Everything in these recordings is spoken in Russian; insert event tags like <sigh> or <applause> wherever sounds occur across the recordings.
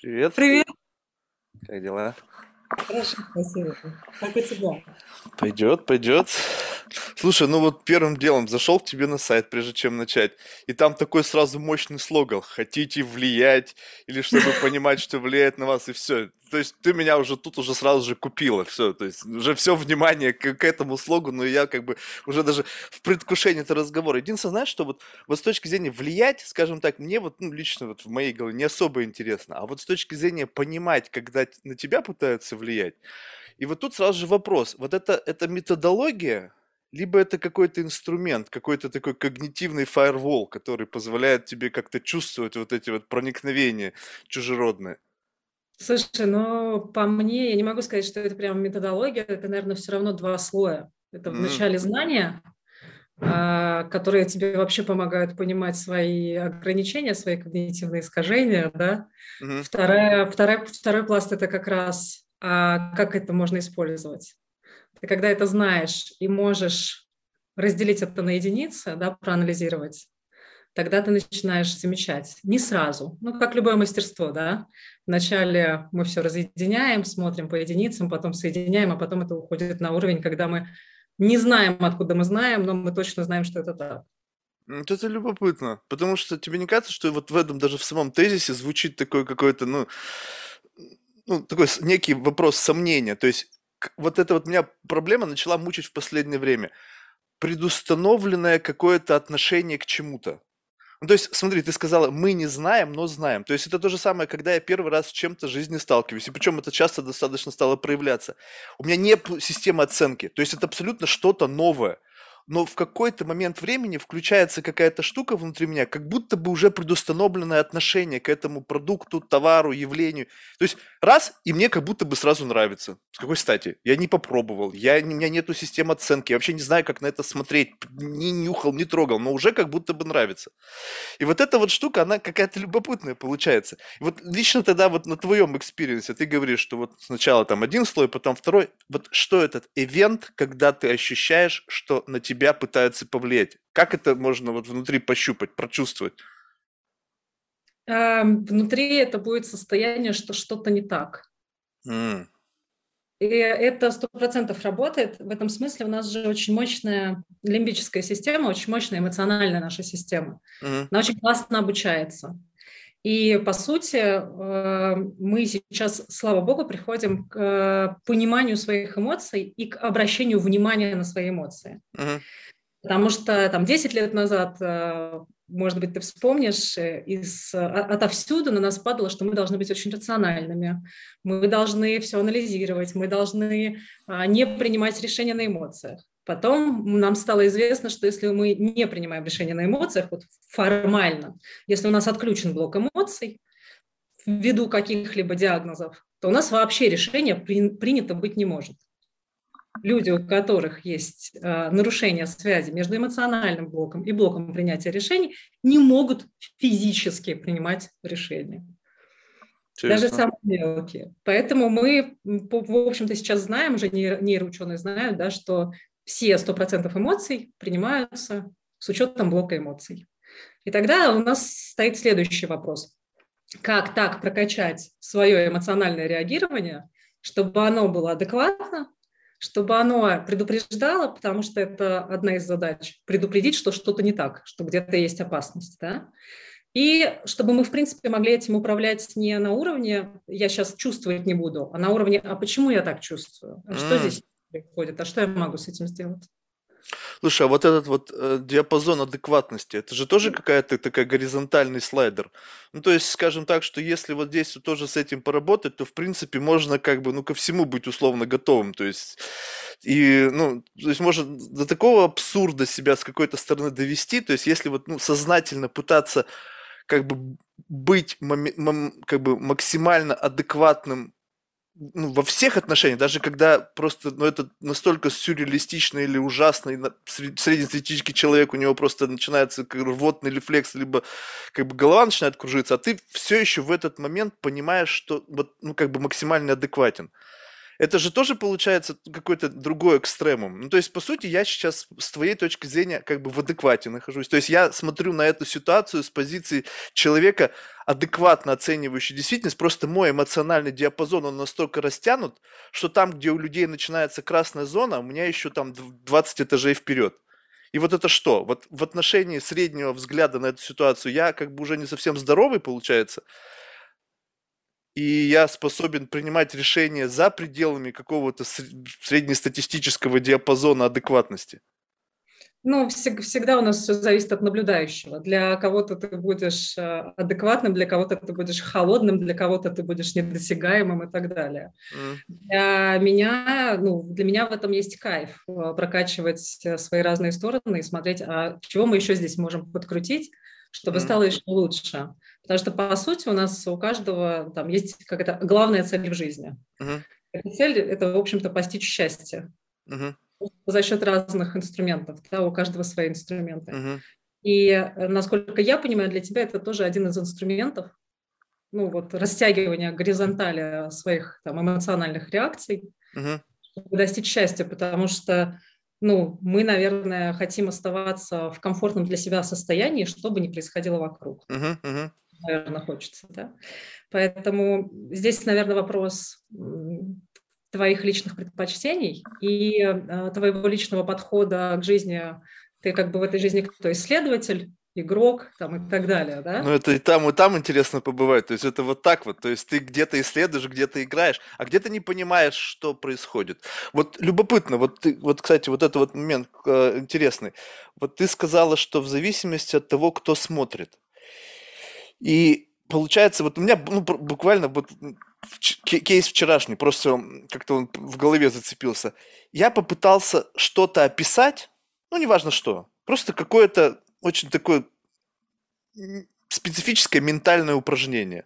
Привет, Привет. как дела? Хорошо, спасибо. Как у тебя? Пойдет, пойдет. Слушай, ну вот первым делом зашел к тебе на сайт, прежде чем начать, и там такой сразу мощный слоган «Хотите влиять?» или чтобы понимать, что влияет на вас, и все. То есть ты меня уже тут уже сразу же купила, все, то есть уже все внимание к, к этому слогану, и я как бы уже даже в предвкушении этого разговора. Единственное, знаешь, что вот, вот с точки зрения влиять, скажем так, мне вот ну, лично вот в моей голове не особо интересно, а вот с точки зрения понимать, когда на тебя пытаются влиять, и вот тут сразу же вопрос, вот это, это методология, либо это какой-то инструмент, какой-то такой когнитивный фаервол, который позволяет тебе как-то чувствовать вот эти вот проникновения чужеродные. Слушай, ну, по мне, я не могу сказать, что это прям методология, это, наверное, все равно два слоя. Это М, вначале знания, а, которые тебе вообще помогают понимать свои ограничения, свои когнитивные искажения, да. мгм. Вторая, вторая, второй пласт– это как раз, а, как это можно использовать. Ты когда это знаешь и можешь разделить это на единицы, да, проанализировать, тогда ты начинаешь замечать. Не сразу, ну, как любое мастерство, да. Вначале мы все разъединяем, смотрим по единицам, потом соединяем, а потом это уходит на уровень, когда мы не знаем, откуда мы знаем, но мы точно знаем, что это так. Это любопытно, потому что тебе не кажется, что вот в этом даже в самом тезисе звучит такой какой-то, ну, ну, такой некий вопрос сомнения. То есть вот эта вот меня проблема начала мучить в последнее время. Предустановленное какое-то отношение к чему-то. Ну, то есть, смотри, ты сказала, мы не знаем, но знаем. То есть это то же самое, когда я первый раз с чем-то в жизни сталкиваюсь. И причем это часто достаточно стало проявляться. У меня нет системы оценки. То есть это абсолютно что-то новое. Но в какой-то момент времени включается какая-то штука внутри меня, как будто бы уже предустановленное отношение к этому продукту, товару, явлению. То есть раз, и мне как будто бы сразу нравится. С какой стати? Я не попробовал, я, у меня нету системы оценки, я вообще не знаю, как на это смотреть, не нюхал, не трогал, но уже как будто бы нравится. И вот эта вот штука, она какая-то любопытная получается. И вот лично тогда вот на твоем experience е ты говоришь, что вот сначала там один слой, потом второй. Вот что этот event, когда ты ощущаешь, что на тебя пытаются повлиять? Как это можно вот внутри пощупать, прочувствовать? А, Внутри это будет состояние, что что-то не так. М, И это сто процентов работает. В этом смысле у нас же очень мощная лимбическая система, очень мощная эмоциональная наша система. мгм, Она очень классно обучается. И, по сути, э, мы сейчас, слава богу, приходим к пониманию своих эмоций и к обращению внимания на свои эмоции. мгм, Потому что там 10 лет назад, э, может быть, ты вспомнишь, э, из, отовсюду на нас падало, что мы должны быть очень рациональными, мы должны все анализировать, мы должны а, не принимать решения на эмоциях. Потом нам стало известно, что если мы не принимаем решения на эмоциях, вот формально, если у нас отключен блок эмоций ввиду каких-либо диагнозов, то у нас вообще решение при- принято быть не может люди, у которых есть э, нарушение связи между эмоциональным блоком и блоком принятия решений, не могут физически принимать решения. Даже самые мелкие. Поэтому мы, в общем-то, сейчас знаем, уже нейро- нейроученые знают, да, что все 100% эмоций принимаются с учетом блока эмоций. И тогда у нас стоит следующий вопрос. Как так прокачать свое эмоциональное реагирование, чтобы оно было адекватно, чтобы оно предупреждало, потому что это одна из задач, предупредить, что что-то не так, что где-то есть опасность. Да? И чтобы мы, в принципе, могли этим управлять не на уровне «я сейчас чувствовать не буду», а на уровне «а почему я так чувствую? А что здесь происходит? А что я могу с этим сделать?» Слушай, а вот этот вот э, диапазон адекватности, это же тоже какая-то такая горизонтальный слайдер. Ну, то есть, скажем так, что если вот здесь вот тоже с этим поработать, то, в принципе, можно как бы, ну, ко всему быть условно готовым. То есть, и, ну, то есть, можно до такого абсурда себя с какой-то стороны довести. То есть, если вот, ну, сознательно пытаться как бы быть как бы максимально адекватным ну, во всех отношениях, даже когда просто, ну, это настолько сюрреалистично или ужасно, и среднестатистический человек, у него просто начинается как рвотный рефлекс, либо как бы голова начинает кружиться, а ты все еще в этот момент понимаешь, что вот, ну, как бы максимально адекватен. Это же тоже получается какой-то другой экстремум. Ну, то есть, по сути, я сейчас с твоей точки зрения как бы в адеквате нахожусь. То есть я смотрю на эту ситуацию с позиции человека, адекватно оценивающий действительность. Просто мой эмоциональный диапазон, он настолько растянут, что там, где у людей начинается красная зона, у меня еще там 20 этажей вперед. И вот это что? Вот в отношении среднего взгляда на эту ситуацию я как бы уже не совсем здоровый, получается, и я способен принимать решения за пределами какого-то среднестатистического диапазона адекватности. Ну, всегда у нас все зависит от наблюдающего. Для кого-то ты будешь э, адекватным, для кого-то ты будешь холодным, для кого-то ты будешь недосягаемым и так далее. Mm. Для меня, ну, для меня в этом есть кайф э, прокачивать э, свои разные стороны и смотреть, а чего мы еще здесь можем подкрутить, чтобы mm. стало еще лучше. Потому что, по сути, у нас у каждого там есть какая-то главная цель в жизни. Uh-huh. Эта цель – это, в общем-то, постичь счастье. Uh-huh. За счет разных инструментов. Да, у каждого свои инструменты. Uh-huh. И, э, насколько я понимаю, для тебя это тоже один из инструментов, ну, вот, растягивания горизонтали своих там, эмоциональных реакций, uh-huh. чтобы достичь счастья, потому что ну, мы, наверное, хотим оставаться в комфортном для себя состоянии, что бы ни происходило вокруг. Uh-huh, uh-huh наверное, хочется, да. Поэтому здесь, наверное, вопрос твоих личных предпочтений и э, твоего личного подхода к жизни. Ты как бы в этой жизни кто исследователь, игрок там и так далее, да? Ну, это и там, и там интересно побывать. То есть это вот так вот. То есть ты где-то исследуешь, где-то играешь, а где-то не понимаешь, что происходит. Вот любопытно, вот ты, вот, кстати, вот этот вот момент э, интересный. Вот ты сказала, что в зависимости от того, кто смотрит. И получается, вот у меня ну, буквально вот кейс вчерашний, просто как-то он в голове зацепился. Я попытался что-то описать, ну, неважно что, просто какое-то очень такое специфическое ментальное упражнение.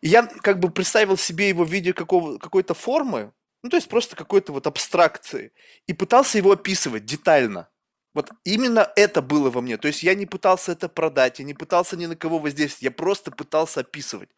И я как бы представил себе его в виде какого, какой-то формы, ну, то есть просто какой-то вот абстракции, и пытался его описывать детально – вот именно это было во мне. То есть я не пытался это продать, я не пытался ни на кого воздействовать, я просто пытался описывать.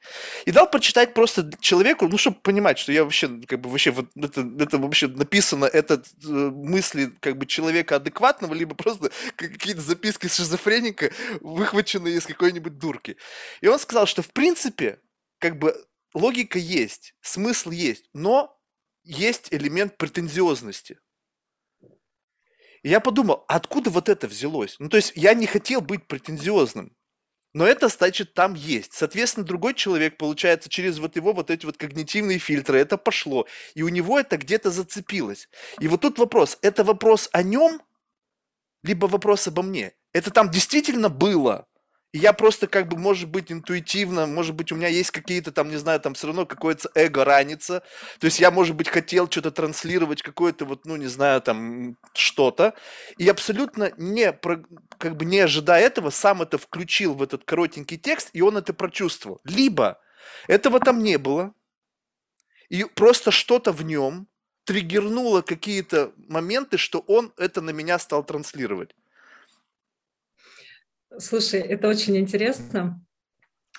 И дал прочитать просто человеку, ну, чтобы понимать, что я вообще, как бы, вообще, вот это, это вообще написано, это э, мысли, как бы, человека адекватного, либо просто какие-то записки шизофреника, выхваченные из какой-нибудь дурки. И он сказал, что, в принципе, как бы, логика есть, смысл есть, но есть элемент претензиозности. И я подумал, откуда вот это взялось? Ну, то есть я не хотел быть претензиозным. Но это, значит, там есть. Соответственно, другой человек, получается, через вот его вот эти вот когнитивные фильтры, это пошло. И у него это где-то зацепилось. И вот тут вопрос, это вопрос о нем, либо вопрос обо мне? Это там действительно было? И я просто как бы, может быть, интуитивно, может быть, у меня есть какие-то там, не знаю, там все равно какое-то эго ранится. То есть я, может быть, хотел что-то транслировать, какое-то вот, ну, не знаю, там что-то. И абсолютно не, как бы не ожидая этого, сам это включил в этот коротенький текст, и он это прочувствовал. Либо этого там не было, и просто что-то в нем триггернуло какие-то моменты, что он это на меня стал транслировать. Слушай, это очень интересно.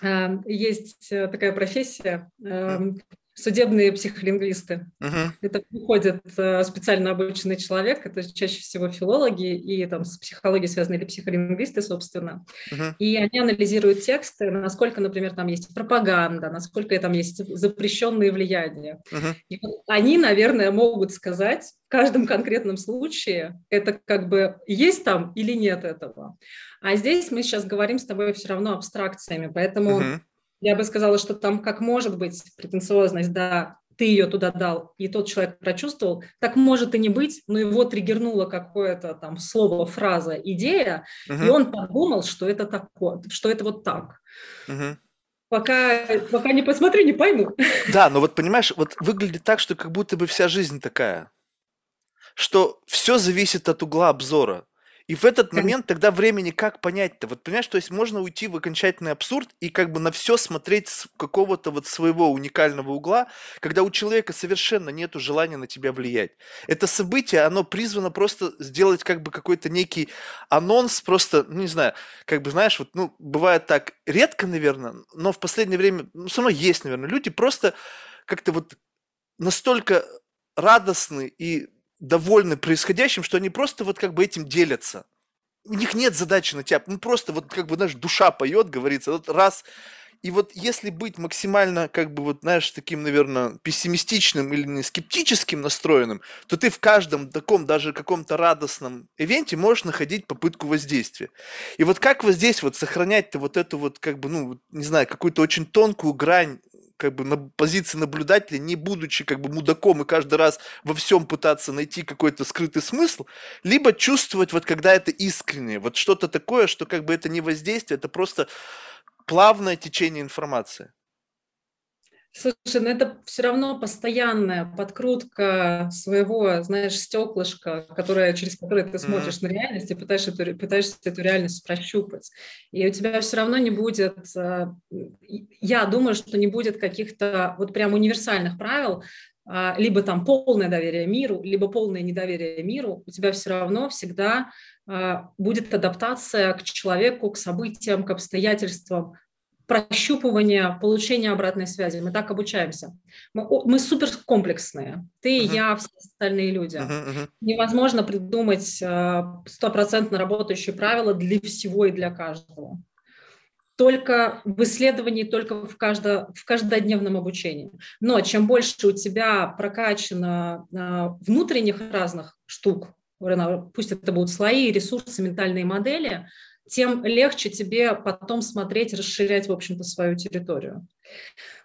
Эм, есть э, такая профессия эм, судебные психолингвисты. Uh-huh. Это приходит э, специально обученный человек, это чаще всего филологи и там с психологией связанные или психолингвисты, собственно. Uh-huh. И они анализируют тексты, насколько, например, там есть пропаганда, насколько там есть запрещенные влияния. Uh-huh. И вот они, наверное, могут сказать в каждом конкретном случае, это как бы есть там или нет этого. А здесь мы сейчас говорим с тобой все равно абстракциями, поэтому uh-huh. Я бы сказала, что там как может быть претенциозность, да, ты ее туда дал, и тот человек прочувствовал, так может и не быть, но его триггернуло какое-то там слово, фраза, идея, uh-huh. и он подумал, что это такое, что это вот так. Uh-huh. Пока, пока не посмотрю, не пойму. Да, но вот понимаешь, вот выглядит так, что как будто бы вся жизнь такая, что все зависит от угла обзора. И в этот момент тогда времени как понять-то? Вот понимаешь, то есть можно уйти в окончательный абсурд и как бы на все смотреть с какого-то вот своего уникального угла, когда у человека совершенно нету желания на тебя влиять. Это событие, оно призвано просто сделать как бы какой-то некий анонс, просто, ну не знаю, как бы знаешь, вот, ну, бывает так редко, наверное, но в последнее время, ну, все равно есть, наверное, люди просто как-то вот настолько радостны и довольны происходящим, что они просто вот как бы этим делятся. У них нет задачи на тебя. Ну просто вот как бы, знаешь, душа поет, говорится. Вот раз и вот если быть максимально, как бы, вот, знаешь, таким, наверное, пессимистичным или не скептическим настроенным, то ты в каждом таком, даже каком-то радостном ивенте можешь находить попытку воздействия. И вот как вот здесь вот сохранять-то вот эту вот, как бы, ну, не знаю, какую-то очень тонкую грань как бы на позиции наблюдателя, не будучи как бы мудаком и каждый раз во всем пытаться найти какой-то скрытый смысл, либо чувствовать вот когда это искреннее, вот что-то такое, что как бы это не воздействие, это просто плавное течение информации. Слушай, ну это все равно постоянная подкрутка своего, знаешь, стеклышка, которое, через которое ты смотришь mm-hmm. на реальность и пытаешься эту, пытаешься эту реальность прощупать. И у тебя все равно не будет, э, я думаю, что не будет каких-то вот прям универсальных правил, а, либо там полное доверие миру, либо полное недоверие миру. У тебя все равно всегда а, будет адаптация к человеку, к событиям, к обстоятельствам, прощупывание, получение обратной связи. Мы так обучаемся. Мы, мы супер комплексные. Ты, uh-huh. я, все остальные люди. Uh-huh, uh-huh. Невозможно придумать а, стопроцентно работающие правила для всего и для каждого. Только в исследовании, только в, каждо, в каждодневном обучении. Но чем больше у тебя прокачано э, внутренних разных штук, пусть это будут слои, ресурсы, ментальные модели, тем легче тебе потом смотреть, расширять, в общем-то, свою территорию.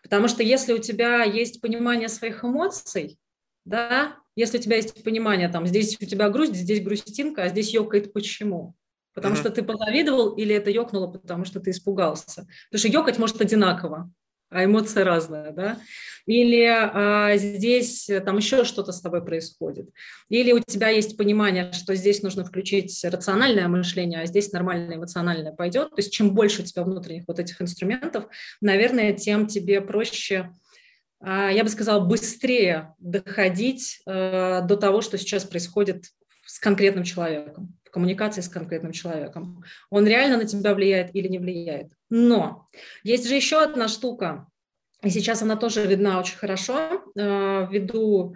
Потому что если у тебя есть понимание своих эмоций, да, если у тебя есть понимание, там, здесь у тебя грусть, здесь грустинка, а здесь ёкает почему? Потому mm-hmm. что ты позавидовал или это ёкнуло, потому что ты испугался? Потому что ёкать может одинаково а эмоции разные, да, или а, здесь э, там еще что-то с тобой происходит, или у тебя есть понимание, что здесь нужно включить рациональное мышление, а здесь нормальное эмоциональное пойдет, то есть чем больше у тебя внутренних вот этих инструментов, наверное, тем тебе проще а, я бы сказала, быстрее доходить э, до того, что сейчас происходит с конкретным человеком коммуникации с конкретным человеком. Он реально на тебя влияет или не влияет. Но есть же еще одна штука, и сейчас она тоже видна очень хорошо, э, ввиду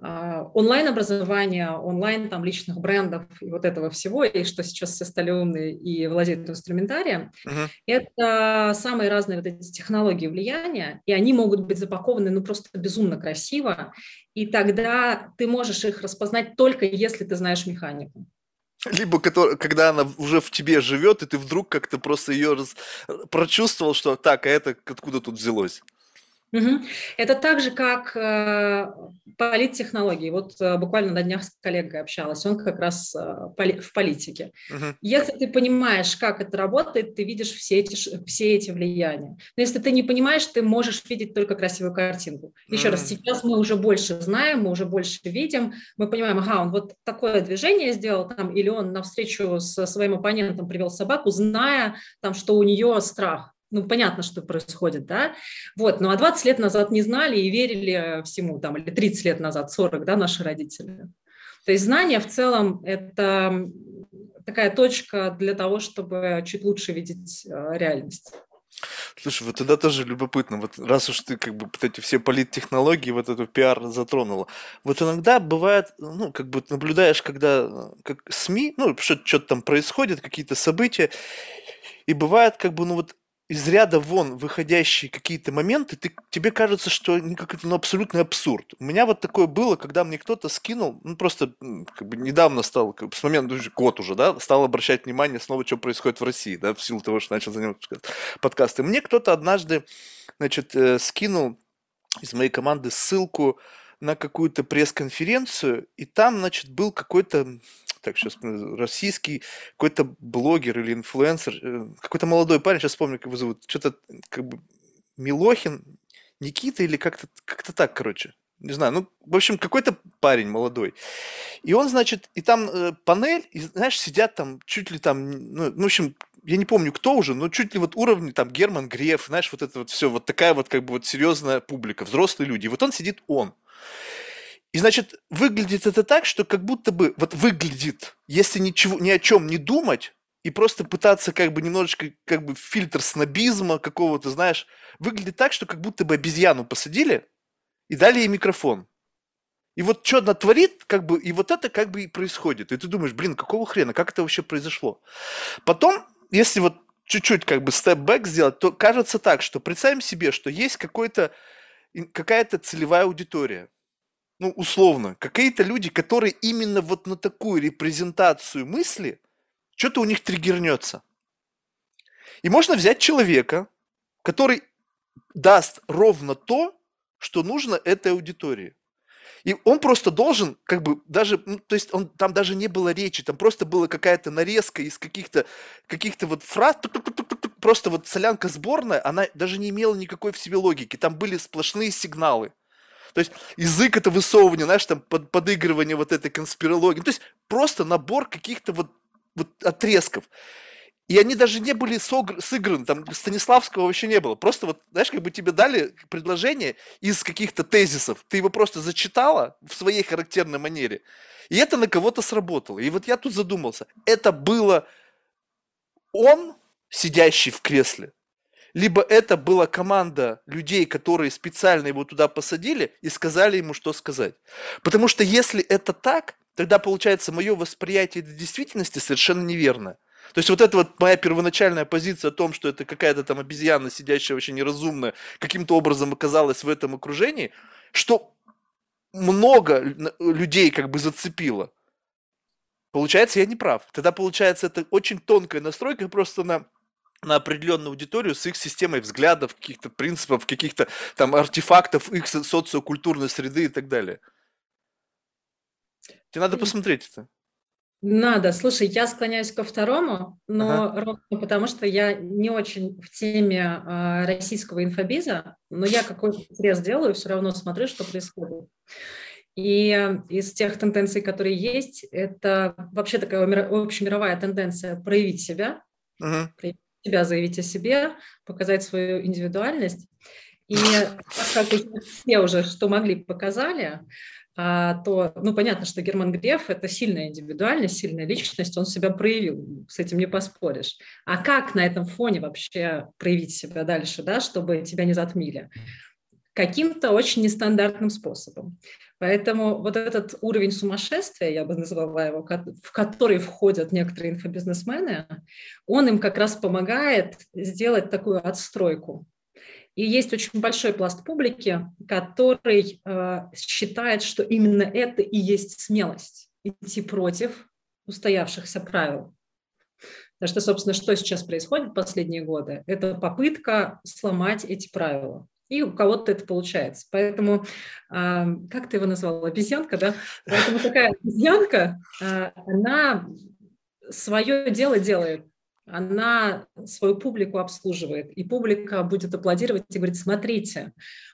э, онлайн-образования, онлайн там личных брендов и вот этого всего, и что сейчас все стали умные и владеют инструментарием, uh-huh. это самые разные вот эти технологии влияния, и они могут быть запакованы ну просто безумно красиво, и тогда ты можешь их распознать только если ты знаешь механику. Либо когда она уже в тебе живет, и ты вдруг как-то просто ее раз... прочувствовал, что так, а это откуда тут взялось? Угу. Это так же, как э, политтехнологии. Вот э, буквально на днях с коллегой общалась, он как раз э, поли- в политике. Угу. Если ты понимаешь, как это работает, ты видишь все эти, все эти влияния. Но если ты не понимаешь, ты можешь видеть только красивую картинку. Еще угу. раз, сейчас мы уже больше знаем, мы уже больше видим, мы понимаем, ага, он вот такое движение сделал, там, или он навстречу со своим оппонентом привел собаку, зная, там, что у нее страх ну, понятно, что происходит, да, вот, ну, а 20 лет назад не знали и верили всему, там, или 30 лет назад, 40, да, наши родители. То есть знание в целом – это такая точка для того, чтобы чуть лучше видеть э, реальность. Слушай, вот тогда тоже любопытно, вот раз уж ты как бы вот эти все политтехнологии, вот эту пиар затронула, вот иногда бывает, ну, как бы наблюдаешь, когда э, как СМИ, ну, что-то там происходит, какие-то события, и бывает как бы, ну, вот из ряда вон выходящие какие-то моменты, ты, тебе кажется, что ну, какой-то ну, абсолютный абсурд. У меня вот такое было, когда мне кто-то скинул, ну просто как бы недавно стал, как бы, с момента, год уже, да, стал обращать внимание снова, что происходит в России, да, в силу того, что начал заниматься подкасты. Мне кто-то однажды, значит, э, скинул из моей команды ссылку на какую-то пресс-конференцию, и там, значит, был какой-то так сейчас российский какой-то блогер или инфлюенсер, э, какой-то молодой парень, сейчас вспомню, как его зовут, что-то как бы Милохин, Никита или как-то как так, короче. Не знаю, ну, в общем, какой-то парень молодой. И он, значит, и там э, панель, и, знаешь, сидят там чуть ли там, ну, ну, в общем, я не помню, кто уже, но чуть ли вот уровни там Герман Греф, знаешь, вот это вот все, вот такая вот как бы вот серьезная публика, взрослые люди. И вот он сидит он. И, значит, выглядит это так, что как будто бы, вот выглядит, если ничего, ни о чем не думать, и просто пытаться как бы немножечко, как бы фильтр снобизма какого-то, знаешь, выглядит так, что как будто бы обезьяну посадили, и дали ей микрофон. И вот что она творит, как бы, и вот это как бы и происходит. И ты думаешь, блин, какого хрена, как это вообще произошло? Потом, если вот чуть-чуть как бы степ-бэк сделать, то кажется так, что представим себе, что есть какой-то, какая-то целевая аудитория. Ну, условно, какие-то люди, которые именно вот на такую репрезентацию мысли, что-то у них триггернется. И можно взять человека, который даст ровно то, что нужно этой аудитории. И он просто должен, как бы, даже, ну, то есть он, там даже не было речи, там просто была какая-то нарезка из каких-то каких вот фраз, просто вот солянка сборная, она даже не имела никакой в себе логики, там были сплошные сигналы. То есть язык это высовывание, знаешь, там под, подыгрывание вот этой конспирологии. То есть просто набор каких-то вот, вот отрезков. И они даже не были сыграны, там Станиславского вообще не было. Просто вот, знаешь, как бы тебе дали предложение из каких-то тезисов, ты его просто зачитала в своей характерной манере, и это на кого-то сработало. И вот я тут задумался, это было он, сидящий в кресле, либо это была команда людей, которые специально его туда посадили и сказали ему, что сказать. Потому что если это так, тогда получается мое восприятие действительности совершенно неверное. То есть вот эта вот моя первоначальная позиция о том, что это какая-то там обезьяна, сидящая вообще неразумная, каким-то образом оказалась в этом окружении, что много людей как бы зацепило. Получается, я не прав. Тогда получается, это очень тонкая настройка просто на на определенную аудиторию с их системой взглядов, каких-то принципов, каких-то там артефактов их социокультурной среды и так далее. Тебе надо посмотреть это. Надо. Слушай, я склоняюсь ко второму, но ага. ровно потому, что я не очень в теме э, российского инфобиза, но я какой-то интерес делаю, все равно смотрю, что происходит. И из тех тенденций, которые есть, это вообще такая общемировая тенденция проявить себя, uh проявить себя, заявить о себе, показать свою индивидуальность. И как все уже, что могли, показали, а, то, ну, понятно, что Герман Греф – это сильная индивидуальность, сильная личность, он себя проявил, с этим не поспоришь. А как на этом фоне вообще проявить себя дальше, да, чтобы тебя не затмили? Каким-то очень нестандартным способом. Поэтому вот этот уровень сумасшествия, я бы назвала его, в который входят некоторые инфобизнесмены, он им как раз помогает сделать такую отстройку и есть очень большой пласт публики, который э, считает, что именно это и есть смелость идти против устоявшихся правил. Потому что, собственно, что сейчас происходит в последние годы, это попытка сломать эти правила. И у кого-то это получается. Поэтому, э, как ты его назвал, обезьянка, да? Поэтому такая обезьянка, э, она свое дело делает она свою публику обслуживает, и публика будет аплодировать и говорить, смотрите,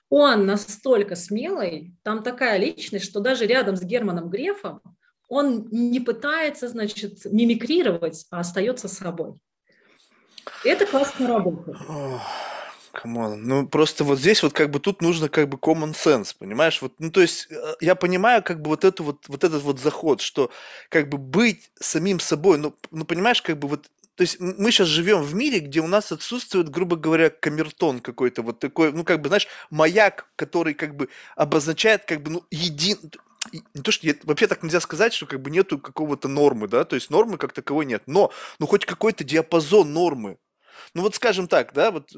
он настолько смелый, там такая личность, что даже рядом с Германом Грефом он не пытается, значит, мимикрировать, а остается собой. Это классно работает. Come on. Ну, просто вот здесь вот как бы тут нужно как бы common sense, понимаешь? Вот, ну, то есть э, я понимаю как бы вот, эту вот, вот этот вот заход, что как бы быть самим собой, ну, ну, понимаешь, как бы вот то есть мы сейчас живем в мире, где у нас отсутствует, грубо говоря, камертон какой-то, вот такой, ну, как бы, знаешь, маяк, который как бы обозначает, как бы, ну, един... Не то, что вообще так нельзя сказать, что как бы нету какого-то нормы, да, то есть нормы как таковой нет, но, ну, хоть какой-то диапазон нормы. Ну, вот скажем так, да, вот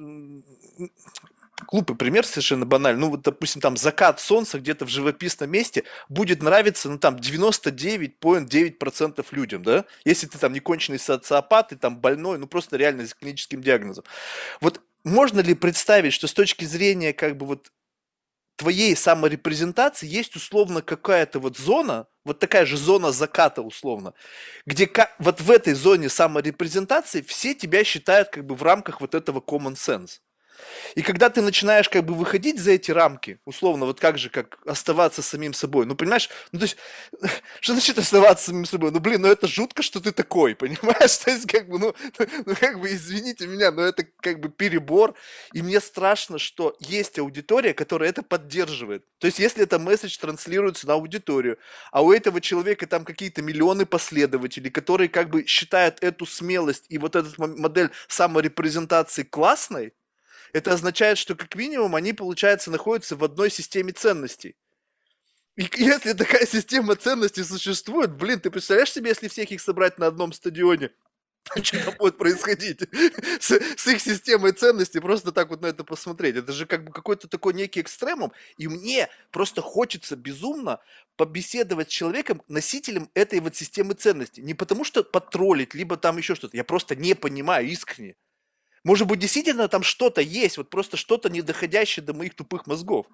глупый пример совершенно банальный. Ну, вот, допустим, там закат солнца где-то в живописном месте будет нравиться, ну, там, 99,9% людям, да? Если ты там не конченый социопат, ты там больной, ну, просто реально с клиническим диагнозом. Вот можно ли представить, что с точки зрения, как бы, вот твоей саморепрезентации есть условно какая-то вот зона, вот такая же зона заката условно, где вот в этой зоне саморепрезентации все тебя считают как бы в рамках вот этого common sense. И когда ты начинаешь как бы выходить за эти рамки, условно, вот как же, как оставаться самим собой, ну, понимаешь, ну, то есть, <laughs> что значит оставаться самим собой? Ну, блин, ну, это жутко, что ты такой, <laughs> понимаешь? То есть, как бы, ну, <laughs> ну, как бы, извините меня, но это как бы перебор, и мне страшно, что есть аудитория, которая это поддерживает. То есть, если это месседж транслируется на аудиторию, а у этого человека там какие-то миллионы последователей, которые как бы считают эту смелость и вот эту модель саморепрезентации классной, это означает, что как минимум они, получается, находятся в одной системе ценностей. И <laughs> если такая система ценностей существует, блин, ты представляешь себе, если всех их собрать на одном стадионе? <laughs> Что там будет происходить <laughs> с, с их системой ценностей, просто так вот на это посмотреть. Это же как бы какой-то такой некий экстремум, и мне просто хочется безумно побеседовать с человеком, носителем этой вот системы ценностей. Не потому что потроллить, либо там еще что-то. Я просто не понимаю искренне. Может быть, действительно там что-то есть, вот просто что-то не доходящее до моих тупых мозгов.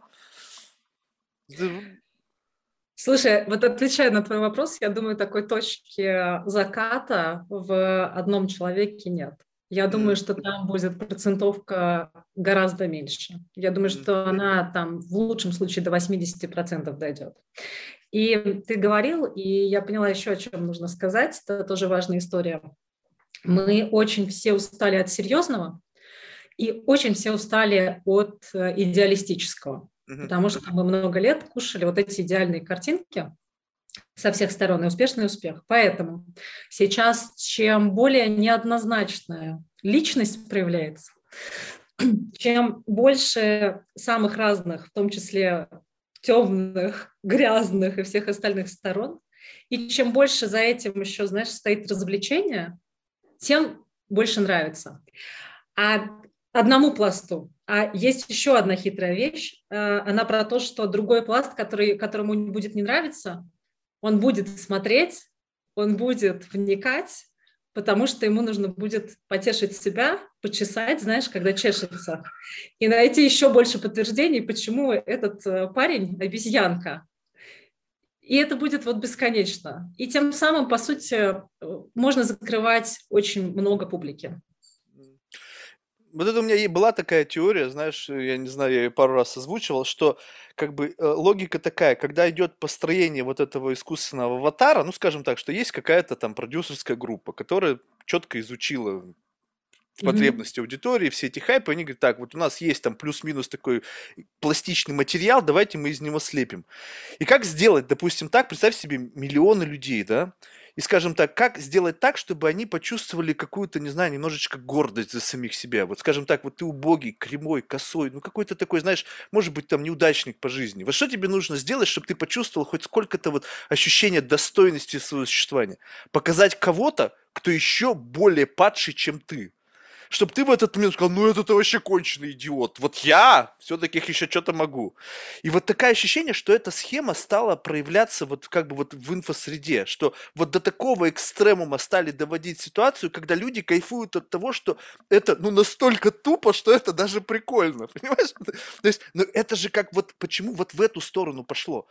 Слушай, вот отвечая на твой вопрос, я думаю, такой точки заката в одном человеке нет. Я думаю, что там будет процентовка гораздо меньше. Я думаю, что она там в лучшем случае до 80% дойдет. И ты говорил, и я поняла еще, о чем нужно сказать, это тоже важная история. Мы очень все устали от серьезного и очень все устали от э, идеалистического. Потому что мы много лет кушали вот эти идеальные картинки со всех сторон и успешный успех. Поэтому сейчас чем более неоднозначная личность проявляется, <clears throat> чем больше самых разных, в том числе темных, <laughs> грязных и всех остальных сторон, и чем больше за этим еще, знаешь, стоит развлечение, тем больше нравится. А одному пласту. А есть еще одна хитрая вещь. Э, она про то, что другой пласт, который, которому будет не нравиться, он будет смотреть, он будет вникать, потому что ему нужно будет потешить себя, почесать, знаешь, когда чешется, и найти еще больше подтверждений, почему этот э, парень обезьянка. И это будет вот бесконечно. И тем самым, по сути, э, можно закрывать очень много публики вот это у меня и была такая теория, знаешь, я не знаю, я ее пару раз озвучивал, что как бы э, логика такая, когда идет построение вот этого искусственного аватара, ну, скажем так, что есть какая-то там продюсерская группа, которая четко изучила потребности mm-hmm. аудитории, все эти хайпы, они говорят, так, вот у нас есть там плюс-минус такой пластичный материал, давайте мы из него слепим. И как сделать, допустим, так, представь себе миллионы людей, да, и, скажем так, как сделать так, чтобы они почувствовали какую-то, не знаю, немножечко гордость за самих себя. Вот, скажем так, вот ты убогий, кривой, косой, ну какой-то такой, знаешь, может быть, там неудачник по жизни. Вот что тебе нужно сделать, чтобы ты почувствовал хоть сколько-то вот ощущения достойности своего существования? Показать кого-то, кто еще более падший, чем ты чтобы ты в этот момент сказал, ну это вообще конченый идиот. Вот я все-таки еще что-то могу. И вот такое ощущение, что эта схема стала проявляться вот как бы вот в инфосреде, что вот до такого экстремума стали доводить ситуацию, когда люди кайфуют от того, что это ну настолько тупо, что это даже прикольно, <laughs> понимаешь? То есть, ну это же как вот почему вот в эту сторону пошло.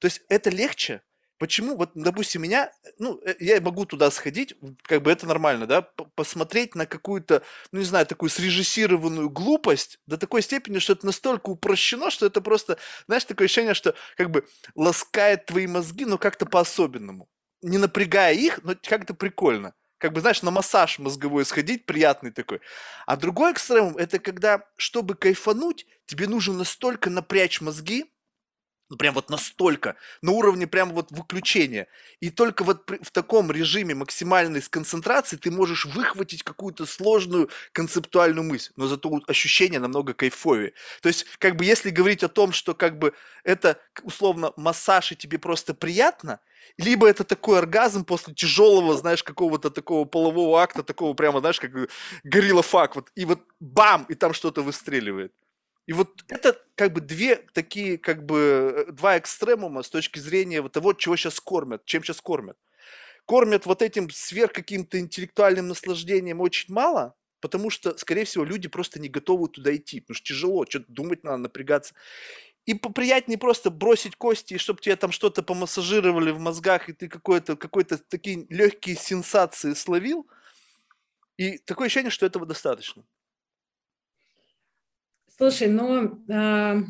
То есть это легче, Почему, вот, допустим, меня, ну, э, я могу туда сходить, как бы это нормально, да, посмотреть на какую-то, ну, не знаю, такую срежиссированную глупость до такой степени, что это настолько упрощено, что это просто, знаешь, такое ощущение, что как бы ласкает твои мозги, но как-то по-особенному. Не напрягая их, но как-то прикольно. Как бы, знаешь, на массаж мозговой сходить, приятный такой. А другой экстремум, это когда, чтобы кайфануть, тебе нужно настолько напрячь мозги, ну, прям вот настолько, на уровне прям вот выключения. И только вот в таком режиме максимальной сконцентрации ты можешь выхватить какую-то сложную концептуальную мысль, но зато ощущение намного кайфовее. То есть, как бы, если говорить о том, что как бы это условно массаж и тебе просто приятно, либо это такой оргазм после тяжелого, знаешь, какого-то такого полового акта, такого прямо, знаешь, как горилла фак, вот, и вот бам, и там что-то выстреливает. И вот это как бы две такие, как бы, э, два экстремума с точки зрения вот того, чего сейчас кормят, чем сейчас кормят. Кормят вот этим сверх каким-то интеллектуальным наслаждением очень мало, потому что, скорее всего, люди просто не готовы туда идти, потому что тяжело, что-то думать надо, напрягаться. И поприятнее просто бросить кости, чтобы тебе там что-то помассажировали в мозгах, и ты какой-то, какой-то такие легкие сенсации словил. И такое ощущение, что этого достаточно. Слушай, ну э,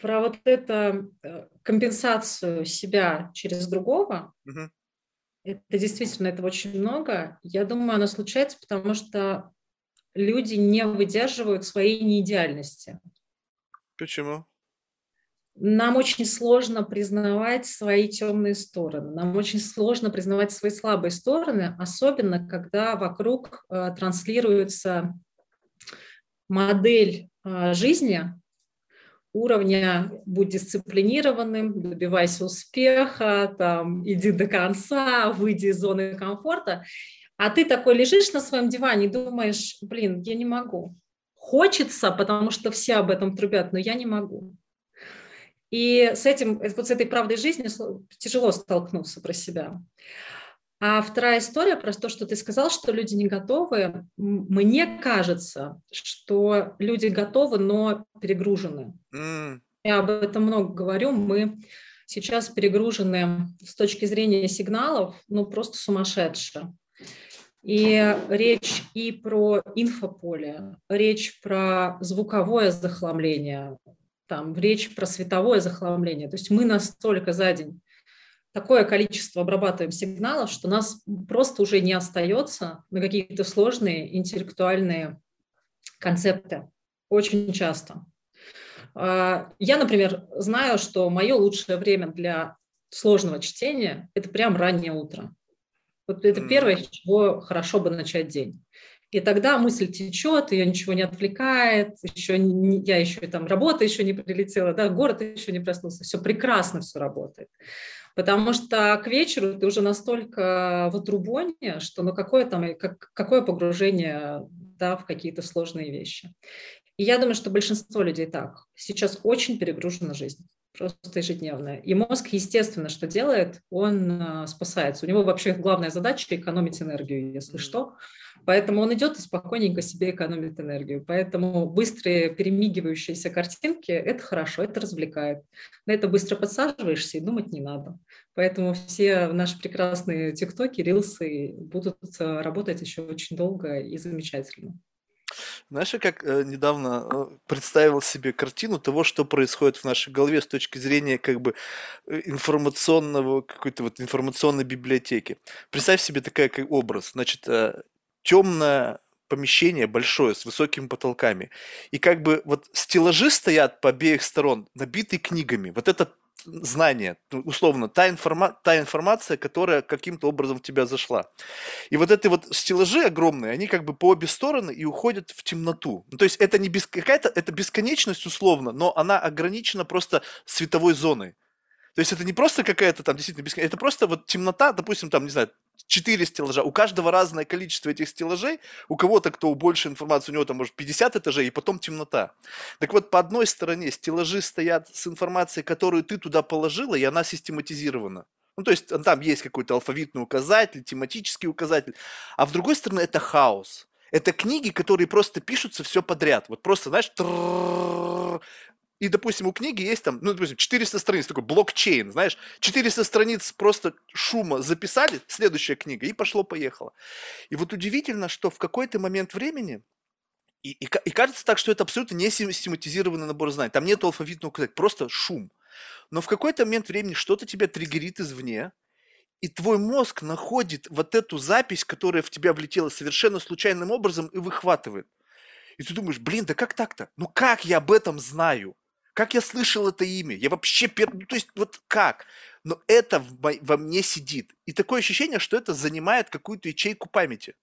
про вот эту э, компенсацию себя через другого, угу. это действительно это очень много. Я думаю, оно случается, потому что люди не выдерживают своей неидеальности. Почему? Нам очень сложно признавать свои темные стороны, нам очень сложно признавать свои слабые стороны, особенно когда вокруг э, транслируется модель а, жизни уровня «будь дисциплинированным», «добивайся успеха», там, «иди до конца», «выйди из зоны комфорта», а ты такой лежишь на своем диване и думаешь, блин, я не могу. Хочется, потому что все об этом трубят, но я не могу. И с этим, вот с этой правдой жизни тяжело столкнуться про себя. А вторая история про то, что ты сказал, что люди не готовы. Мне кажется, что люди готовы, но перегружены. Mm. Я об этом много говорю. Мы сейчас перегружены с точки зрения сигналов, ну просто сумасшедше. И речь и про инфополе, речь про звуковое захламление, там, речь про световое захламление. То есть мы настолько за день такое количество обрабатываем сигналов, что нас просто уже не остается на какие-то сложные интеллектуальные концепты. Очень часто. А, я, например, знаю, что мое лучшее время для сложного чтения – это прям раннее утро. Вот это первое, с чего хорошо бы начать день. И тогда мысль течет, ее ничего не отвлекает, еще не, я еще там работа еще не прилетела, да, город еще не проснулся, все прекрасно все работает. Потому что к вечеру ты уже настолько в отрубоне, что ну какое там, как, какое погружение да, в какие-то сложные вещи. И я думаю, что большинство людей так. Сейчас очень перегружена жизнь просто ежедневная. И мозг, естественно, что делает, он э, спасается. У него вообще главная задача экономить энергию, если что. Поэтому он идет и спокойненько себе экономит энергию. Поэтому быстрые перемигивающиеся картинки – это хорошо, это развлекает. На это быстро подсаживаешься и думать не надо. Поэтому все наши прекрасные тиктоки, рилсы будут э, работать еще очень долго и замечательно. Знаешь, я как э, недавно э, представил себе картину того, что происходит в нашей голове с точки зрения как бы э, информационного, какой-то вот информационной библиотеки. Представь себе такой как образ. Значит, э, темное помещение большое с высокими потолками. И как бы вот стеллажи стоят по обеих сторон, набитые книгами. Вот это знание, условно, та, информа, та информация, которая каким-то образом в тебя зашла. И вот эти вот стеллажи огромные, они как бы по обе стороны и уходят в темноту. Ну, то есть это не без, какая-то, это бесконечность условно, но она ограничена просто световой зоной. То есть это не просто какая-то там действительно бесконечность, это просто вот темнота, допустим, там, не знаю, 4 стеллажа. У каждого разное количество этих стеллажей. У кого-то, кто больше информации, у него там может 50 этажей, и потом темнота. Так вот, по одной стороне стеллажи стоят с информацией, которую ты туда положила, и она систематизирована. Ну, то есть там есть какой-то алфавитный указатель, тематический указатель. А в другой стороне это хаос. Это книги, которые просто пишутся все подряд. Вот просто, знаешь, и, допустим, у книги есть там, ну, допустим, 400 страниц, такой блокчейн, знаешь, 400 страниц просто шума записали, следующая книга, и пошло-поехало. И вот удивительно, что в какой-то момент времени, и, и, и кажется так, что это абсолютно не систематизированный набор знаний, там нет алфавитного указателя, просто шум. Но в какой-то момент времени что-то тебя триггерит извне, и твой мозг находит вот эту запись, которая в тебя влетела совершенно случайным образом и выхватывает. И ты думаешь, блин, да как так-то? Ну как я об этом знаю? Как я слышал это имя? Я вообще... Пер... Ну, то есть вот как? Но это в во мне сидит. И такое ощущение, что это занимает какую-то ячейку памяти.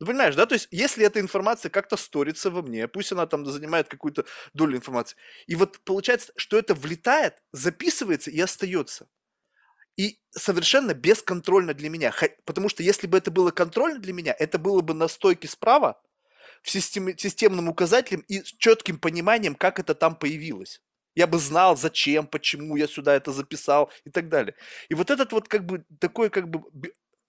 Ну, понимаешь, да? То есть, если эта информация как-то сторится во мне, пусть она там занимает какую-то долю информации, и вот получается, что это влетает, записывается и остается. И совершенно бесконтрольно для меня. Потому что если бы это было контрольно для меня, это было бы на стойке справа, в систем, системным указателем и с четким пониманием, как это там появилось я бы знал, зачем, почему я сюда это записал и так далее. И вот этот вот как бы такой как бы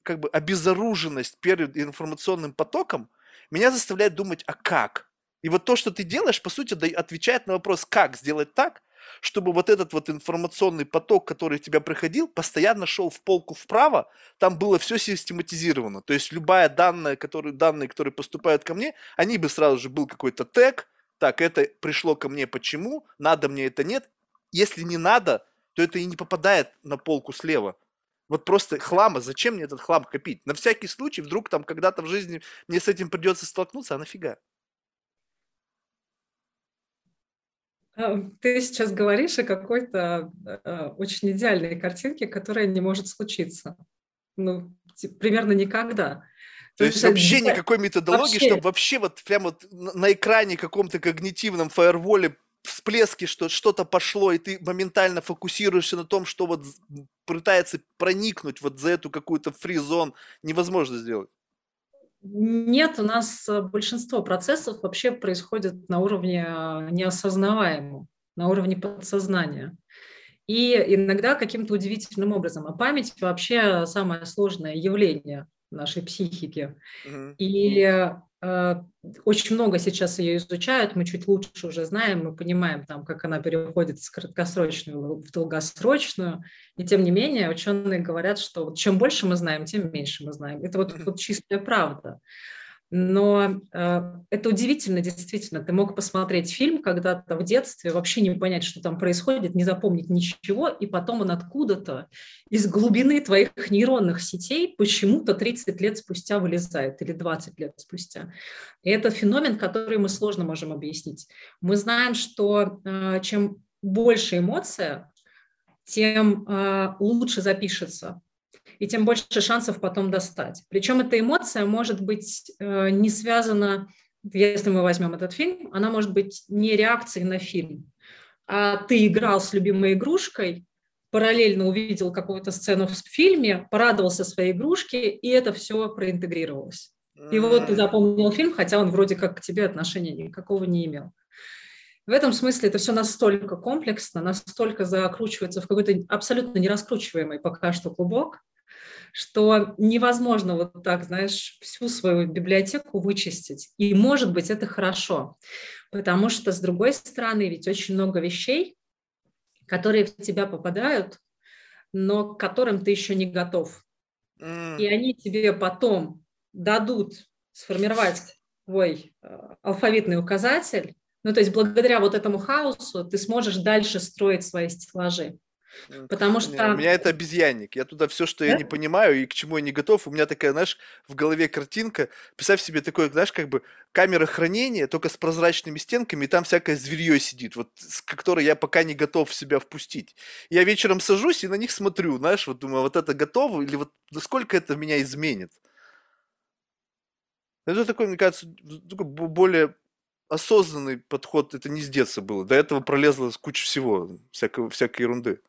как бы обезоруженность перед информационным потоком меня заставляет думать, а как? И вот то, что ты делаешь, по сути, отвечает на вопрос, как сделать так, чтобы вот этот вот информационный поток, который в тебя приходил, постоянно шел в полку вправо, там было все систематизировано. То есть любая данная, которые, данные, которые поступают ко мне, они бы сразу же был какой-то тег, так, это пришло ко мне почему, надо мне это нет. Если не надо, то это и не попадает на полку слева. Вот просто хлама, зачем мне этот хлам копить? На всякий случай, вдруг там когда-то в жизни мне с этим придется столкнуться, а нафига? А, ты сейчас говоришь о какой-то э, очень идеальной картинке, которая не может случиться. Ну, примерно никогда. То есть вообще никакой методологии, вообще. чтобы вообще вот прямо вот на экране каком-то когнитивном фаерволе всплески, что что-то пошло, и ты моментально фокусируешься на том, что вот пытается проникнуть вот за эту какую-то фризон, невозможно сделать. Нет, у нас э, большинство процессов вообще происходит на уровне э, неосознаваемом, на уровне подсознания. И иногда каким-то удивительным образом. А память вообще самое сложное явление нашей психики. Mm-hmm. И э, очень много сейчас ее изучают, мы чуть лучше уже знаем, мы понимаем, там, как она переходит с краткосрочную в долгосрочную. И тем не менее, ученые говорят, что вот чем больше мы знаем, тем меньше мы знаем. Это вот, вот чистая правда. Но э, это удивительно, действительно. Ты мог посмотреть фильм когда-то в детстве, вообще не понять, что там происходит, не запомнить ничего, и потом он откуда-то из глубины твоих нейронных сетей почему-то 30 лет спустя вылезает или 20 лет спустя. И это феномен, который мы сложно можем объяснить. Мы знаем, что э, чем больше эмоция, тем э, лучше запишется и тем больше шансов потом достать. Причем эта эмоция может быть э, не связана, если мы возьмем этот фильм, она может быть не реакцией на фильм, а ты играл с любимой игрушкой, параллельно увидел какую-то сцену в фильме, порадовался своей игрушке, и это все проинтегрировалось. И вот ты запомнил фильм, хотя он вроде как к тебе отношения никакого не имел. В этом смысле это все настолько комплексно, настолько закручивается в какой-то абсолютно нераскручиваемый пока что клубок, что невозможно вот так, знаешь, всю свою библиотеку вычистить. И, может быть, это хорошо, потому что, с другой стороны, ведь очень много вещей, которые в тебя попадают, но к которым ты еще не готов. И они тебе потом дадут сформировать твой э, алфавитный указатель, ну, то есть благодаря вот этому хаосу ты сможешь дальше строить свои стеллажи. Потому что... Не, у меня это обезьянник. Я туда все, что да? я не понимаю и к чему я не готов, у меня такая, знаешь, в голове картинка. Представь себе такое, знаешь, как бы камера хранения, только с прозрачными стенками, и там всякое зверье сидит, вот с которой я пока не готов в себя впустить. Я вечером сажусь и на них смотрю, знаешь, вот думаю, вот это готово, или вот насколько это меня изменит. Это такой, мне кажется, такой более осознанный подход, это не с детства было. До этого пролезла куча всего, всякой, всякой ерунды.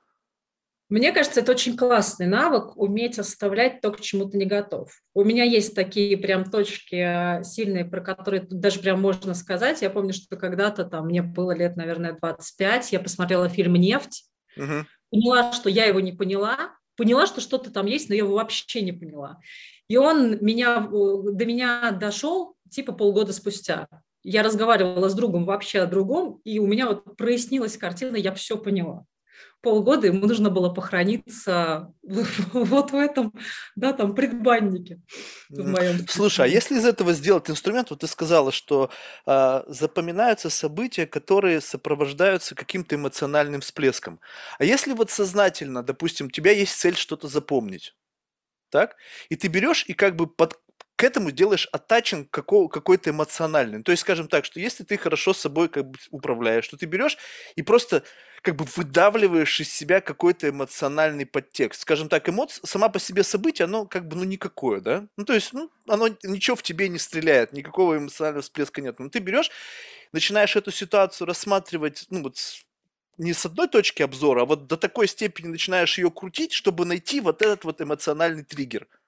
Мне кажется, это очень классный навык уметь оставлять то, к чему ты не готов. У меня есть такие прям точки э, сильные, про которые даже прям можно сказать. Я помню, что когда-то там мне было лет, наверное, 25, я посмотрела фильм «Нефть», угу. поняла, что я его не поняла, поняла, что что-то там есть, но я его вообще не поняла. И он меня, до меня дошел типа полгода спустя. Я разговаривала с другом вообще о другом, и у меня вот прояснилась картина, я все поняла полгода ему нужно было похорониться <laughs> вот в этом, да, там, предбаннике. В моем Слушай, а если из этого сделать инструмент, вот ты сказала, что э, запоминаются события, которые сопровождаются каким-то эмоциональным всплеском. А если вот сознательно, допустим, у тебя есть цель что-то запомнить, так? И ты берешь и как бы под, к этому делаешь оттачен какой-то эмоциональный. То есть, скажем так, что если ты хорошо с собой как бы управляешь, что ты берешь и просто как бы выдавливаешь из себя какой-то эмоциональный подтекст. Скажем так, эмоция, сама по себе событие, оно как бы, ну, никакое, да? Ну, то есть, ну, оно ничего в тебе не стреляет, никакого эмоционального всплеска нет. Но ты берешь, начинаешь эту ситуацию рассматривать, ну, вот не с одной точки обзора, а вот до такой степени начинаешь ее крутить, чтобы найти вот этот вот эмоциональный триггер –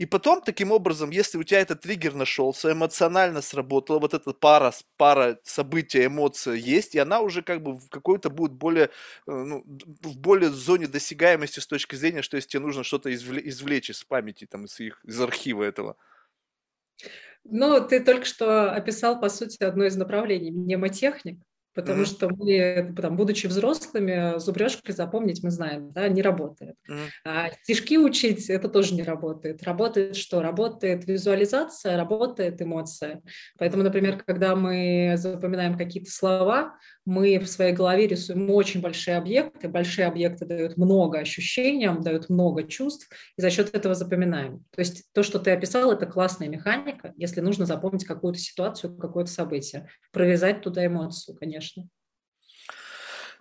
и потом, таким образом, если у тебя этот триггер нашелся, эмоционально сработала, вот эта пара, пара события, эмоция есть, и она уже как бы в какой-то будет более, э, ну, в более зоне досягаемости с точки зрения, что если тебе нужно что-то извлечь из памяти, там, из, их, из архива этого. Ну, ты только что описал, по сути, одно из направлений – мнемотехник. Потому mm-hmm. что мы, там, будучи взрослыми, зубрежкой запомнить мы знаем, да, не работает. Mm-hmm. А стишки учить это тоже не работает. Работает что? Работает визуализация, работает эмоция. Поэтому, например, когда мы запоминаем какие-то слова, мы в своей голове рисуем очень большие объекты. Большие объекты дают много ощущений, дают много чувств, и за счет этого запоминаем. То есть то, что ты описал, это классная механика, если нужно запомнить какую-то ситуацию, какое-то событие, провязать туда эмоцию, конечно.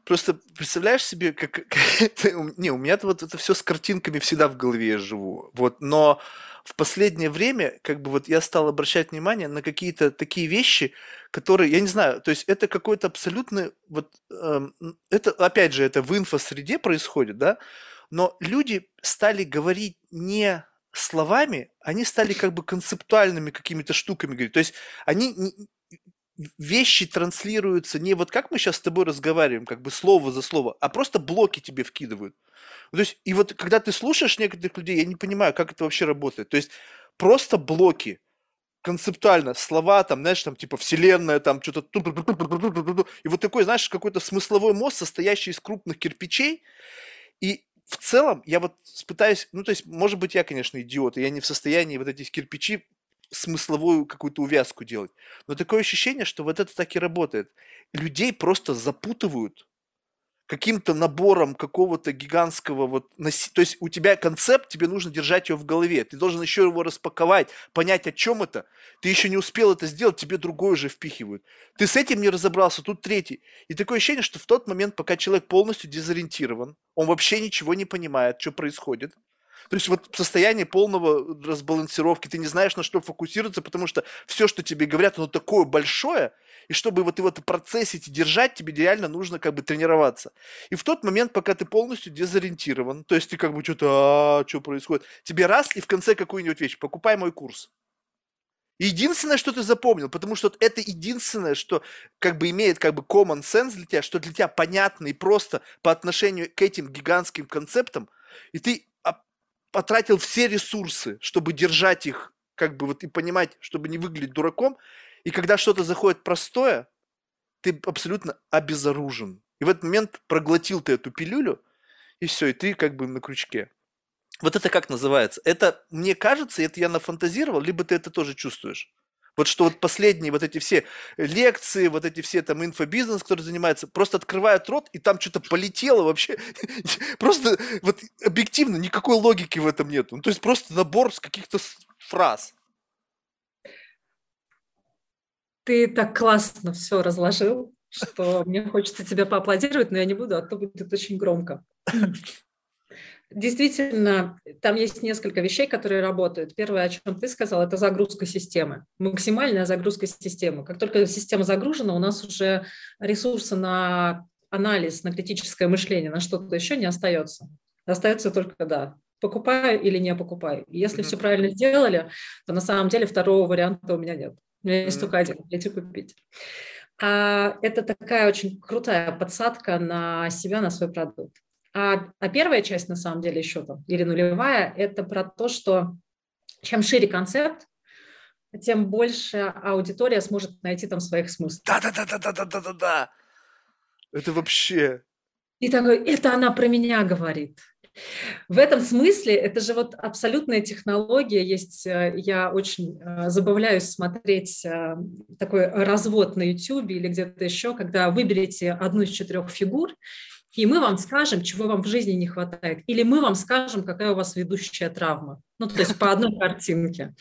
Просто представляешь себе, как, <laughs> не, у меня-то вот это все с картинками всегда в голове я живу, вот, но в последнее время, как бы вот я стал обращать внимание на какие-то такие вещи, которые, я не знаю, то есть это какой-то абсолютный, вот, эм, это, опять же, это в инфосреде происходит, да, но люди стали говорить не словами, они стали как бы концептуальными какими-то штуками говорить. То есть они вещи транслируются не вот как мы сейчас с тобой разговариваем, как бы слово за слово, а просто блоки тебе вкидывают. То есть, и вот когда ты слушаешь некоторых людей, я не понимаю, как это вообще работает. То есть, просто блоки, концептуально, слова там, знаешь, там типа вселенная, там что-то... И вот такой, знаешь, какой-то смысловой мост, состоящий из крупных кирпичей. И в целом я вот пытаюсь, ну то есть, может быть, я, конечно, идиот, и я не в состоянии вот эти кирпичи смысловую какую-то увязку делать. Но такое ощущение, что вот это так и работает. Людей просто запутывают каким-то набором какого-то гигантского вот, то есть у тебя концепт, тебе нужно держать его в голове, ты должен еще его распаковать, понять, о чем это, ты еще не успел это сделать, тебе другой уже впихивают. Ты с этим не разобрался, тут третий. И такое ощущение, что в тот момент, пока человек полностью дезориентирован, он вообще ничего не понимает, что происходит, то есть вот состояние полного разбалансировки, ты не знаешь, на что фокусироваться, потому что все, что тебе говорят, оно такое большое, и чтобы вот и в этом процессе держать, тебе реально нужно как бы тренироваться. И в тот момент, пока ты полностью дезориентирован, то есть ты как бы что-то, а, что происходит, тебе раз и в конце какую-нибудь вещь, покупай мой курс. Единственное, что ты запомнил, потому что это единственное, что как бы имеет как бы common sense для тебя, что для тебя понятно и просто по отношению к этим гигантским концептам, и ты потратил все ресурсы, чтобы держать их, как бы вот и понимать, чтобы не выглядеть дураком. И когда что-то заходит простое, ты абсолютно обезоружен. И в этот момент проглотил ты эту пилюлю, и все, и ты как бы на крючке. Вот это как называется? Это, мне кажется, это я нафантазировал, либо ты это тоже чувствуешь? Вот что вот последние вот эти все лекции, вот эти все там инфобизнес, который занимается, просто открывают рот, и там что-то полетело вообще. <laughs> Просто вот объективно никакой логики в этом нет. Ну, то есть просто набор с каких-то фраз. Ты так классно все разложил, что мне хочется тебя поаплодировать, но я не буду, а то будет очень громко. <laughs> Действительно, там есть несколько вещей, которые работают. Первое, о чем ты сказал, это загрузка системы, максимальная загрузка системы. Как только система загружена, у нас уже ресурса на анализ, на критическое мышление, на что-то еще не остается. Остается только, да, покупаю или не покупаю. если mm-hmm. все правильно сделали, то на самом деле второго варианта у меня нет. У меня есть mm-hmm. только один, идти купить. А это такая очень крутая подсадка на себя, на свой продукт. А, а первая часть, на самом деле, еще там, или нулевая, это про то, что чем шире концепт, тем больше аудитория сможет найти там своих смыслов. Да-да-да-да-да-да-да-да. Это вообще... И такой, это она про меня говорит. В этом смысле это же вот абсолютная технология. Есть, э, я очень э, забавляюсь смотреть э, такой развод на YouTube или где-то еще, когда выберете одну из четырех фигур и мы вам скажем, чего вам в жизни не хватает, или мы вам скажем, какая у вас ведущая травма. Ну, то есть по одной картинке.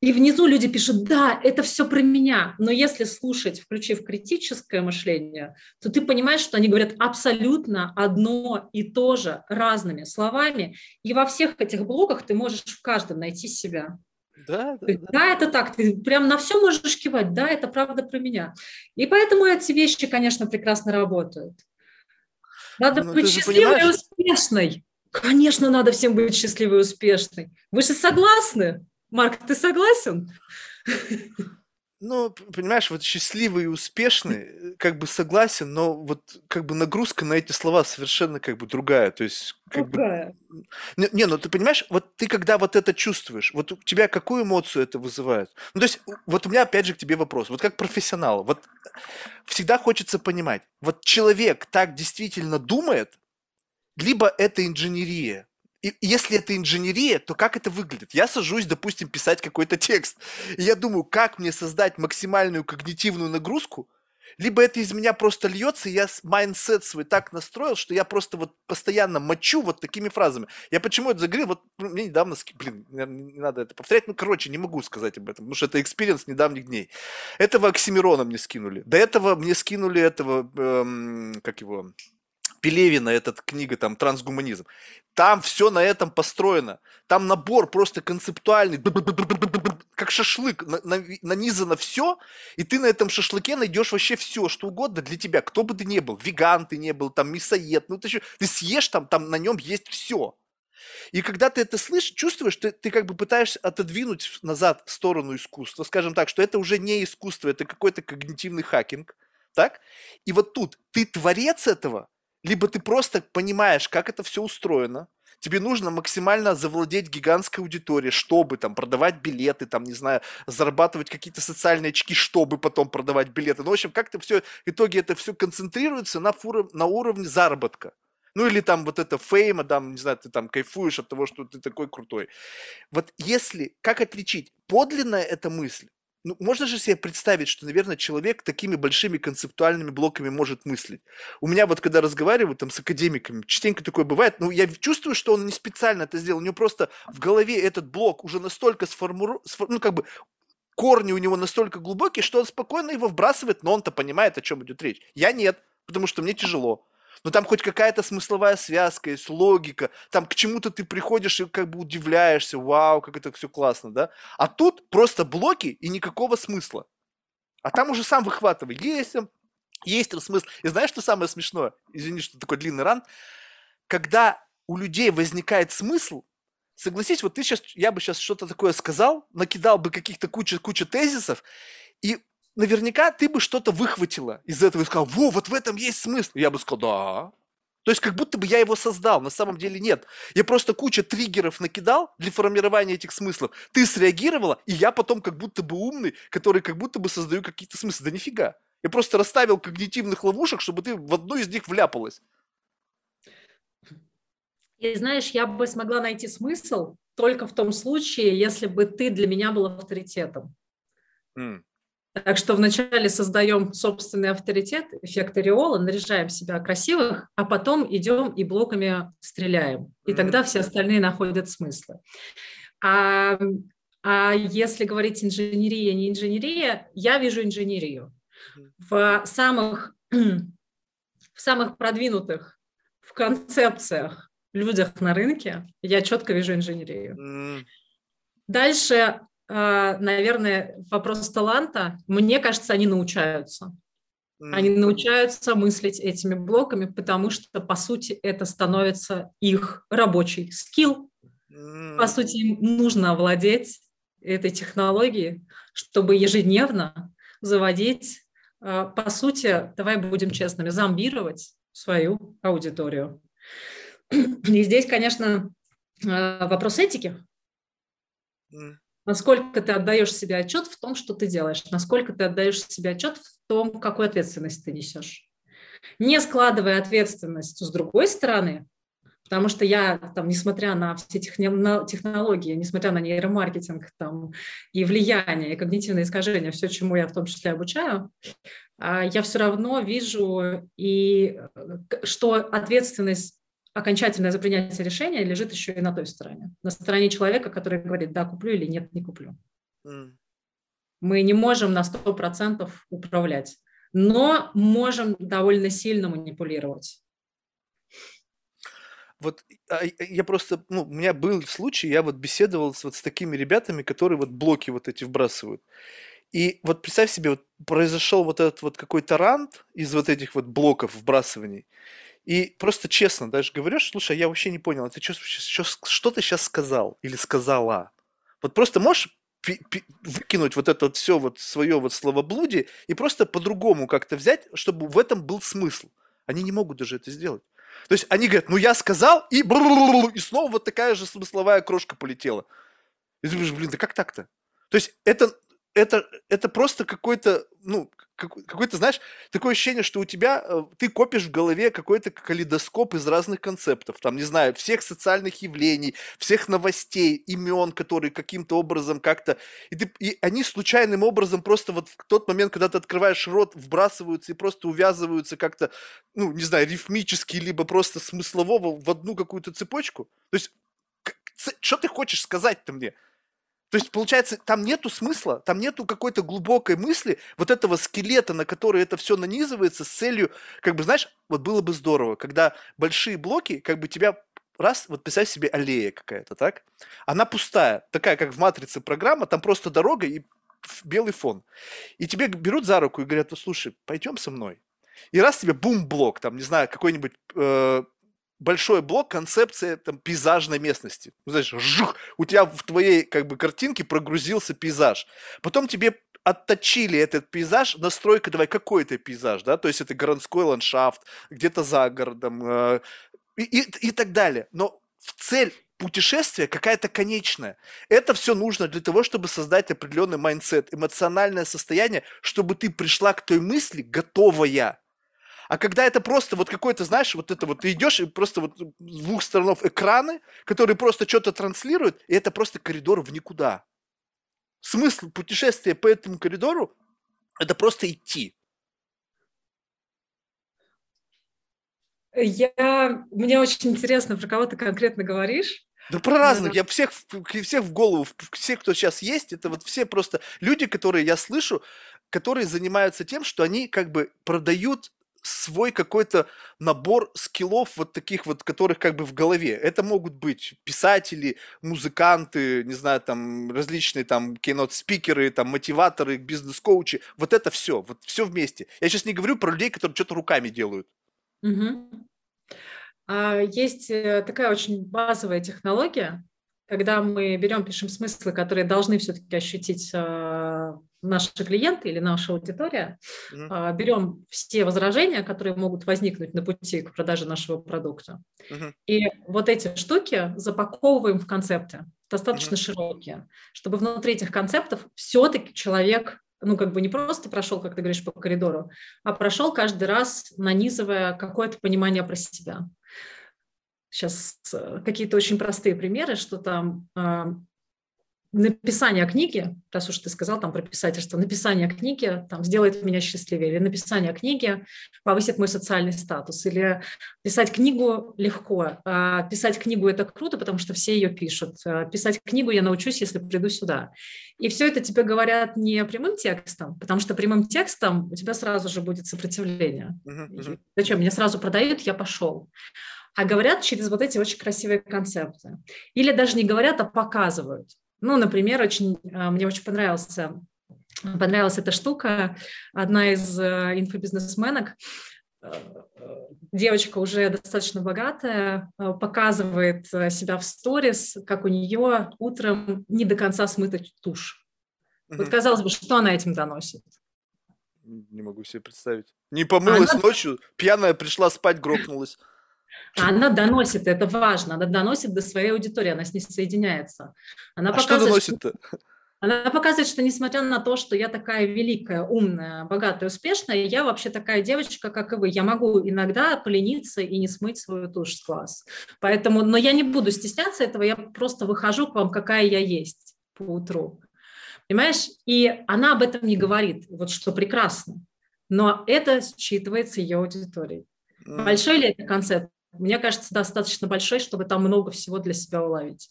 И внизу люди пишут, да, это все про меня. Но если слушать, включив критическое мышление, то ты понимаешь, что они говорят абсолютно одно и то же разными словами. И во всех этих блоках ты можешь в каждом найти себя. Да, да, да. да, это так, ты прям на все можешь кивать, да, это правда про меня. И поэтому эти вещи, конечно, прекрасно работают. Надо ну, быть счастливой и успешной. Конечно, надо всем быть счастливой и успешной. Вы же согласны? Марк, ты согласен? Ну, понимаешь, вот счастливый и успешный, э, как бы согласен, но вот как бы нагрузка на эти слова совершенно как бы другая. То есть, как другая. бы... Не, не, ну ты понимаешь, вот ты когда вот это чувствуешь, вот у тебя какую эмоцию это вызывает? Ну, то есть, вот у меня опять же к тебе вопрос. Вот как профессионал, вот всегда хочется понимать, вот человек так действительно думает, либо это инженерия, и если это инженерия, то как это выглядит? Я сажусь, допустим, писать какой-то текст. И я думаю, как мне создать максимальную когнитивную нагрузку, либо это из меня просто льется, и я mindset свой так настроил, что я просто вот постоянно мочу вот такими фразами. Я почему это заговорил? Вот ну, мне недавно, блин, не надо это повторять, ну, короче, не могу сказать об этом, потому что это experience недавних дней. Этого Оксимирона мне скинули. До этого мне скинули этого, эм, как его, Пелевина, эта книга там «Трансгуманизм». Там все на этом построено. Там набор просто концептуальный, как шашлык, нанизано все, и ты на этом шашлыке найдешь вообще все, что угодно для тебя, кто бы ты ни был, веган ты не был, там мясоед, ну ты, ты съешь там, там на нем есть все. И когда ты это слышишь, чувствуешь, ты, ты как бы пытаешься отодвинуть назад в сторону искусства, скажем так, что это уже не искусство, это какой-то когнитивный хакинг, так? И вот тут ты творец этого, либо ты просто понимаешь, как это все устроено, тебе нужно максимально завладеть гигантской аудиторией, чтобы там продавать билеты, там, не знаю, зарабатывать какие-то социальные очки, чтобы потом продавать билеты. Ну, в общем, как-то все, в итоге это все концентрируется на, фур, на уровне заработка. Ну или там вот это фейма, там, не знаю, ты там кайфуешь от того, что ты такой крутой. Вот если, как отличить, подлинная эта мысль, ну, можно же себе представить, что, наверное, человек такими большими концептуальными блоками может мыслить. У меня вот, когда разговариваю там с академиками, частенько такое бывает, ну, я чувствую, что он не специально это сделал, у него просто в голове этот блок уже настолько сформирован, ну, как бы корни у него настолько глубокие, что он спокойно его вбрасывает, но он-то понимает, о чем идет речь. Я нет, потому что мне тяжело но там хоть какая-то смысловая связка есть, логика, там к чему-то ты приходишь и как бы удивляешься, вау, как это все классно, да? А тут просто блоки и никакого смысла. А там уже сам выхватывай, есть есть смысл. И знаешь, что самое смешное? Извини, что такой длинный ран. Когда у людей возникает смысл, согласись, вот ты сейчас, я бы сейчас что-то такое сказал, накидал бы каких-то куча, куча тезисов, и наверняка ты бы что-то выхватила из этого и сказал, во, вот в этом есть смысл. Я бы сказал, да. То есть как будто бы я его создал, на самом деле нет. Я просто куча триггеров накидал для формирования этих смыслов. Ты среагировала, и я потом как будто бы умный, который как будто бы создаю какие-то смыслы. Да нифига. Я просто расставил когнитивных ловушек, чтобы ты в одну из них вляпалась. И знаешь, я бы смогла найти смысл только в том случае, если бы ты для меня был авторитетом. Mm. Так что вначале создаем собственный авторитет, эффект ореола, наряжаем себя красивых, а потом идем и блоками стреляем. И тогда все остальные находят смысл. А, а если говорить инженерия, не инженерия, я вижу инженерию. В самых, <clears throat> в самых продвинутых, в концепциях людях на рынке я четко вижу инженерию. Дальше наверное, вопрос таланта. Мне кажется, они научаются. Они научаются мыслить этими блоками, потому что, по сути, это становится их рабочий скилл. По сути, им нужно овладеть этой технологией, чтобы ежедневно заводить, а, по сути, давай будем честными, зомбировать свою аудиторию. И здесь, конечно, а, вопрос этики. Насколько ты отдаешь себе отчет в том, что ты делаешь, насколько ты отдаешь себе отчет в том, какую ответственность ты несешь. Не складывая ответственность с другой стороны, потому что я, там, несмотря на все технологии, несмотря на нейромаркетинг там, и влияние, и когнитивные искажения, все, чему я в том числе обучаю, а, я все равно вижу, и, э, что ответственность окончательное за принятие решения лежит еще и на той стороне. На стороне человека, который говорит, да, куплю или нет, не куплю. Mm. Мы не можем на 100% управлять, но можем довольно сильно манипулировать. Вот а, я просто, ну, у меня был случай, я вот беседовал с, вот с такими ребятами, которые вот блоки вот эти вбрасывают. И вот представь себе, вот произошел вот этот вот какой-то рант из вот этих вот блоков вбрасываний. И просто честно даже говоришь, слушай, я вообще не понял, ты что, что, что ты сейчас сказал или сказала? Вот просто можешь выкинуть вот это вот все вот свое вот словоблудие и просто по-другому как-то взять, чтобы в этом был смысл. Они не могут даже это сделать. То есть они говорят, ну я сказал, и, и снова вот такая же смысловая крошка полетела. И ты думаешь, блин, да как так-то? То есть это, это, это просто какой-то, ну, какой-то, знаешь, такое ощущение, что у тебя, э, ты копишь в голове какой-то калейдоскоп из разных концептов, там, не знаю, всех социальных явлений, всех новостей, имен, которые каким-то образом как-то, и, ты, и они случайным образом просто вот в тот момент, когда ты открываешь рот, вбрасываются и просто увязываются как-то, ну, не знаю, рифмически, либо просто смыслового в одну какую-то цепочку. То есть, что ты хочешь сказать-то мне? То есть, получается, там нету смысла, там нету какой-то глубокой мысли, вот этого скелета, на который это все нанизывается с целью, как бы, знаешь, вот было бы здорово, когда большие блоки, как бы тебя раз, вот представь себе аллея какая-то, так? Она пустая, такая, как в «Матрице» программа, там просто дорога и белый фон. И тебе берут за руку и говорят, ну, слушай, пойдем со мной. И раз тебе бум-блок, там, не знаю, какой-нибудь э, большой блок, концепция там, пейзажной местности. Ну, знаешь, жух, у тебя в твоей как бы картинке прогрузился пейзаж. Потом тебе отточили этот пейзаж, настройка давай какой то пейзаж, да, то есть это городской ландшафт, где-то за городом э, и, и, и так далее. Но в цель путешествие какая-то конечная. Это все нужно для того, чтобы создать определенный mindset, эмоциональное состояние, чтобы ты пришла к той мысли готовая. А когда это просто вот какой-то, знаешь, вот это вот ты идешь и просто вот с двух сторон экраны, которые просто что-то транслируют, и это просто коридор в никуда. Смысл путешествия по этому коридору – это просто идти. Я, мне очень интересно, про кого ты конкретно говоришь. Да про разных. Я всех, всех в голову, все, кто сейчас есть, это вот все просто люди, которые я слышу, которые занимаются тем, что они как бы продают свой какой-то набор скиллов вот таких вот, которых как бы в голове. Это могут быть писатели, музыканты, не знаю, там различные там кинот-спикеры, там мотиваторы, бизнес-коучи. Вот это все, вот все вместе. Я сейчас не говорю про людей, которые что-то руками делают. Угу. Есть э, такая очень базовая технология, когда мы берем, пишем смыслы, которые должны все-таки ощутить а, наши клиенты или наша аудитория, mm-hmm. берем все возражения, которые могут возникнуть на пути к продаже нашего продукта, mm-hmm. и вот эти штуки запаковываем в концепты, достаточно mm-hmm. широкие, чтобы внутри этих концептов все-таки человек ну, как бы не просто прошел, как ты говоришь, по коридору, а прошел каждый раз, нанизывая какое-то понимание про себя. Сейчас э, какие-то очень простые примеры, что там а, написание книги, раз уж ты сказал там про писательство, написание книги там, сделает меня счастливее, или написание книги повысит мой социальный статус, или писать книгу легко. А писать книгу – это круто, потому что все ее пишут. А писать книгу я научусь, если приду сюда. И все это тебе говорят не прямым текстом, потому что прямым текстом у тебя сразу же будет сопротивление. Uh-huh, Зачем? Меня сразу продают, я пошел а говорят через вот эти очень красивые концепты. Или даже не говорят, а показывают. Ну, например, очень, а, мне очень понравился, понравилась эта штука. Одна из э, инфобизнесменок, э, девочка уже достаточно богатая, э, показывает себя в сторис, как у нее утром не до конца смыта тушь. Угу. Вот казалось бы, что она этим доносит? Не могу себе представить. Не помылась она... ночью, пьяная пришла спать, грохнулась. Она доносит, это важно, она доносит до своей аудитории, она с ней соединяется. Она а что доносит-то? Она показывает, что несмотря на то, что я такая великая, умная, богатая, успешная, я вообще такая девочка, как и вы. Я могу иногда полениться и не смыть свою тушь с глаз. Поэтому, но я не буду стесняться этого, я просто выхожу к вам, какая я есть по утру. Понимаешь? И она об этом не говорит, вот что прекрасно. Но это считывается ее аудиторией. Большой ли это концепт? Мне кажется, достаточно большой, чтобы там много всего для себя уловить.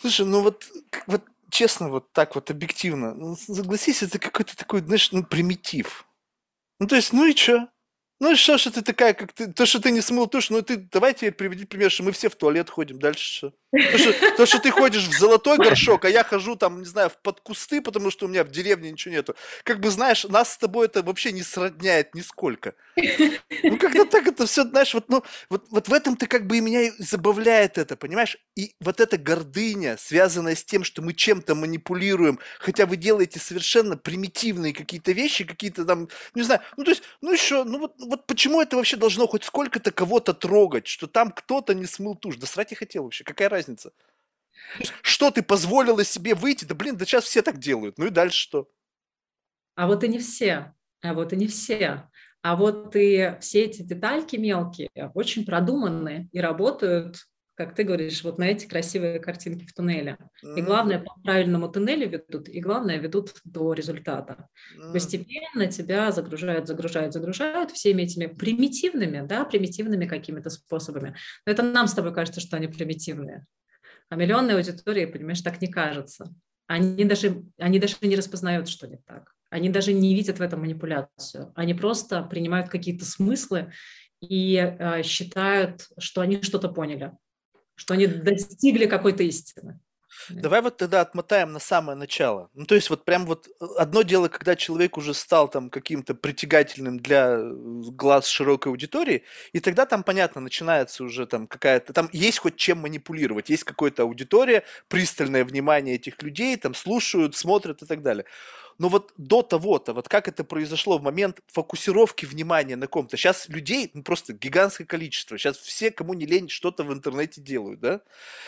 Слушай, ну вот, вот честно, вот так вот объективно, ну, согласись, это какой-то такой, знаешь, ну, примитив. Ну, то есть, ну и что? Ну и что, что ты такая, как ты, то, что ты не смыл тушь, ну ты, давай теперь приведи пример, что мы все в туалет ходим, дальше что? То что, то, что ты ходишь в золотой горшок, а я хожу там, не знаю, в под кусты, потому что у меня в деревне ничего нету. Как бы, знаешь, нас с тобой это вообще не сродняет нисколько. Ну, как-то <laughs> так это все, знаешь, вот, ну, вот, вот в этом ты как бы и меня и забавляет это, понимаешь? И вот эта гордыня, связанная с тем, что мы чем-то манипулируем, хотя вы делаете совершенно примитивные какие-то вещи, какие-то там, не знаю, ну, то есть, ну, еще, ну, вот, вот почему это вообще должно хоть сколько-то кого-то трогать, что там кто-то не смыл тушь? Да срать я хотел вообще, какая разница? Что ты позволила себе выйти? Да блин, да сейчас все так делают. Ну и дальше что? А вот и не все. А вот и не все. А вот и все эти детальки мелкие очень продуманные и работают, как ты говоришь, вот на эти красивые картинки в туннеле. И главное, по правильному туннелю ведут, и главное, ведут до результата. Постепенно тебя загружают, загружают, загружают всеми этими примитивными, да, примитивными какими-то способами. Но это нам с тобой кажется, что они примитивные. А миллионной аудитории, понимаешь, так не кажется. Они даже, они даже не распознают, что не так. Они даже не видят в этом манипуляцию. Они просто принимают какие-то смыслы и э, считают, что они что-то поняли, что они достигли какой-то истины. Давай вот тогда отмотаем на самое начало. Ну, то есть вот прям вот э, одно дело, когда человек уже стал там каким-то притягательным для э, глаз широкой аудитории, и тогда там, понятно, начинается уже там какая-то... Там есть хоть чем манипулировать, есть какая-то аудитория, пристальное внимание этих людей, там слушают, смотрят и так далее. Но вот до того-то, вот как это произошло в момент фокусировки внимания на ком-то. Сейчас людей ну, просто гигантское количество. Сейчас все, кому не лень, что-то в интернете делают, да?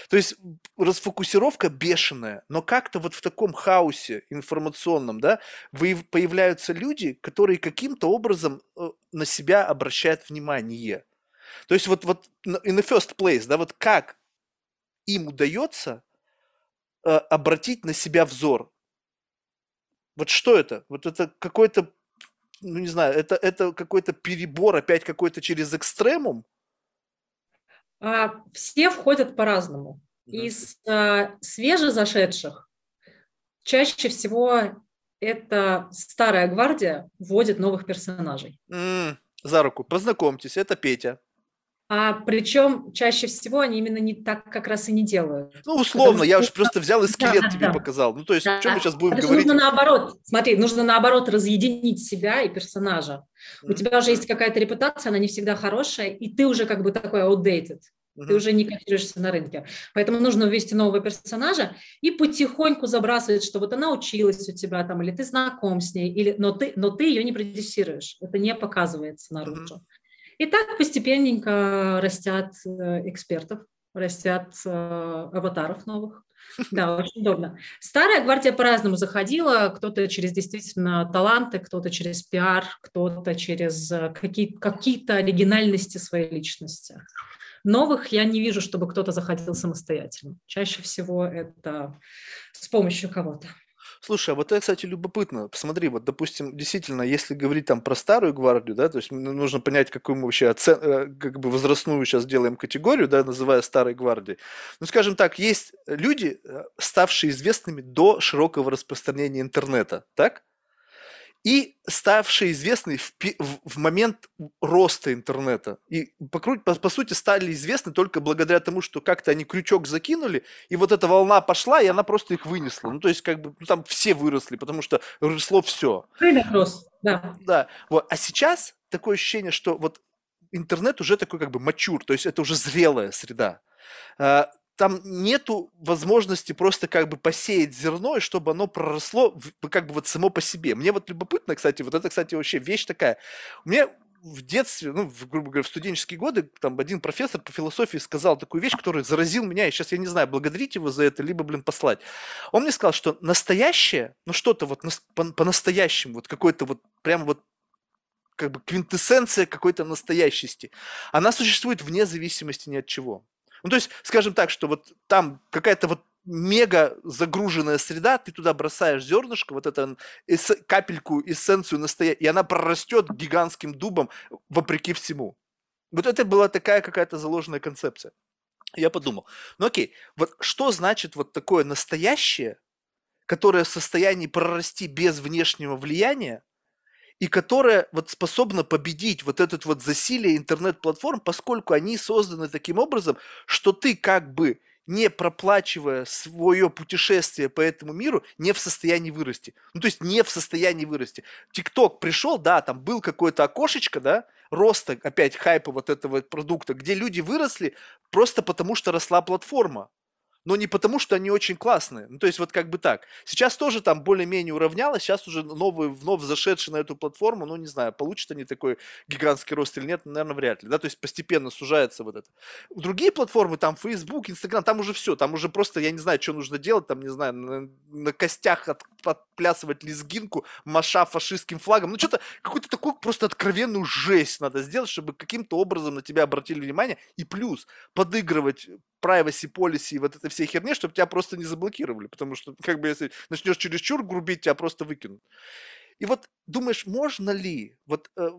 То есть расфокусировка бешеная, но как-то вот в таком хаосе информационном, да, появляются люди, которые каким-то образом э, на себя обращают внимание. То есть вот, вот in the first place, да, вот как им удается э, обратить на себя взор, вот что это? Вот это какой-то, ну не знаю, это, это какой-то перебор, опять какой-то через экстремум? А, все входят по-разному. Из а, свежезашедших чаще всего это старая гвардия вводит новых персонажей. М, за руку. Познакомьтесь, это Петя. А причем чаще всего они именно не так как раз и не делают. Ну, условно, я уж просто взял и скелет да, тебе да. показал. Ну, то есть, да. что мы сейчас будем Потому говорить? Нужно наоборот, смотри, нужно наоборот разъединить себя и персонажа. Mm-hmm. У тебя уже есть какая-то репутация, она не всегда хорошая, и ты уже как бы такой outdated. Mm-hmm. Ты уже не котируешься на рынке. Поэтому нужно ввести нового персонажа и потихоньку забрасывать, что вот она училась у тебя там, или ты знаком с ней, или, но, ты, но ты ее не продюсируешь. Это не показывается наружу. Mm-hmm. И так постепенненько растят э, экспертов, растят э, аватаров новых. Да, очень удобно. Старая гвардия по-разному заходила. Кто-то через действительно таланты, кто-то через пиар, кто-то через э, какие- какие-то оригинальности своей личности. Новых я не вижу, чтобы кто-то заходил самостоятельно. Чаще всего это с помощью кого-то. Слушай, а вот это, кстати, любопытно. Посмотри, вот, допустим, действительно, если говорить там про старую гвардию, да, то есть нужно понять, какую мы вообще оцен... Э, как бы возрастную сейчас делаем категорию, да, называя старой гвардией. Ну, скажем так, есть люди, э, ставшие известными до широкого распространения интернета, так? И ставшие известны в, в, момент роста интернета. И по, по, по сути стали известны только благодаря тому, что как-то они крючок закинули, и вот эта волна пошла, и она просто их вынесла. Ну, то есть, как бы, ну, там все выросли, потому что росло все. Рынок рос, да. Да, вот. А сейчас такое ощущение, что вот интернет уже такой как бы мачур, то есть это уже зрелая среда. Там нету возможности просто как бы посеять зерно, и чтобы оно проросло как бы вот само по себе. Мне вот любопытно, кстати, вот это, кстати, вообще вещь такая. У меня в детстве, ну, в, грубо говоря, в студенческие годы, там один профессор по философии сказал такую вещь, которая заразил меня, и сейчас я не знаю, благодарить его за это, либо, блин, послать. Он мне сказал, что настоящее, ну, что-то вот по-настоящему, вот какой-то вот прям вот как бы квинтэссенция какой-то настоящести, она существует вне зависимости ни от чего. Ну, то есть, скажем так, что вот там какая-то вот мега загруженная среда, ты туда бросаешь зернышко, вот эту эс, капельку, эссенцию настоящую, и она прорастет гигантским дубом вопреки всему. Вот это была такая какая-то заложенная концепция. Я подумал, ну окей, вот что значит вот такое настоящее, которое в состоянии прорасти без внешнего влияния, и которая вот способна победить вот этот вот засилие интернет-платформ, поскольку они созданы таким образом, что ты как бы не проплачивая свое путешествие по этому миру, не в состоянии вырасти. Ну, то есть не в состоянии вырасти. ТикТок пришел, да, там был какое-то окошечко, да, роста, опять хайпа вот этого продукта, где люди выросли просто потому, что росла платформа но не потому, что они очень классные. Ну, то есть вот как бы так. Сейчас тоже там более-менее уравнялось, сейчас уже новые, вновь зашедшие на эту платформу, ну, не знаю, получат они такой гигантский рост или нет, наверное, вряд ли, да, то есть постепенно сужается вот это. Другие платформы, там, Facebook, Instagram, там уже все, там уже просто, я не знаю, что нужно делать, там, не знаю, на, на костях от, отплясывать лезгинку, маша фашистским флагом, ну, что-то, какую-то такую просто откровенную жесть надо сделать, чтобы каким-то образом на тебя обратили внимание, и плюс подыгрывать privacy policy вот этой всей херне, чтобы тебя просто не заблокировали, потому что, как бы, если начнешь чересчур грубить, тебя просто выкинут. И вот думаешь, можно ли вот э,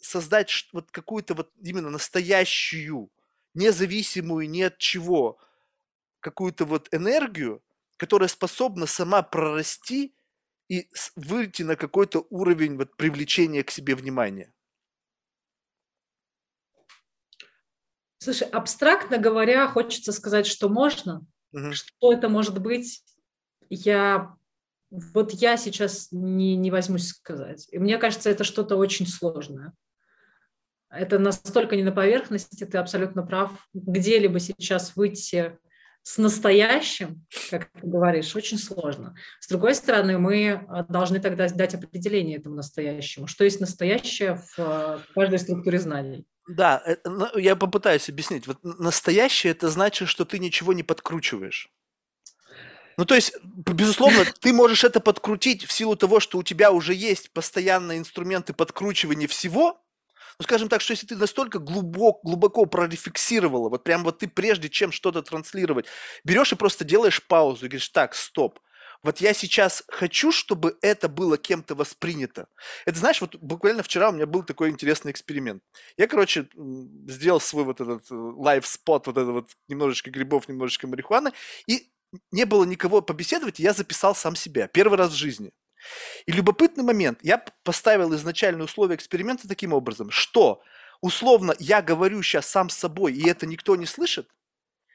создать вот какую-то вот именно настоящую, независимую ни от чего, какую-то вот энергию, которая способна сама прорасти и выйти на какой-то уровень вот привлечения к себе внимания? Слушай, абстрактно говоря, хочется сказать, что можно. Угу. Что это может быть, я вот я сейчас не, не возьмусь сказать. И мне кажется, это что-то очень сложное. Это настолько не на поверхности, ты абсолютно прав. Где-либо сейчас выйти с настоящим, как ты говоришь, очень сложно. С другой стороны, мы должны тогда дать определение этому настоящему. Что есть настоящее в каждой структуре знаний? Да, э, я попытаюсь объяснить. Вот настоящее это значит, что ты ничего не подкручиваешь. Ну, то есть, безусловно, <laughs> ты можешь это подкрутить в силу того, что у тебя уже есть постоянные инструменты подкручивания всего. Ну, скажем так, что если ты настолько глубоко, глубоко прорефиксировала, вот прям вот ты прежде чем что-то транслировать, берешь и просто делаешь паузу и говоришь, так, стоп, вот я сейчас хочу, чтобы это было кем-то воспринято. Это, знаешь, вот буквально вчера у меня был такой интересный эксперимент. Я, короче, сделал свой вот этот лайв-спот, вот это вот немножечко грибов, немножечко марихуаны, и не было никого побеседовать, я записал сам себя. Первый раз в жизни. И любопытный момент. Я поставил изначальные условия эксперимента таким образом, что условно я говорю сейчас сам с собой, и это никто не слышит,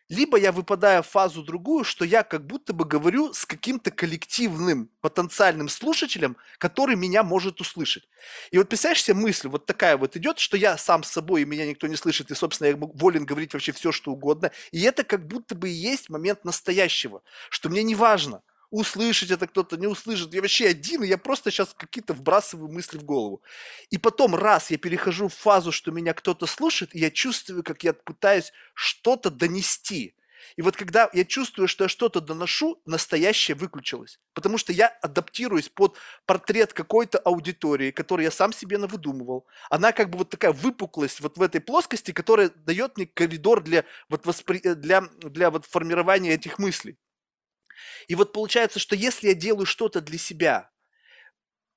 либо я выпадаю в фазу другую, что я как будто бы говорю с каким-то коллективным потенциальным слушателем, который меня может услышать. И вот представляешь себе мысль, вот такая вот идет, что я сам с собой, и меня никто не слышит, и, собственно, я волен говорить вообще все, что угодно. И это как будто бы и есть момент настоящего, что мне не важно, услышать это кто-то, не услышит. Я вообще один, и я просто сейчас какие-то вбрасываю мысли в голову. И потом раз я перехожу в фазу, что меня кто-то слушает, и я чувствую, как я пытаюсь что-то донести. И вот когда я чувствую, что я что-то доношу, настоящее выключилось. Потому что я адаптируюсь под портрет какой-то аудитории, который я сам себе навыдумывал. Она как бы вот такая выпуклость вот в этой плоскости, которая дает мне коридор для, вот воспри... для, для вот формирования этих мыслей. И вот получается, что если я делаю что-то для себя,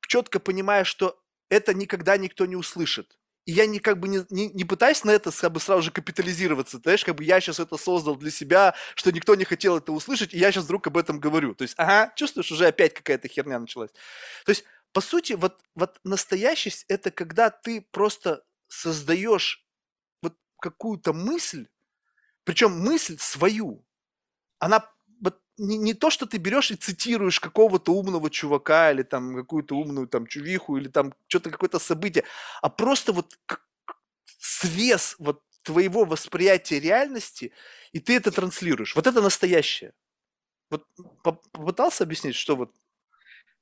четко понимая, что это никогда никто не услышит, и я не как бы не, не, не пытаюсь на это как бы сразу же капитализироваться, знаешь, как бы я сейчас это создал для себя, что никто не хотел это услышать, и я сейчас вдруг об этом говорю. То есть, ага, чувствуешь, уже опять какая-то херня началась. То есть, по сути, вот, вот настоящесть – это когда ты просто создаешь вот какую-то мысль, причем мысль свою. Она не, не то, что ты берешь и цитируешь какого-то умного чувака или там какую-то умную там чувиху или там что-то какое-то событие, а просто вот свес вот твоего восприятия реальности, и ты это транслируешь. Вот это настоящее. Вот попытался объяснить, что вот...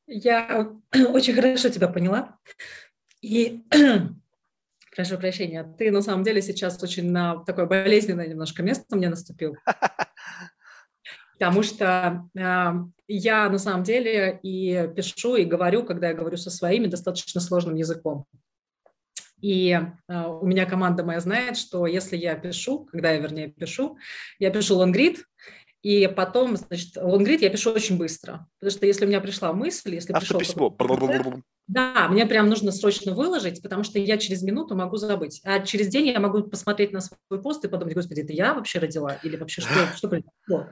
Я <clears throat> очень хорошо тебя поняла. И <clears throat> прошу прощения, ты на самом деле сейчас очень на такое болезненное немножко место мне наступил. <laughs> Потому что э, я на самом деле и пишу, и говорю, когда я говорю со своими, достаточно сложным языком. И э, у меня команда моя знает, что если я пишу, когда я, вернее, пишу, я пишу лонгрид, и потом, значит, лонгрид я пишу очень быстро. Потому что если у меня пришла мысль, если Автописьмо. пришел... Да, мне прям нужно срочно выложить, потому что я через минуту могу забыть. А через день я могу посмотреть на свой пост и подумать, господи, это я вообще родила? Или вообще что, что произошло?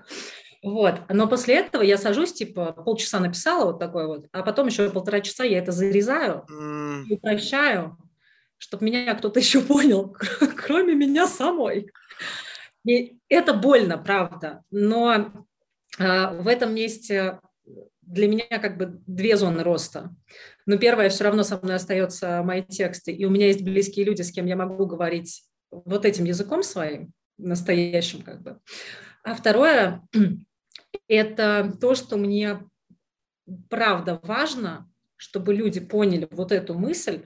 Вот. Но после этого я сажусь, типа, полчаса написала вот такой вот, а потом еще полтора часа я это зарезаю mm. и упрощаю, чтобы меня кто-то <laughs> еще понял, <laughs> кроме меня самой. И это больно, правда. Но э, в этом месте для меня как бы две зоны роста. Но первое, все равно со мной остаются мои тексты, и у меня есть близкие люди, с кем я могу говорить вот этим языком своим, настоящим как бы. А второе, <clears throat> это то, что мне правда важно, чтобы люди поняли вот эту мысль,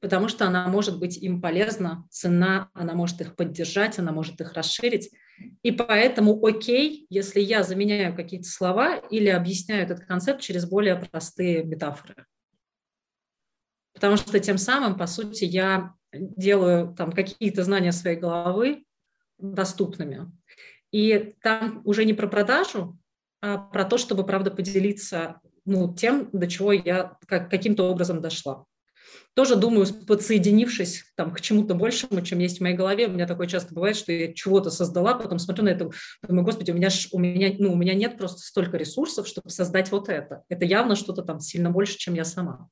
потому что она может быть им полезна, цена, она может их поддержать, она может их расширить. И поэтому окей, если я заменяю какие-то слова или объясняю этот концепт через более простые метафоры. Потому что тем самым, по сути, я делаю там какие-то знания своей головы доступными. И там уже не про продажу, про то, чтобы, правда, поделиться ну, тем, до чего я как, каким-то образом дошла. Тоже думаю, подсоединившись там, к чему-то большему, чем есть в моей голове, у меня такое часто бывает, что я чего-то создала, потом смотрю на это, думаю, господи, у меня, ж, у, меня, ну, у меня нет просто столько ресурсов, чтобы создать вот это. Это явно что-то там сильно больше, чем я сама.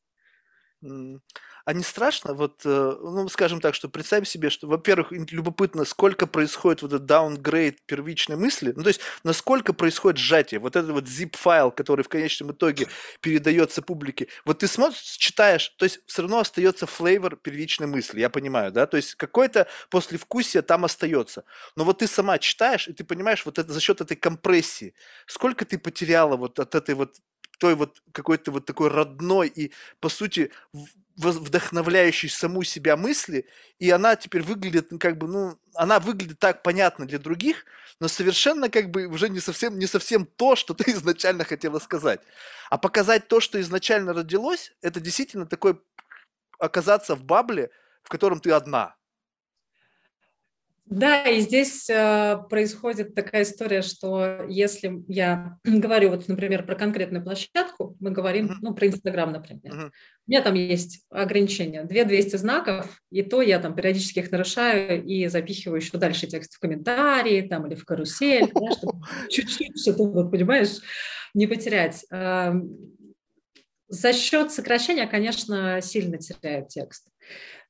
А не страшно, вот, э, ну, скажем так, что представим себе, что, во-первых, любопытно, сколько происходит вот этот даунгрейд первичной мысли, ну, то есть, насколько происходит сжатие, вот этот вот zip-файл, который в конечном итоге передается публике, вот ты смотришь, читаешь, то есть, все равно остается флейвор первичной мысли, я понимаю, да, то есть, какой-то послевкусие там остается, но вот ты сама читаешь, и ты понимаешь, вот это за счет этой компрессии, сколько ты потеряла вот от этой вот той вот какой-то вот такой родной и, по сути, вдохновляющей саму себя мысли, и она теперь выглядит, ну, как бы, ну, она выглядит так понятно для других, но совершенно как бы уже не совсем, не совсем то, что ты изначально хотела сказать. А показать то, что изначально родилось, это действительно такой оказаться в бабле, в котором ты одна. Да, и здесь э, происходит такая история, что если я <clears throat> говорю, вот, например, про конкретную площадку, мы говорим, uh-huh. ну, про Инстаграм, например. Uh-huh. У меня там есть ограничения, 200 знаков, и то я там периодически их нарушаю и запихиваю еще дальше текст в комментарии там или в карусель, <laughs> чтобы чуть-чуть что-то, вот, понимаешь, не потерять. За счет сокращения, конечно, сильно теряю текст.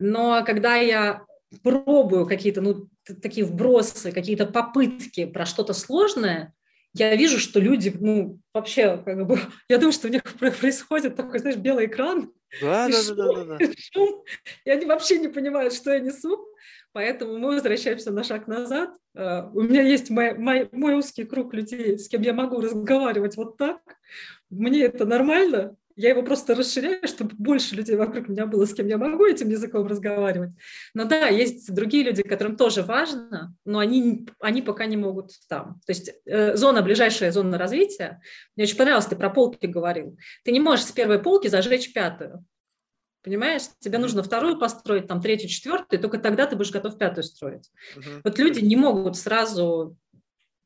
Но когда я пробую какие-то, ну, такие вбросы, какие-то попытки про что-то сложное, я вижу, что люди, ну, вообще, как бы, <laughs> я думаю, что у них происходит такой, знаешь, белый экран, да, да, шум, да, да, да. <laughs> Шум, и они вообще не понимают, что я несу, поэтому мы возвращаемся на шаг назад. Uh, у меня есть мой, мой, мой узкий круг людей, с кем я могу разговаривать вот так. Мне это нормально, я его просто расширяю, чтобы больше людей вокруг меня было, с кем я могу этим языком разговаривать. Но да, есть другие люди, которым тоже важно, но они, они пока не могут там. То есть э, зона, ближайшая зона развития, мне очень понравилось, ты про полки говорил. Ты не можешь с первой полки зажечь пятую. Понимаешь, тебе нужно вторую построить, там третью, четвертую, и только тогда ты будешь готов пятую строить. Uh-huh. Вот люди не могут сразу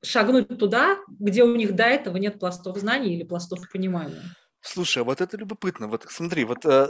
шагнуть туда, где у них до этого нет пластов знаний или пластов понимания. Слушай, а вот это любопытно. Вот смотри, вот, э,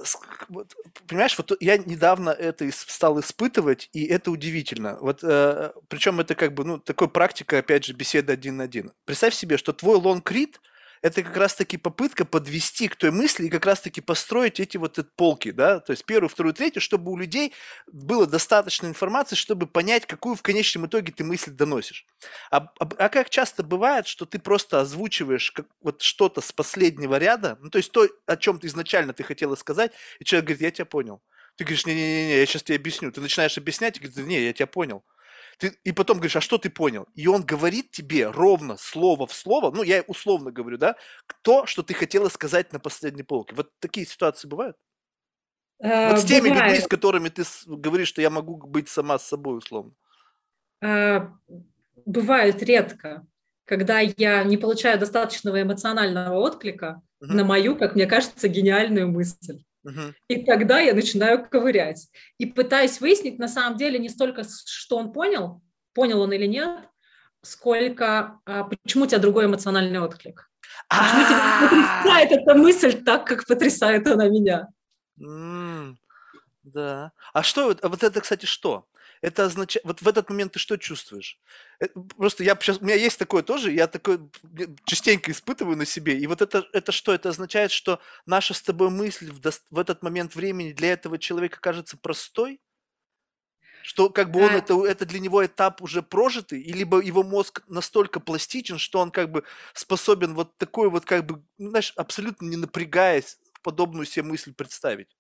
вот понимаешь, вот я недавно это стал испытывать, и это удивительно. Вот, э, причем это как бы, ну, такой практика, опять же, беседы один на один. Представь себе, что твой лонг-рид – это как раз-таки попытка подвести к той мысли и как раз-таки построить эти вот полки, да, то есть первую, вторую, третью, чтобы у людей было достаточно информации, чтобы понять, какую в конечном итоге ты мысль доносишь. А, а, а как часто бывает, что ты просто озвучиваешь как, вот что-то с последнего ряда, ну, то есть то, о чем ты изначально ты хотела сказать, и человек говорит, я тебя понял. Ты говоришь, не-не-не, я сейчас тебе объясню. Ты начинаешь объяснять, и говорит, не, я тебя понял. Ты, и потом говоришь, а что ты понял? И он говорит тебе ровно, слово в слово, ну, я условно говорю, да, то, что ты хотела сказать на последней полке. Вот такие ситуации бывают? А, вот с теми бывает. людьми, с которыми ты говоришь, что я могу быть сама с собой, условно. А, бывает редко, когда я не получаю достаточного эмоционального отклика угу. на мою, как мне кажется, гениальную мысль. И тогда я начинаю ковырять. И пытаюсь выяснить, на самом деле, не столько, что он понял, понял он или нет, сколько, а, почему у тебя другой эмоциональный отклик. Почему тебя потрясает эта мысль так, как потрясает она меня. Да. А что, вот это, кстати, что? Это означает, вот в этот момент ты что чувствуешь? Э, просто я сейчас, у меня есть такое тоже, я такое частенько испытываю на себе, и вот это, это что? Это означает, что наша с тобой мысль в, в этот момент времени для этого человека кажется простой? Что как бы он, это, это для него этап уже прожитый, и либо его мозг настолько пластичен, что он как бы способен вот такой вот как бы, знаешь, абсолютно не напрягаясь, подобную себе мысль представить?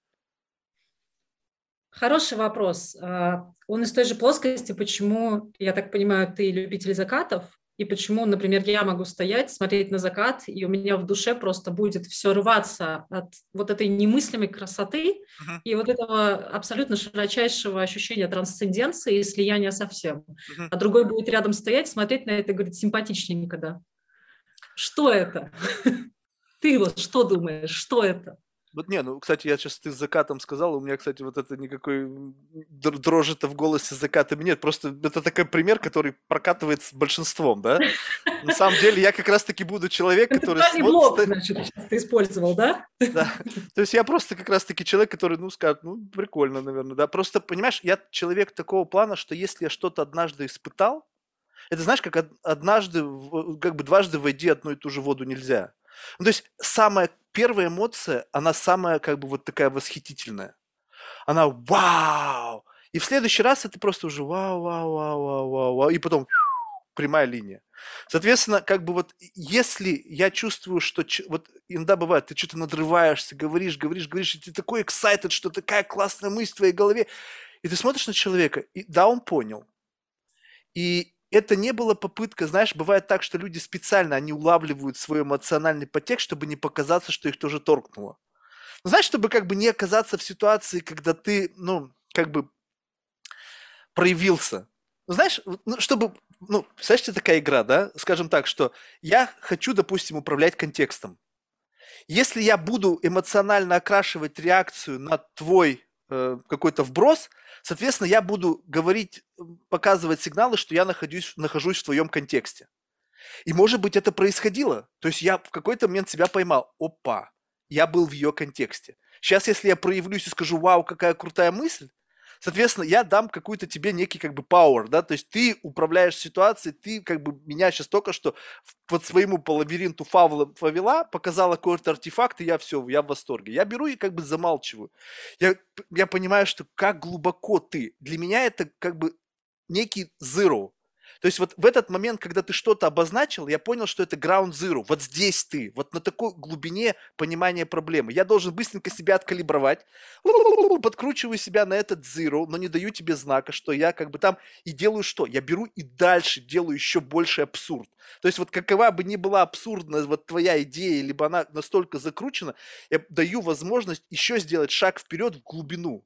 Хороший вопрос. А, он из той же плоскости, почему, я так понимаю, ты любитель закатов, и почему, например, я могу стоять, смотреть на закат, и у меня в душе просто будет все рваться от вот этой немыслимой красоты uh-huh. и вот этого абсолютно широчайшего ощущения трансценденции и слияния со всем. Uh-huh. А другой будет рядом стоять, смотреть на это и говорить, симпатичненько, да. Что это? <laughs> Ты вот что думаешь, что это? Вот не, ну, кстати, я сейчас ты с закатом сказал, у меня, кстати, вот это никакой дрожи-то в голосе с закатами нет. Просто это такой пример, который прокатывает с большинством, да? На самом деле я как раз-таки буду человек, который... Это блок, значит, ты использовал, да? Да. То есть я просто как раз-таки человек, который, ну, скажет, ну, прикольно, наверное, да. Просто, понимаешь, я человек такого плана, что если я что-то однажды испытал, это знаешь, как однажды, как бы дважды войди одну и ту же воду нельзя. Ну, то есть самая первая эмоция, она самая как бы вот такая восхитительная. она вау! И в следующий раз это просто уже вау, вау, вау, вау, вау, вау, и потом <laughs> прямая линия. Соответственно, как бы вот если я чувствую, что вот иногда бывает, ты что-то надрываешься, говоришь, говоришь, говоришь, и ты такой excited, что такая классная мысль в твоей голове, и ты смотришь на человека, и да, он понял. И это не была попытка, знаешь, бывает так, что люди специально, они улавливают свой эмоциональный подтекст, чтобы не показаться, что их тоже торкнуло. Но знаешь, чтобы как бы не оказаться в ситуации, когда ты, ну, как бы проявился. Ну, знаешь, ну, чтобы, ну, знаешь, это такая игра, да? Скажем так, что я хочу, допустим, управлять контекстом. Если я буду эмоционально окрашивать реакцию на твой какой-то вброс, соответственно, я буду говорить, показывать сигналы, что я нахожусь, нахожусь в твоем контексте. И, может быть, это происходило. То есть я в какой-то момент себя поймал. Опа, я был в ее контексте. Сейчас, если я проявлюсь и скажу, вау, какая крутая мысль, Соответственно, я дам какой-то тебе некий как бы power, да, то есть ты управляешь ситуацией, ты как бы меня сейчас только что под своему по лабиринту фавла повела, показала какой-то артефакт, и я все, я в восторге. Я беру и как бы замалчиваю. Я, я понимаю, что как глубоко ты. Для меня это как бы некий zero. То есть вот в этот момент, когда ты что-то обозначил, я понял, что это ground zero. Вот здесь ты, вот на такой глубине понимания проблемы. Я должен быстренько себя откалибровать, подкручиваю себя на этот zero, но не даю тебе знака, что я как бы там и делаю что? Я беру и дальше делаю еще больше абсурд. То есть вот какова бы ни была абсурдная вот твоя идея, либо она настолько закручена, я даю возможность еще сделать шаг вперед в глубину.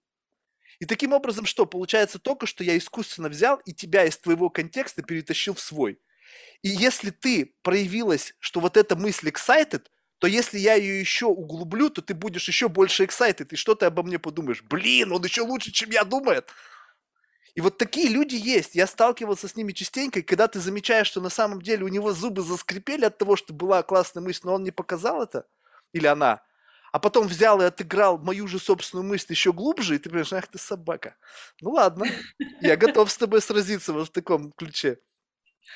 И таким образом что? Получается только, что я искусственно взял и тебя из твоего контекста перетащил в свой. И если ты проявилась, что вот эта мысль excited, то если я ее еще углублю, то ты будешь еще больше excited, и что ты обо мне подумаешь? Блин, он еще лучше, чем я думает. И вот такие люди есть. Я сталкивался с ними частенько, и когда ты замечаешь, что на самом деле у него зубы заскрипели от того, что была классная мысль, но он не показал это, или она, а потом взял и отыграл мою же собственную мысль еще глубже, и ты понимаешь, ах ты собака. Ну ладно, я готов с тобой сразиться вот в таком ключе.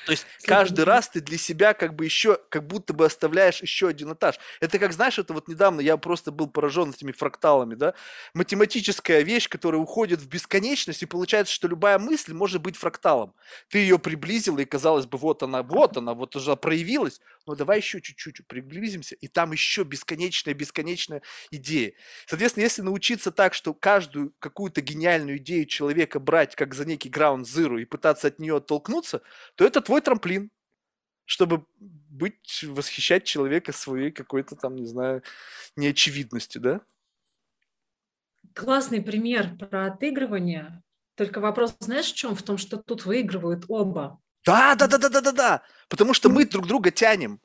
То есть каждый раз ты для себя как бы еще, как будто бы оставляешь еще один этаж. Это как, знаешь, это вот недавно я просто был поражен этими фракталами, да. Математическая вещь, которая уходит в бесконечность, и получается, что любая мысль может быть фракталом. Ты ее приблизил, и казалось бы, вот она, вот она, вот уже проявилась, но давай еще чуть-чуть приблизимся, и там еще бесконечная, бесконечная идея. Соответственно, если научиться так, что каждую какую-то гениальную идею человека брать как за некий ground zero и пытаться от нее оттолкнуться, то это твой трамплин, чтобы быть, восхищать человека своей какой-то там, не знаю, неочевидностью, да? Классный пример про отыгрывание. Только вопрос, знаешь, в чем? В том, что тут выигрывают оба. Да, да, да, да, да, да, да. Потому что мы друг друга тянем.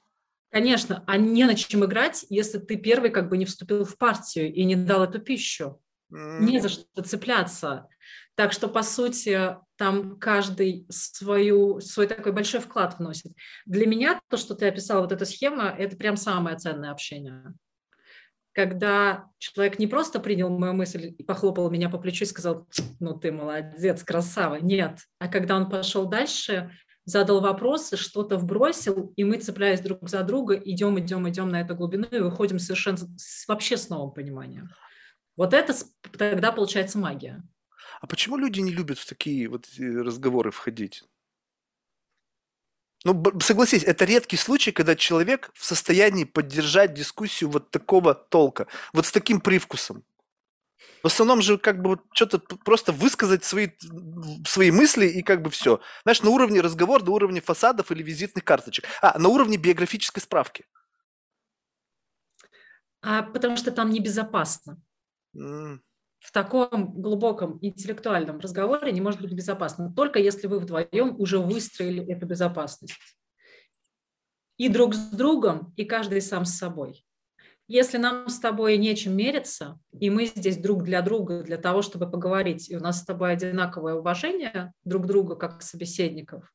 Конечно, а не на чем играть, если ты первый как бы не вступил в партию и не дал эту пищу. Mm. Не за что цепляться. Так что, по сути, там каждый свою, свой такой большой вклад вносит. Для меня то, что ты описала, вот эта схема, это прям самое ценное общение. Когда человек не просто принял мою мысль и похлопал меня по плечу и сказал, ну ты молодец, красава. Нет. А когда он пошел дальше, задал вопросы, что-то вбросил, и мы, цепляясь друг за друга, идем, идем, идем на эту глубину и выходим совершенно с, вообще с новым пониманием. Вот это тогда получается магия. А почему люди не любят в такие вот разговоры входить? Ну, согласись, это редкий случай, когда человек в состоянии поддержать дискуссию вот такого толка, вот с таким привкусом. В основном же как бы что-то просто высказать свои, свои мысли и как бы все. Знаешь, на уровне разговора, на уровне фасадов или визитных карточек. А, на уровне биографической справки. А, потому что там небезопасно. Mm в таком глубоком интеллектуальном разговоре не может быть безопасно, только если вы вдвоем уже выстроили эту безопасность. И друг с другом, и каждый сам с собой. Если нам с тобой нечем мериться, и мы здесь друг для друга, для того, чтобы поговорить, и у нас с тобой одинаковое уважение друг друга как собеседников,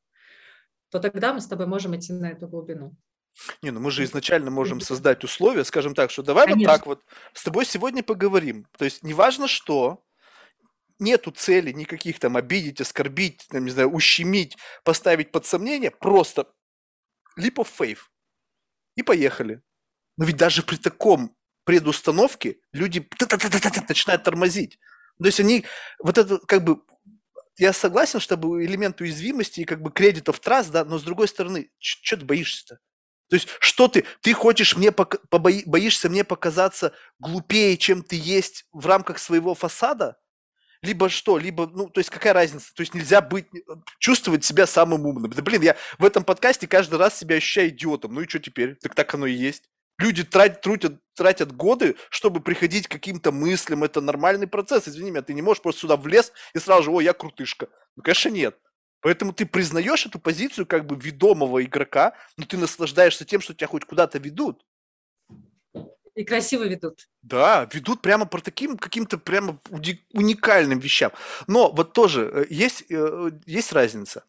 то тогда мы с тобой можем идти на эту глубину. Не, ну мы же изначально можем создать условия, скажем так, что давай Конечно. вот так вот с тобой сегодня поговорим. То есть неважно что, нету цели никаких там обидеть, оскорбить, там, не знаю, ущемить, поставить под сомнение, просто leap of faith. И поехали. Но ведь даже при таком предустановке люди начинают тормозить. То есть они, вот это как бы, я согласен, чтобы элемент уязвимости и как бы кредитов траст, да, но с другой стороны, что ты боишься-то? То есть, что ты, ты хочешь мне, побои, боишься мне показаться глупее, чем ты есть в рамках своего фасада? Либо что, либо, ну, то есть какая разница? То есть нельзя быть, чувствовать себя самым умным. Да, блин, я в этом подкасте каждый раз себя ощущаю идиотом. Ну и что теперь? Так так оно и есть. Люди тратят, тратят, тратят годы, чтобы приходить к каким-то мыслям. Это нормальный процесс. Извини меня, ты не можешь просто сюда влез и сразу же, о, я крутышка. Ну, конечно, нет. Поэтому ты признаешь эту позицию как бы ведомого игрока, но ты наслаждаешься тем, что тебя хоть куда-то ведут. И красиво ведут. Да, ведут прямо по таким каким-то прямо уникальным вещам. Но вот тоже э, есть, э, есть разница.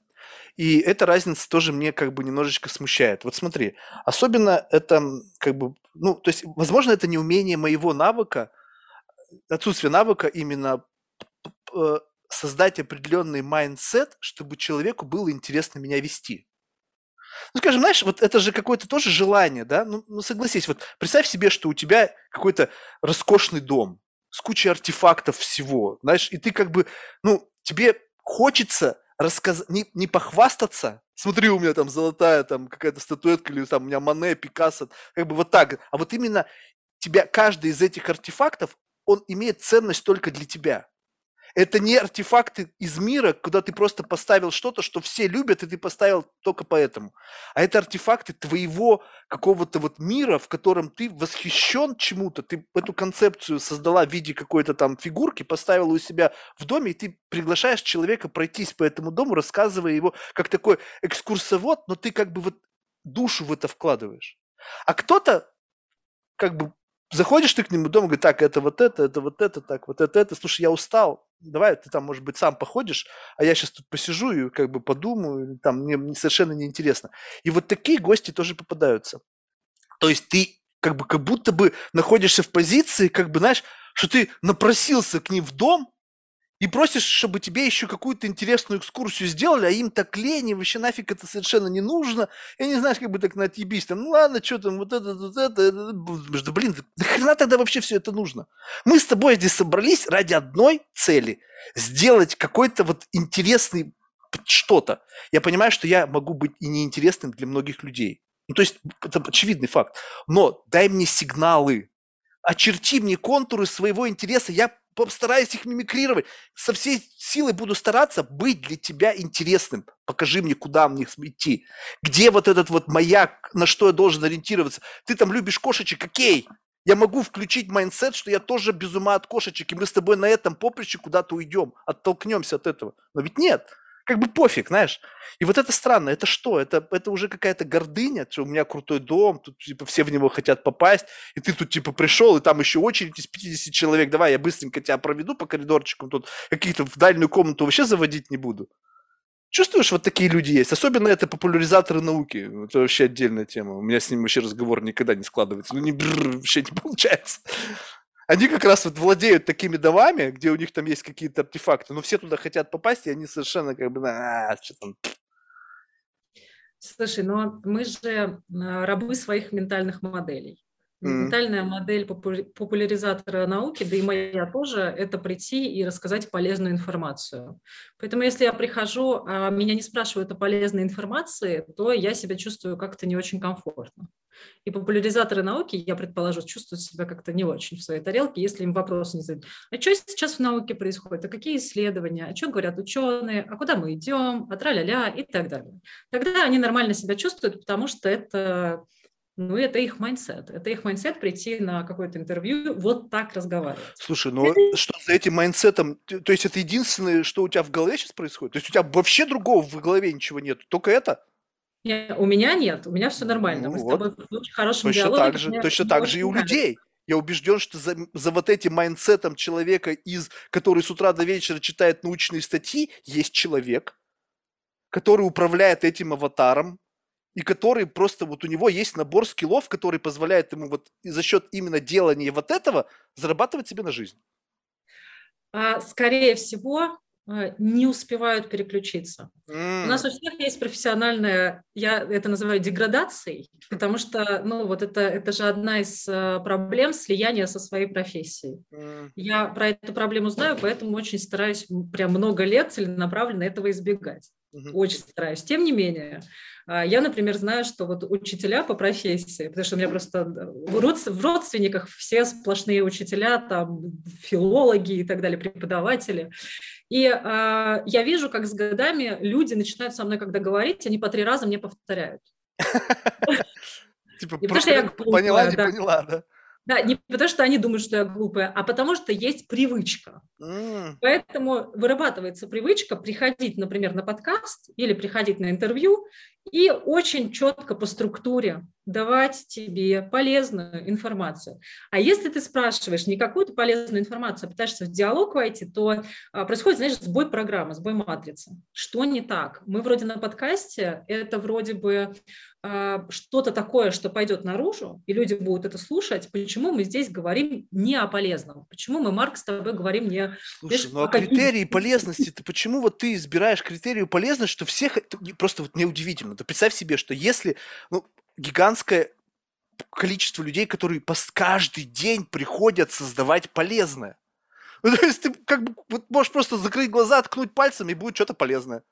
И эта разница тоже мне как бы немножечко смущает. Вот смотри, особенно это как бы, ну, то есть, возможно, это не умение моего навыка, отсутствие навыка именно э, создать определенный mindset, чтобы человеку было интересно меня вести. Ну, скажем, знаешь, вот это же какое-то тоже желание, да? Ну, ну, согласись, вот представь себе, что у тебя какой-то роскошный дом с кучей артефактов всего, знаешь, и ты как бы, ну, тебе хочется рассказать, не, не похвастаться, смотри, у меня там золотая там какая-то статуэтка, или там у меня Мане, Пикассо, как бы вот так, а вот именно тебя, каждый из этих артефактов, он имеет ценность только для тебя. Это не артефакты из мира, куда ты просто поставил что-то, что все любят, и ты поставил только поэтому. А это артефакты твоего какого-то вот мира, в котором ты восхищен чему-то. Ты эту концепцию создала в виде какой-то там фигурки, поставила у себя в доме, и ты приглашаешь человека пройтись по этому дому, рассказывая его как такой экскурсовод, но ты как бы вот душу в это вкладываешь. А кто-то как бы заходишь ты к нему дома, говорит, так, это вот это, это вот это, так, вот это, это. Слушай, я устал, давай ты там, может быть, сам походишь, а я сейчас тут посижу и как бы подумаю, там мне совершенно неинтересно. И вот такие гости тоже попадаются. То есть ты как бы как будто бы находишься в позиции, как бы, знаешь, что ты напросился к ним в дом, и просишь, чтобы тебе еще какую-то интересную экскурсию сделали, а им так лень, и вообще нафиг это совершенно не нужно. Я не знаешь, как бы так на там, ну ладно, что там, вот это, вот это, да блин, да хрена тогда вообще все это нужно? Мы с тобой здесь собрались ради одной цели – сделать какой-то вот интересный что-то. Я понимаю, что я могу быть и неинтересным для многих людей. Ну, то есть, это очевидный факт. Но дай мне сигналы, очерти мне контуры своего интереса, я постараюсь их мимикрировать. Со всей силой буду стараться быть для тебя интересным. Покажи мне, куда мне идти. Где вот этот вот маяк, на что я должен ориентироваться. Ты там любишь кошечек, окей. Я могу включить mindset, что я тоже без ума от кошечек, и мы с тобой на этом поприще куда-то уйдем, оттолкнемся от этого. Но ведь нет как бы пофиг, знаешь. И вот это странно, это что? Это, это уже какая-то гордыня, что у меня крутой дом, тут типа все в него хотят попасть, и ты тут типа пришел, и там еще очередь из 50 человек, давай я быстренько тебя проведу по коридорчикам, тут каких-то в дальнюю комнату вообще заводить не буду. Чувствуешь, вот такие люди есть. Особенно это популяризаторы науки. Это вообще отдельная тема. У меня с ним вообще разговор никогда не складывается. Ну, не, бррр, <laughs> вообще не получается. Они как раз вот владеют такими домами, где у них там есть какие-то артефакты, но все туда хотят попасть, и они совершенно как бы, а, что там. Слушай, но мы же а, рабы своих ментальных моделей. Ментальная модель популяризатора науки, да и моя тоже, это прийти и рассказать полезную информацию. Поэтому если я прихожу, а меня не спрашивают о полезной информации, то я себя чувствую как-то не очень комфортно. И популяризаторы науки, я предположу, чувствуют себя как-то не очень в своей тарелке, если им вопрос не задают. А что сейчас в науке происходит? А какие исследования? А что говорят ученые? А куда мы идем? А тра-ля-ля и так далее. Тогда они нормально себя чувствуют, потому что это ну, это их mindset. Это их mindset прийти на какое-то интервью, вот так разговаривать. Слушай, ну что за этим mindset ом? То есть это единственное, что у тебя в голове сейчас происходит? То есть у тебя вообще другого в голове ничего нет? Только это? Нет, у меня нет, у меня все нормально. Ну, Мы вот. с тобой в очень хорошем точно диалоге. Так же, точно так же и у людей. Я убежден, что за, за вот этим mindset ом человека, из, который с утра до вечера читает научные статьи, есть человек, который управляет этим аватаром, и который просто вот у него есть набор скиллов, который позволяет ему вот за счет именно делания вот этого зарабатывать себе на жизнь. А, скорее всего, э, не успевают переключиться. Mm. У нас у всех есть профессиональная, я это называю деградацией, потому что, ну, вот это, это же одна из э, проблем слияния со своей профессией. Mm. Я про эту проблему знаю, поэтому очень стараюсь прям много лет целенаправленно этого избегать. Mm-hmm. Очень стараюсь. Тем не менее, а, я, например, знаю, что вот учителя по профессии, потому что у меня просто в родственниках все сплошные учителя, там, филологи и так далее, преподаватели. И э, я вижу, как с годами люди начинают со мной, когда говорить, они по три раза мне повторяют. <laughs> Типа, поняла, не поняла, да? Да, не потому что они думают, что я глупая, а потому что есть привычка. Mm. Поэтому вырабатывается привычка приходить, например, на подкаст или приходить на интервью и очень четко по структуре давать тебе полезную информацию. А если ты спрашиваешь не какую-то полезную информацию, а пытаешься в диалог войти, то а, происходит, знаешь, сбой программы, сбой матрицы. Что не так? Мы вроде на подкасте, это вроде бы а, что-то такое, что пойдет наружу, и люди будут это слушать, почему мы здесь говорим не о полезном? Почему мы, Марк, с тобой говорим не... Слушай, знаешь, ну а критерии полезности, ты почему вот ты избираешь критерию полезности, что всех... Просто вот мне удивительно. Ты представь себе, что если... Ну, гигантское количество людей, которые каждый день приходят создавать полезное. <laughs> Ну, то есть ты как бы вот можешь просто закрыть глаза, ткнуть пальцем, и будет что-то полезное.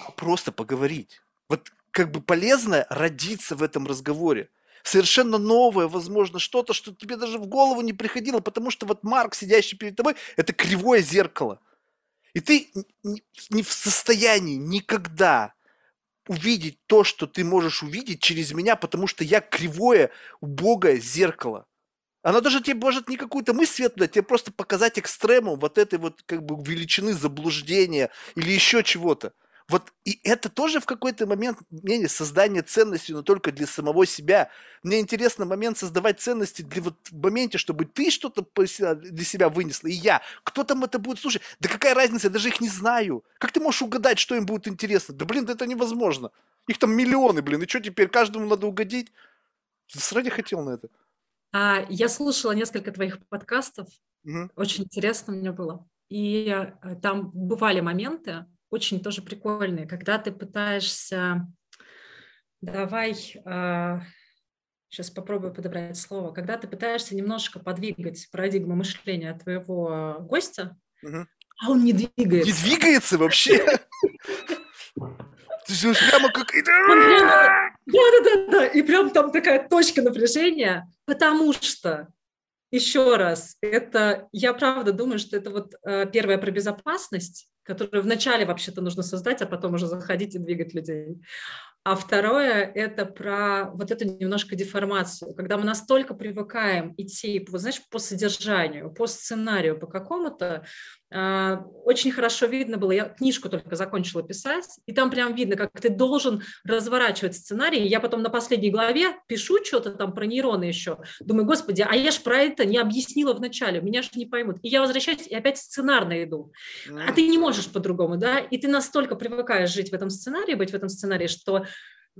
А просто поговорить. Вот как бы полезное родиться в этом разговоре. Совершенно новое, возможно, что-то, что тебе даже в голову не приходило, потому что вот Марк, сидящий перед тобой, это кривое зеркало. И ты не в состоянии никогда увидеть то, что ты можешь увидеть через меня, потому что я кривое, убогое зеркало. Она даже тебе может не какую-то мысль светлую, тебе просто показать экстремум вот этой вот как бы величины заблуждения или еще чего-то. Вот и это тоже в какой-то момент мнение создание ценности, но только для самого себя. Мне интересно момент создавать ценности для вот в моменте, чтобы ты что-то для себя вынесла, и я. Кто там это будет слушать? Да какая разница, я даже их не знаю. Как ты можешь угадать, что им будет интересно? Да блин, это невозможно. Их там миллионы, блин, и что теперь, каждому надо угодить? Сради хотел на это. А, я слушала несколько твоих подкастов, угу. очень интересно мне было. И э, там бывали моменты, очень тоже прикольные, когда ты пытаешься, давай, сейчас попробую подобрать слово, когда ты пытаешься немножко подвигать парадигму мышления твоего гостя, угу. а он не двигается. Не двигается вообще? Ты же прямо как... Да-да-да, и прям там такая точка напряжения, потому что еще раз, это я правда думаю, что это вот э, первое про безопасность, которую вначале вообще-то нужно создать, а потом уже заходить и двигать людей. А второе – это про вот эту немножко деформацию, когда мы настолько привыкаем идти, вот, знаешь, по содержанию, по сценарию, по какому-то, очень хорошо видно было, я книжку только закончила писать, и там прям видно, как ты должен разворачивать сценарий. Я потом на последней главе пишу что-то там про нейроны еще. Думаю, господи, а я ж про это не объяснила вначале, меня же не поймут. И я возвращаюсь и опять сценарно иду. А ты не можешь по-другому, да? И ты настолько привыкаешь жить в этом сценарии, быть в этом сценарии, что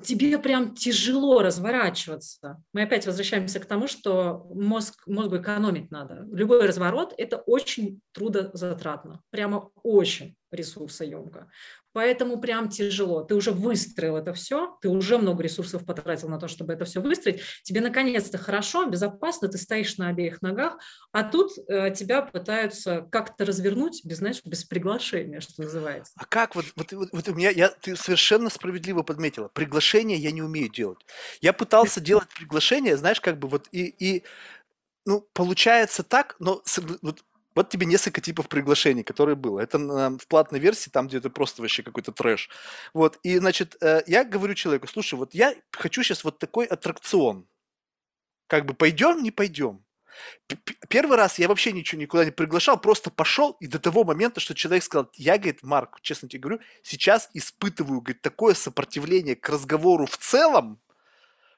тебе прям тяжело разворачиваться. Мы опять возвращаемся к тому, что мозг, мозгу экономить надо. Любой разворот – это очень трудозатратно, прямо очень ресурсоемко. Поэтому прям тяжело. Ты уже выстроил это все, ты уже много ресурсов потратил на то, чтобы это все выстроить. Тебе наконец-то хорошо, безопасно, ты стоишь на обеих ногах, а тут э, тебя пытаются как-то развернуть без, знаешь, без приглашения, что называется. А как? Вот, вот, вот, вот у меня, я, ты совершенно справедливо подметила. Приглашение я не умею делать. Я пытался делать приглашение, знаешь, как бы вот и, и ну, получается так, но вот вот тебе несколько типов приглашений, которые было. Это в платной версии, там, где это просто вообще какой-то трэш. Вот, и, значит, э, я говорю человеку, слушай, вот я хочу сейчас вот такой аттракцион. Как бы пойдем, не пойдем. Первый раз я вообще ничего никуда не приглашал, просто пошел, и до того момента, что человек сказал, я, говорит, Марк, честно тебе говорю, сейчас испытываю, говорит, такое сопротивление к разговору в целом,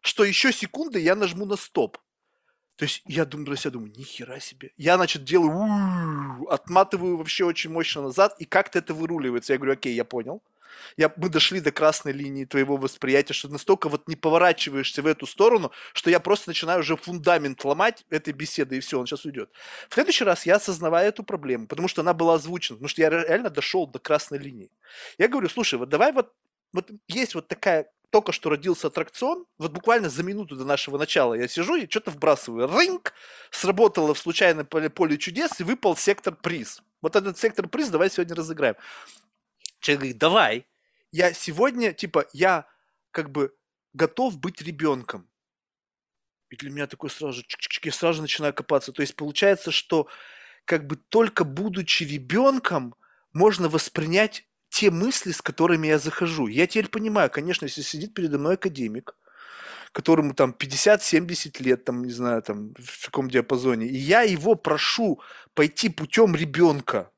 что еще секунды я нажму на стоп. То есть я думаю, для себя думаю, нихера себе. Я, значит, делаю, отматываю вообще очень мощно назад, и как-то это выруливается. Я говорю, окей, я понял. Я, мы дошли до красной линии твоего восприятия, что настолько вот не поворачиваешься в эту сторону, что я просто начинаю уже фундамент ломать этой беседы, и все, он сейчас уйдет. В следующий раз я осознаваю эту проблему, потому что она была озвучена, потому что я реально дошел до красной линии. Я говорю, слушай, вот давай вот, вот есть вот такая только что родился аттракцион, вот буквально за минуту до нашего начала я сижу и что-то вбрасываю. Рынк сработало в случайном поле, поле чудес и выпал сектор приз. Вот этот сектор приз давай сегодня разыграем. Человек говорит, давай. Я сегодня, типа, я как бы готов быть ребенком. И для меня такой сразу же, я сразу же начинаю копаться. То есть получается, что как бы только будучи ребенком, можно воспринять те мысли, с которыми я захожу. Я теперь понимаю, конечно, если сидит передо мной академик, которому там 50-70 лет, там, не знаю, там, в каком диапазоне, и я его прошу пойти путем ребенка,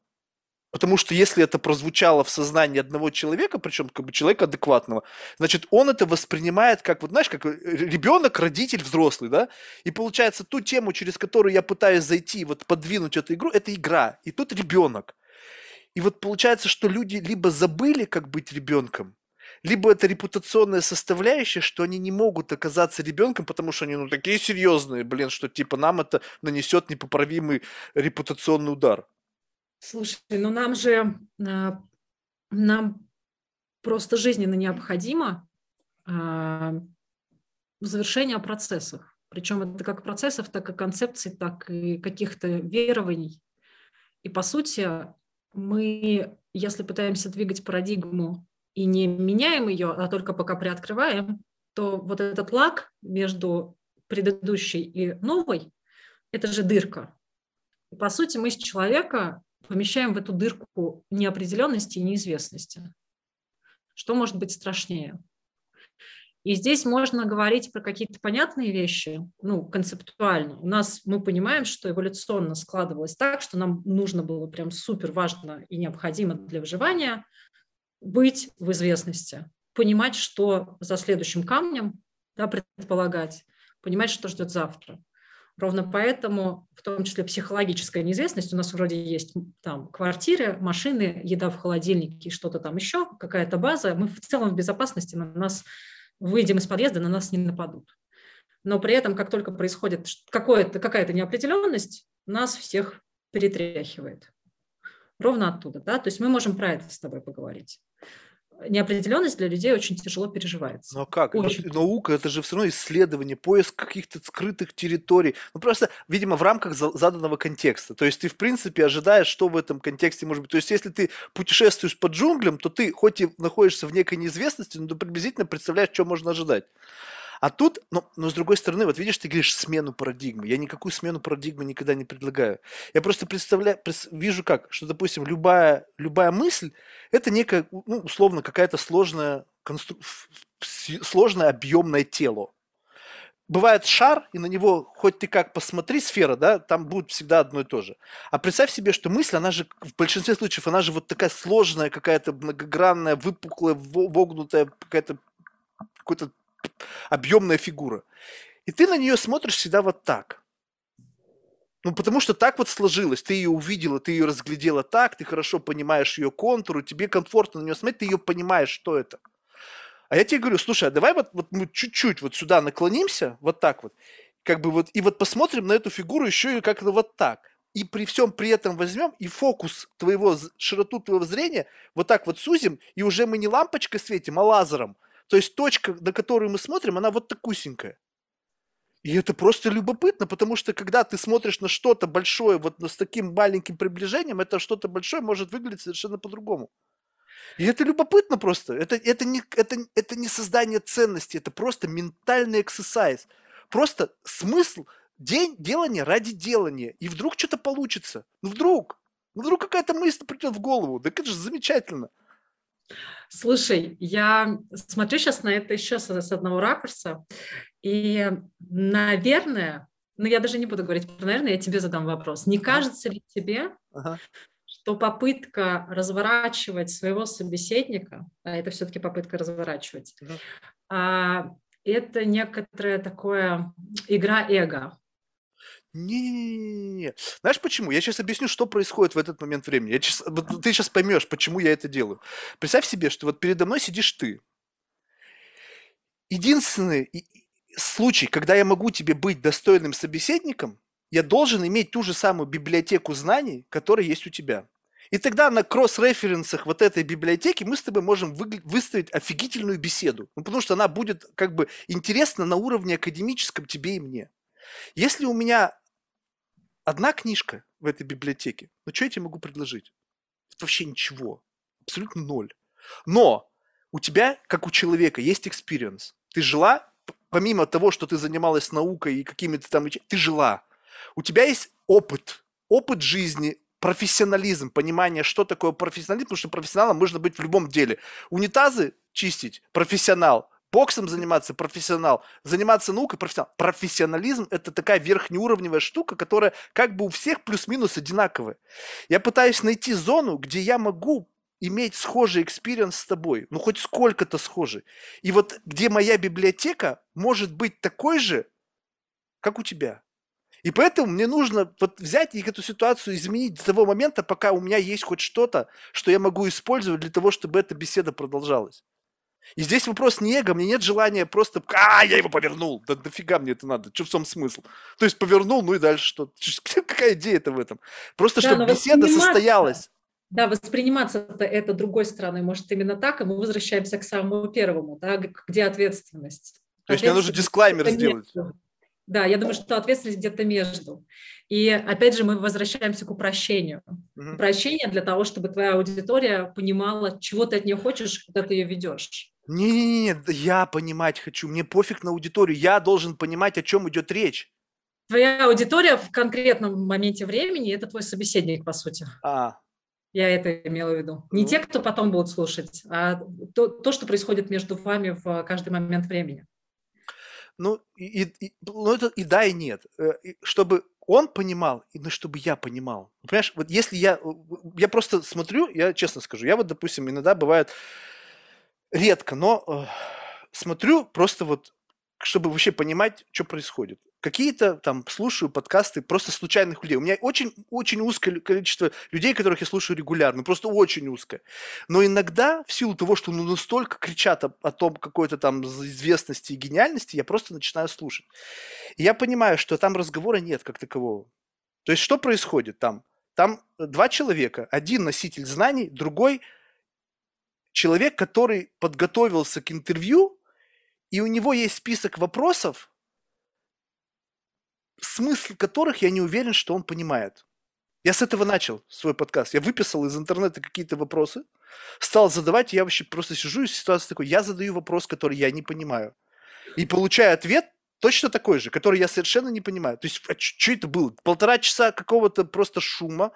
Потому что если это прозвучало в сознании одного человека, причем как бы человека адекватного, значит, он это воспринимает как, вот знаешь, как э, ребенок, родитель, взрослый, да? И получается, ту тему, через которую я пытаюсь зайти, вот подвинуть эту игру, это игра. И тут ребенок. И вот получается, что люди либо забыли, как быть ребенком, либо это репутационная составляющая, что они не могут оказаться ребенком, потому что они ну такие серьезные, блин, что типа нам это нанесет непоправимый репутационный удар. Слушай, ну нам же а, нам просто жизненно необходимо а, завершение процессов. Причем это как процессов, так и концепций, так и каких-то верований. И по сути мы, если пытаемся двигать парадигму и не меняем ее, а только пока приоткрываем, то вот этот лак между предыдущей и новой – это же дырка. По сути, мы с человека помещаем в эту дырку неопределенности и неизвестности. Что может быть страшнее? И здесь можно говорить про какие-то понятные вещи, ну, концептуально. У нас мы понимаем, что эволюционно складывалось так, что нам нужно было прям супер важно и необходимо для выживания быть в известности, понимать, что за следующим камнем, да, предполагать, понимать, что ждет завтра. Ровно поэтому, в том числе психологическая неизвестность, у нас вроде есть там квартиры, машины, еда в холодильнике что-то там еще, какая-то база. Мы в целом в безопасности, на нас выйдем из подъезда, на нас не нападут. Но при этом, как только происходит какая-то неопределенность, нас всех перетряхивает. Ровно оттуда. Да? То есть мы можем про это с тобой поговорить неопределенность для людей очень тяжело переживается. Но как? Очень. Но, наука это же все равно исследование, поиск каких-то скрытых территорий. Ну просто, видимо, в рамках заданного контекста. То есть ты, в принципе, ожидаешь, что в этом контексте может быть. То есть если ты путешествуешь по джунглям, то ты хоть и находишься в некой неизвестности, но ты приблизительно представляешь, что можно ожидать. А тут, ну, но с другой стороны, вот видишь, ты говоришь смену парадигмы. Я никакую смену парадигмы никогда не предлагаю. Я просто представляю, вижу как, что, допустим, любая, любая мысль – это некая, ну, условно, какая-то сложная, констру... сложное объемное тело. Бывает шар, и на него хоть ты как посмотри, сфера, да, там будет всегда одно и то же. А представь себе, что мысль, она же в большинстве случаев, она же вот такая сложная, какая-то многогранная, выпуклая, вогнутая, какая-то какой-то объемная фигура. И ты на нее смотришь всегда вот так. Ну, потому что так вот сложилось. Ты ее увидела, ты ее разглядела так, ты хорошо понимаешь ее контуру, тебе комфортно на нее смотреть, ты ее понимаешь, что это. А я тебе говорю, слушай, а давай вот, вот мы чуть-чуть вот сюда наклонимся, вот так вот, как бы вот, и вот посмотрим на эту фигуру еще и как-то вот так. И при всем при этом возьмем и фокус твоего, широту твоего зрения вот так вот сузим, и уже мы не лампочкой светим, а лазером – то есть точка, на которую мы смотрим, она вот такусенькая. И это просто любопытно, потому что когда ты смотришь на что-то большое, вот с таким маленьким приближением, это что-то большое может выглядеть совершенно по-другому. И это любопытно просто. Это, это, не, это, это не создание ценности, это просто ментальный эксерсайз. Просто смысл день делания ради делания. И вдруг что-то получится. Ну вдруг. Ну вдруг какая-то мысль придет в голову. Так это же замечательно. Слушай, я смотрю сейчас на это еще с, с одного ракурса, и, наверное, ну я даже не буду говорить наверное, я тебе задам вопрос. Не кажется ли тебе, ага. что попытка разворачивать своего собеседника, а это все-таки попытка разворачивать, ага. а, это некоторая такое игра эго? Не-не-не-не-не. Знаешь почему? Я сейчас объясню, что происходит в этот момент времени. Я щас- вот ты сейчас поймешь, почему я это делаю. Представь себе, что вот передо мной сидишь ты. Единственный случай, когда я могу тебе быть достойным собеседником, я должен иметь ту же самую библиотеку знаний, которая есть у тебя. И тогда на кросс-референсах вот этой библиотеки мы с тобой можем выставить офигительную беседу. Ну, потому что она будет как бы интересна на уровне академическом тебе и мне. Если у меня одна книжка в этой библиотеке, ну что я тебе могу предложить? Вообще ничего. Абсолютно ноль. Но у тебя, как у человека, есть experience. Ты жила, помимо того, что ты занималась наукой и какими-то там... Ты жила. У тебя есть опыт. Опыт жизни, профессионализм, понимание, что такое профессионализм, потому что профессионалом можно быть в любом деле. Унитазы чистить – профессионал. Боксом заниматься – профессионал. Заниматься наукой – профессионал. Профессионализм – это такая верхнеуровневая штука, которая как бы у всех плюс-минус одинаковая. Я пытаюсь найти зону, где я могу иметь схожий experience с тобой, ну хоть сколько-то схожий. И вот где моя библиотека может быть такой же, как у тебя. И поэтому мне нужно вот взять и эту ситуацию изменить с того момента, пока у меня есть хоть что-то, что я могу использовать для того, чтобы эта беседа продолжалась. И здесь вопрос не эго, мне нет желания просто, а, я его повернул, да дофига мне это надо, что в том смысл? То есть повернул, ну и дальше что? <laughs> Какая идея-то в этом? Просто, Да, чтобы беседа состоялась. Да, восприниматься это, это другой стороной может именно так, и мы возвращаемся к самому первому, да, где ответственность. То есть мне нужно дисклаймер сделать. Да, я думаю, что ответственность где-то между. И опять же мы возвращаемся к упрощению. Мгм. Упрощение для того, чтобы твоя аудитория понимала, чего ты от нее хочешь, куда ты ее ведешь. Не-не-не, я понимать хочу, мне пофиг на аудиторию, я должен понимать, о чем идет речь. Твоя аудитория в конкретном моменте времени – это твой собеседник, по сути. А, Я это имела в виду. Не Ну. те, кто потом будут слушать, а то, то, что происходит между вами в каждый момент времени. Ну, и, и- ну, это и да, и нет. Э, Чтобы он понимал, и ну, чтобы я понимал. Понимаешь, вот если я, э, я просто смотрю, я честно скажу, я вот, допустим, иногда бывает редко, но э, смотрю просто вот, чтобы вообще понимать, что происходит. Какие-то там слушаю подкасты просто случайных людей. У меня очень, очень узкое количество людей, которых я слушаю регулярно, просто очень узкое. Но иногда, в силу того, что ну, настолько кричат о, о том какой-то там известности и гениальности, я просто начинаю слушать. И я понимаю, что там разговора нет как такового. То есть что происходит там? Там э, два человека, один носитель знаний, другой человек, который подготовился к интервью, и у него есть список вопросов, смысл которых я не уверен, что он понимает. Я с этого начал свой подкаст. Я выписал из интернета какие-то вопросы, стал задавать, я вообще просто сижу, и ситуация такой, я задаю вопрос, который я не понимаю. И получаю ответ точно такой же, который я совершенно не понимаю. То есть, а что это было? Полтора часа какого-то просто шума.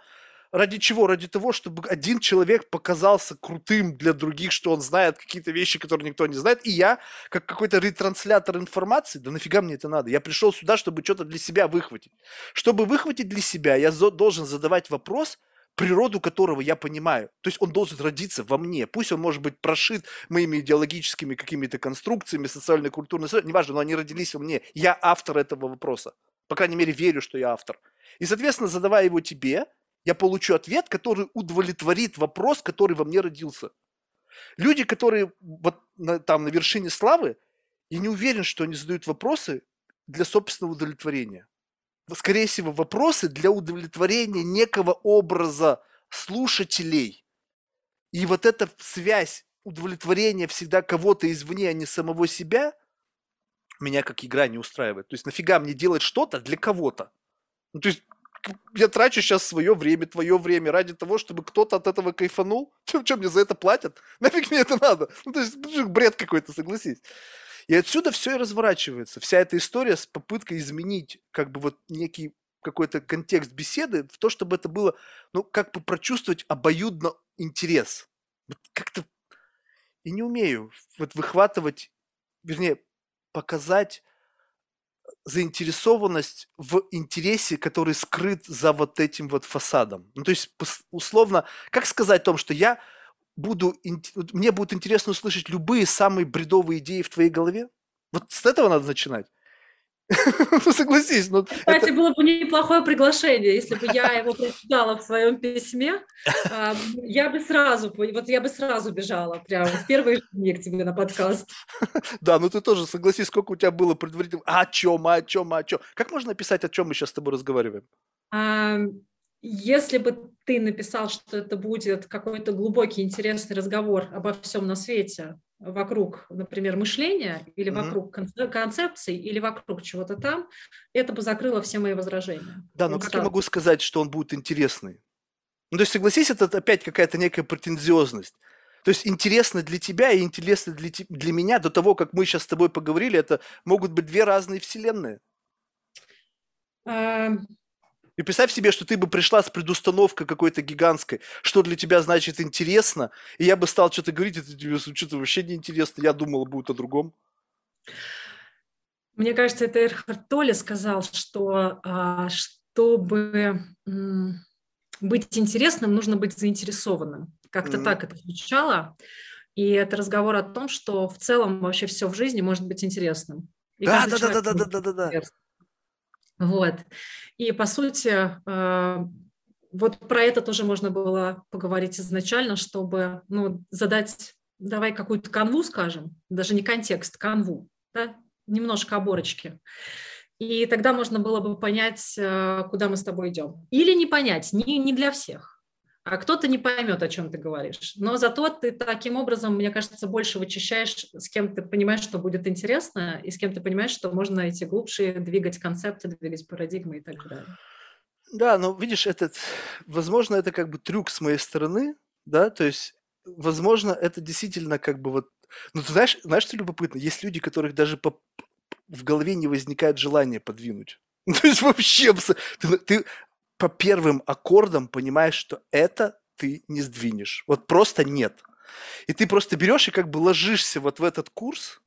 Ради чего? Ради того, чтобы один человек показался крутым для других, что он знает какие-то вещи, которые никто не знает. И я, как какой-то ретранслятор информации, да нафига мне это надо? Я пришел сюда, чтобы что-то для себя выхватить. Чтобы выхватить для себя, я должен задавать вопрос, природу которого я понимаю. То есть он должен родиться во мне. Пусть он может быть прошит моими идеологическими какими-то конструкциями, социально-культурной, неважно, но они родились во мне. Я автор этого вопроса. По крайней мере, верю, что я автор. И, соответственно, задавая его тебе, я получу ответ, который удовлетворит вопрос, который во мне родился. Люди, которые вот на- там на вершине славы, я не уверен, что они задают вопросы для собственного удовлетворения. Скорее всего, вопросы для удовлетворения некого образа слушателей. И вот эта связь удовлетворения всегда кого-то извне, а не самого себя, меня как игра не устраивает. То есть нафига мне делать что-то для кого-то? Ну, то есть я трачу сейчас свое время, твое время ради того, чтобы кто-то от этого кайфанул. <laughs> Что, мне за это платят? <laughs> Нафиг мне это надо? Ну, то есть бред какой-то, согласись. И отсюда все и разворачивается. Вся эта история с попыткой изменить как бы вот некий какой-то контекст беседы в то, чтобы это было, ну, как бы прочувствовать обоюдно интерес. Вот как-то и не умею вот выхватывать, вернее, показать заинтересованность в интересе, который скрыт за вот этим вот фасадом. Ну, то есть, условно, как сказать о том, что я буду, мне будет интересно услышать любые самые бредовые идеи в твоей голове? Вот с этого надо начинать. <laughs> Ну, согласись. Ну, Кстати, это... было бы неплохое приглашение, если бы я его прочитала в своем письме. А, я бы сразу, вот я бы сразу бежала прямо в первые дни к тебе на подкаст. <laughs> Да, ну ты тоже согласись, сколько у тебя было предварительно. А о чем, а о чем, о чем? Как можно описать, о чем мы сейчас с тобой разговариваем? Если бы ты написал, что это будет какой-то глубокий, интересный разговор обо всем на свете, вокруг, например, мышления или mm-hmm. вокруг концепций или вокруг чего-то там, это бы закрыло все мои возражения. Да, но он как стал... я могу сказать, что он будет интересный? Ну, то есть, согласись, это опять какая-то некая претензиозность. То есть интересно для тебя и интересно для, для меня до того, как мы сейчас с тобой поговорили, это могут быть две разные вселенные. И представь себе, что ты бы пришла с предустановкой какой-то гигантской, что для тебя значит интересно, и я бы стал что-то говорить, это тебе что-то вообще неинтересно, я думала, будет о другом. Мне кажется, это Эрхард Толли сказал, что а, чтобы быть интересным, нужно быть заинтересованным. Как-то mm-hmm. так это звучало. И это разговор о том, что в целом вообще все в жизни может быть интересным. И да, да, да, да, да, да, да, да. Вот. И, по сути, э, вот про это тоже можно было поговорить изначально, чтобы ну, задать, давай какую-то канву, скажем, даже не контекст, канву, да? немножко оборочки. И тогда можно было бы понять, э, куда мы с тобой идем. Или не понять, не, не для всех а кто-то не поймет, о чем ты говоришь. Но зато ты таким образом, мне кажется, больше вычищаешь, с кем ты понимаешь, что будет интересно, и с кем ты понимаешь, что можно эти глубже двигать концепты, двигать парадигмы и так далее. Да, но видишь, этот, возможно, это как бы трюк с моей стороны, да, то есть, возможно, это действительно как бы вот, ну, ты знаешь, знаешь, что любопытно? Есть люди, которых даже по, в голове не возникает желание подвинуть. <laughs> То есть вообще, ты, ты по первым аккордам понимаешь, что это ты не сдвинешь. Вот просто нет. И ты просто берешь и как бы ложишься вот в этот курс,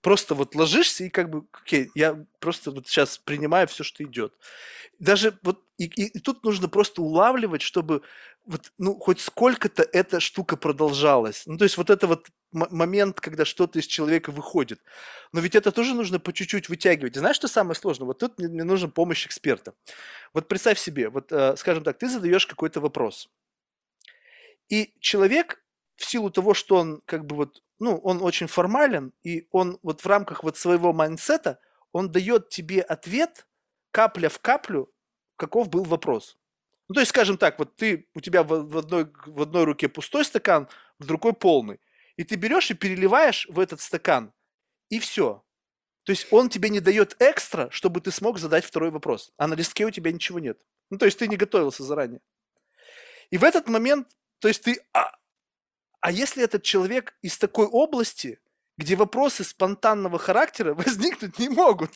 просто вот ложишься и как бы, окей, я просто вот сейчас принимаю все, что идет. Даже вот и, и, и тут нужно просто улавливать, чтобы вот, ну, хоть сколько-то эта штука продолжалась. Ну, то есть вот это вот момент, когда что-то из человека выходит. Но ведь это тоже нужно по чуть-чуть вытягивать. И знаешь, что самое сложное? Вот тут мне, мне нужна помощь эксперта. Вот представь себе, вот, э, скажем так, ты задаешь какой-то вопрос. И человек в силу того, что он как бы вот, ну, он очень формален, и он вот в рамках вот своего mindset а, он дает тебе ответ капля в каплю, каков был вопрос. Ну, то есть, скажем так, вот ты, у тебя в, в, одной, в одной руке пустой стакан, в другой полный. И ты берешь и переливаешь в этот стакан, и все. То есть он тебе не дает экстра, чтобы ты смог задать второй вопрос. А на листке у тебя ничего нет. Ну, то есть ты не готовился заранее. И в этот момент, то есть ты... А, а если этот человек из такой области, где вопросы спонтанного характера <laughs> возникнуть не могут?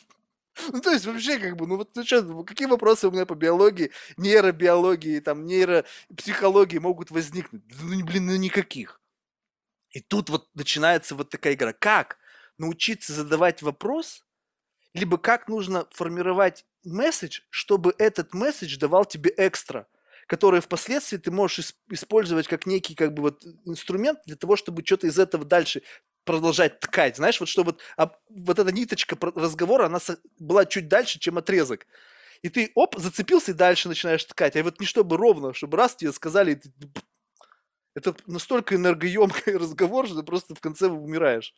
Ну, то есть вообще как бы, ну вот ну, что, какие вопросы у меня по биологии, нейробиологии, там, нейропсихологии могут возникнуть? Ну, блин, ну никаких. И тут вот начинается вот такая игра. Как научиться задавать вопрос, либо как нужно формировать месседж, чтобы этот месседж давал тебе экстра, который впоследствии ты можешь использовать как некий как бы вот инструмент для того, чтобы что-то из этого дальше продолжать ткать. Знаешь, вот что вот, а, вот эта ниточка разговора, она была чуть дальше, чем отрезок. И ты, оп, зацепился и дальше начинаешь ткать. А вот не чтобы ровно, чтобы раз тебе сказали, ты это настолько энергоемкий <laughs> разговор, что ты просто в конце умираешь.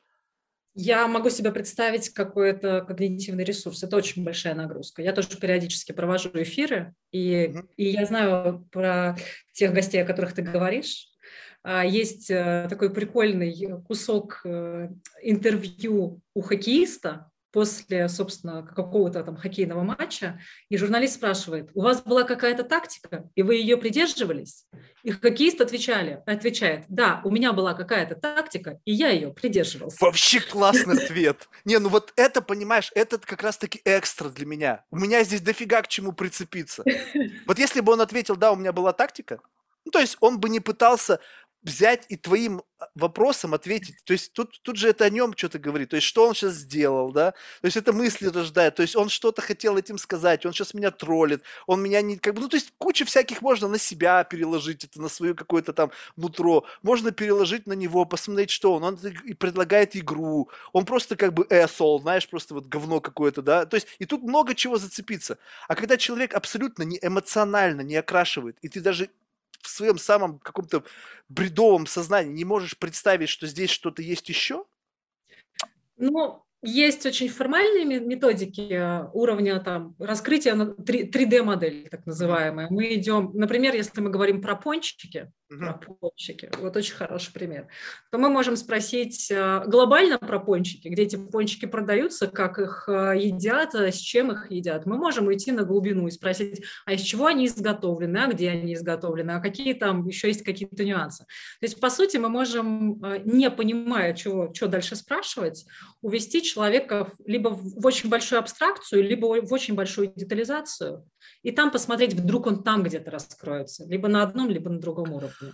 Я могу себе представить какой-то когнитивный ресурс. Это очень большая нагрузка. Я тоже периодически провожу эфиры, и, mm-hmm. и я знаю про тех гостей, о которых ты говоришь. А, есть э, такой прикольный кусок э, интервью у хоккеиста, после, собственно, какого-то там хоккейного матча, и журналист спрашивает, у вас была какая-то тактика, и вы ее придерживались? И хоккеист отвечали, отвечает, да, у меня была какая-то тактика, и я ее придерживался. Вообще классный <laughs> ответ. Не, ну вот это, понимаешь, это как раз-таки экстра для меня. У меня здесь дофига к чему прицепиться. <laughs> Вот если бы он ответил, да, у меня была тактика, ну, то есть он бы не пытался взять и твоим а, вопросом ответить. То есть тут, тут же это о нем что-то говорит. То есть что он сейчас сделал, да? То есть это мысли рождает. То есть он что-то хотел этим сказать. Он сейчас меня троллит. Он меня не... Как бы, ну, то есть куча всяких можно на себя переложить, это на свое какое-то там нутро. Можно переложить на него, посмотреть, что он. Он предлагает игру. Он просто как бы эсол, знаешь, просто вот говно какое-то, да? То есть и тут много чего зацепиться. А когда человек абсолютно не эмоционально не окрашивает, и ты даже в своем самом каком-то бредовом сознании не можешь представить, что здесь что-то есть еще? Ну, есть очень формальные методики э, уровня там, раскрытия 3D-модели, так называемые. Мы идем, например, если мы говорим про пончики. Про пончики, вот очень хороший пример, то мы можем спросить э, глобально про пончики, где эти пончики продаются, как их э, едят, с чем их едят. Мы можем уйти на глубину и спросить, а из чего они изготовлены, а где они изготовлены, а какие там еще есть какие-то нюансы. То есть, по сути, мы можем, не понимая, чего, что дальше спрашивать, увести человека либо в очень большую абстракцию, либо в очень большую детализацию, и там посмотреть, вдруг он там где-то раскроется, либо на одном, либо на другом уровне.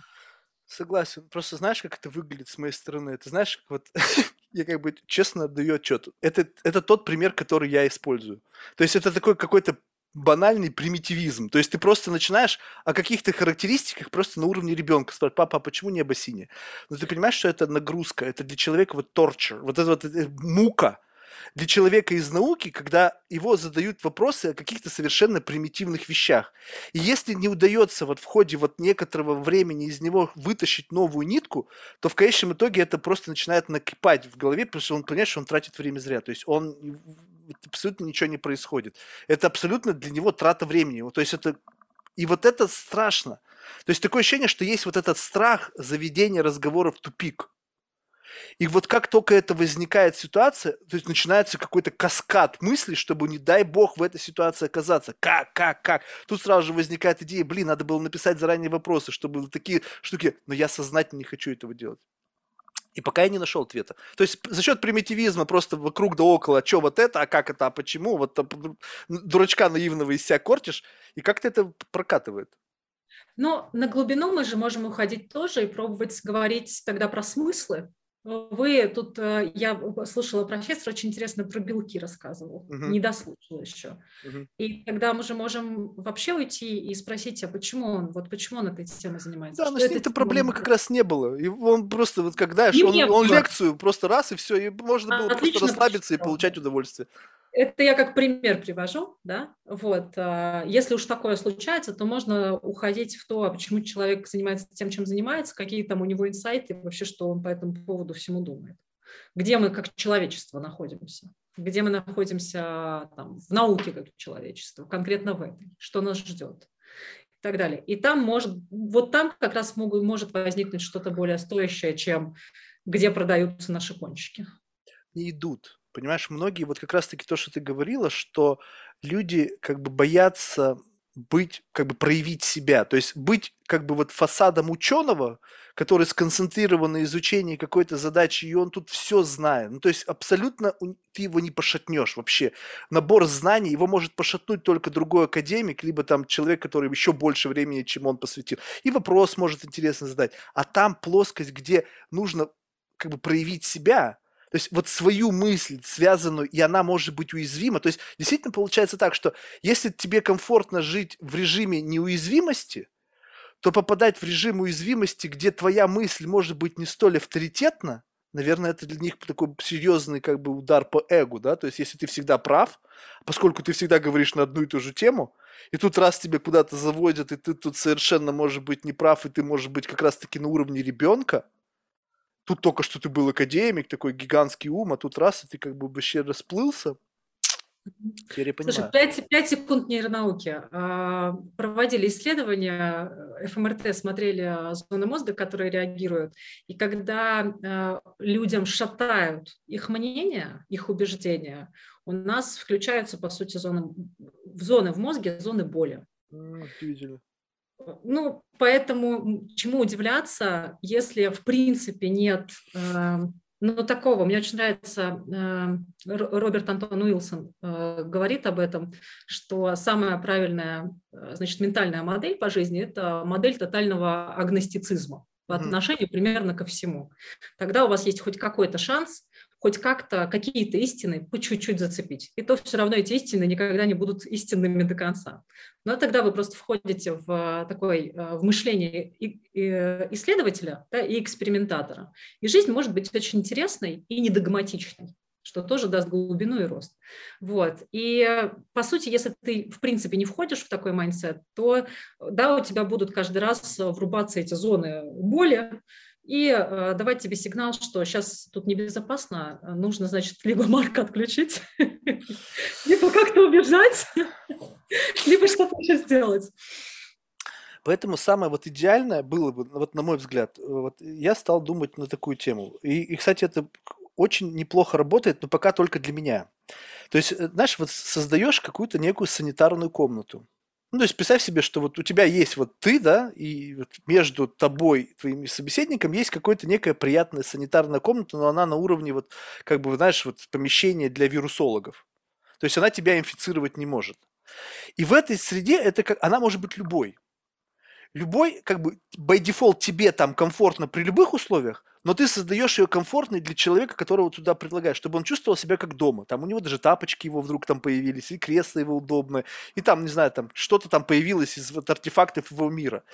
Согласен. Просто знаешь, как это выглядит с моей стороны? Это знаешь, вот <laughs> я как бы честно отдаю отчет. Это, это тот пример, который я использую. То есть это такой какой-то банальный примитивизм. То есть ты просто начинаешь о каких-то характеристиках просто на уровне ребенка спрашивать, папа, а почему не синее? Но ты понимаешь, что это нагрузка, это для человека вот torture, вот это вот это мука для человека из науки, когда его задают вопросы о каких-то совершенно примитивных вещах. И если не удается вот в ходе вот некоторого времени из него вытащить новую нитку, то в конечном итоге это просто начинает накипать в голове, потому что он понимает, что он тратит время зря. То есть он абсолютно ничего не происходит. Это абсолютно для него трата времени. То есть это и вот это страшно. То есть такое ощущение, что есть вот этот страх заведения разговора в тупик. И вот как только это возникает ситуация, то есть начинается какой-то каскад мыслей, чтобы, не дай бог, в этой ситуации оказаться. Как, как, как? Тут сразу же возникает идея, блин, надо было написать заранее вопросы, чтобы такие штуки, но я сознательно не хочу этого делать. И пока я не нашел ответа. То есть за счет примитивизма просто вокруг да около, а что вот это, а как это, а почему, вот дурачка наивного из себя кортишь, и как-то это прокатывает. Но на глубину мы же можем уходить тоже и пробовать говорить тогда про смыслы. Вы тут, э, я слушала профессор, очень интересно про белки рассказывал, угу. не дослушала еще. Угу. И тогда мы же можем вообще уйти и спросить, а почему он, вот почему он этой темой занимается? Да, но с ним-то проблемы как раз не было. И он просто, вот когда он, он лекцию просто раз и все, и можно было Отлично просто расслабиться и получать удовольствие. Это я как пример привожу, да, вот, а, если уж такое случается, то можно уходить в то, а почему человек занимается тем, чем занимается, какие там у него инсайты, вообще, что он по этому поводу всему думает. Где мы как человечество находимся, где мы находимся там, в науке как человечество, конкретно в этой, что нас ждет и так далее. И там может, вот там как раз могут, может возникнуть что-то более стоящее, чем где продаются наши кончики. Не идут Понимаешь, многие, вот как раз-таки то, что ты говорила, что люди как бы боятся быть, как бы проявить себя, то есть быть как бы вот фасадом ученого, который сконцентрирован на изучении какой-то задачи, и он тут все знает. Ну, то есть абсолютно ты его не пошатнешь вообще. Набор знаний, его может пошатнуть только другой академик, либо там человек, который еще больше времени, чем он посвятил. И вопрос может интересно задать. А там плоскость, где нужно как бы проявить себя – то есть вот свою мысль связанную, и она может быть уязвима. То есть действительно получается так, что если тебе комфортно жить в режиме неуязвимости, то попадать в режим уязвимости, где твоя мысль может быть не столь авторитетна, наверное, это для них такой серьезный как бы удар по эгу, да, то есть если ты всегда прав, поскольку ты всегда говоришь на одну и ту же тему, и тут раз тебе куда-то заводят, и ты тут совершенно может быть неправ, и ты можешь быть как раз-таки на уровне ребенка, тут только что ты был академик, такой гигантский ум, а тут раз, и ты как бы вообще расплылся. Теперь я понимаю. Слушай, 5, 5 секунд нейронауки. А, проводили исследования, ФМРТ смотрели зоны мозга, которые реагируют, и когда а, людям шатают их мнение, их убеждения, у нас включаются, по сути, зоны, в зоны в мозге, зоны боли. Удивительно. Ну, поэтому чему удивляться, если в принципе нет э, ну, такого, мне очень нравится, э, Роберт Антон Уилсон э, говорит об этом, что самая правильная, значит, ментальная модель по жизни – это модель тотального агностицизма. по отношению примерно ко всему. Тогда у вас есть хоть какой-то шанс хоть как-то какие-то истины по чуть-чуть зацепить. И то все равно эти истины никогда не будут истинными до конца. Но тогда вы просто входите в э, такое э, в мышление исследователя да, и экспериментатора. И жизнь может быть очень интересной и недогматичной что тоже даст глубину и рост. Вот. И, по сути, если ты, в принципе, не входишь в такой mindset, то, да, у тебя будут каждый раз врубаться эти зоны боли, и э, давать тебе сигнал, что сейчас тут небезопасно, нужно, значит, <laughs> либо мозг отключить, <laughs> либо как-то убежать, <laughs> либо что-то еще сделать. Поэтому самое вот идеальное было бы, вот на мой взгляд, вот я стал думать на такую тему. И, и, кстати, это очень неплохо работает, но пока только для меня. То есть, э, знаешь, вот создаешь какую-то некую санитарную комнату. Ну, то есть представь себе, что вот у тебя есть вот ты, да, и вот между тобой твоим собеседником есть какая-то некая приятная санитарная комната, но она на уровне вот, как бы, знаешь, вот помещения для вирусологов. То есть она тебя инфицировать не может. И в этой среде это как, она может быть любой. Любой, как бы, by default тебе там комфортно при любых условиях, но ты создаешь ее комфортной для человека, которого туда предлагаешь, чтобы он чувствовал себя как дома. Там у него даже тапочки его вдруг там появились, и кресло его удобное, и там, не знаю, там что-то там появилось из вот артефактов его мира.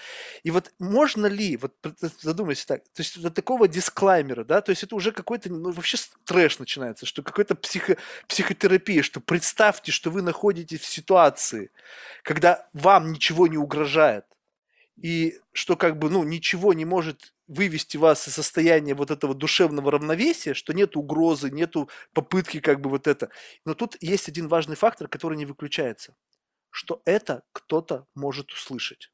И вот можно ли, вот задумайся так, то есть до такого дисклаймера, да, то есть это уже какой-то, ну, вообще трэш начинается, что какой-то психо, психотерапия, что представьте, что вы находитесь в ситуации, когда вам ничего не угрожает, и что как бы, ну, ничего не может вывести вас из состояния вот этого душевного равновесия, что нет угрозы, нету попытки как бы вот это. Но тут есть один важный фактор, который не выключается, что это кто-то может услышать.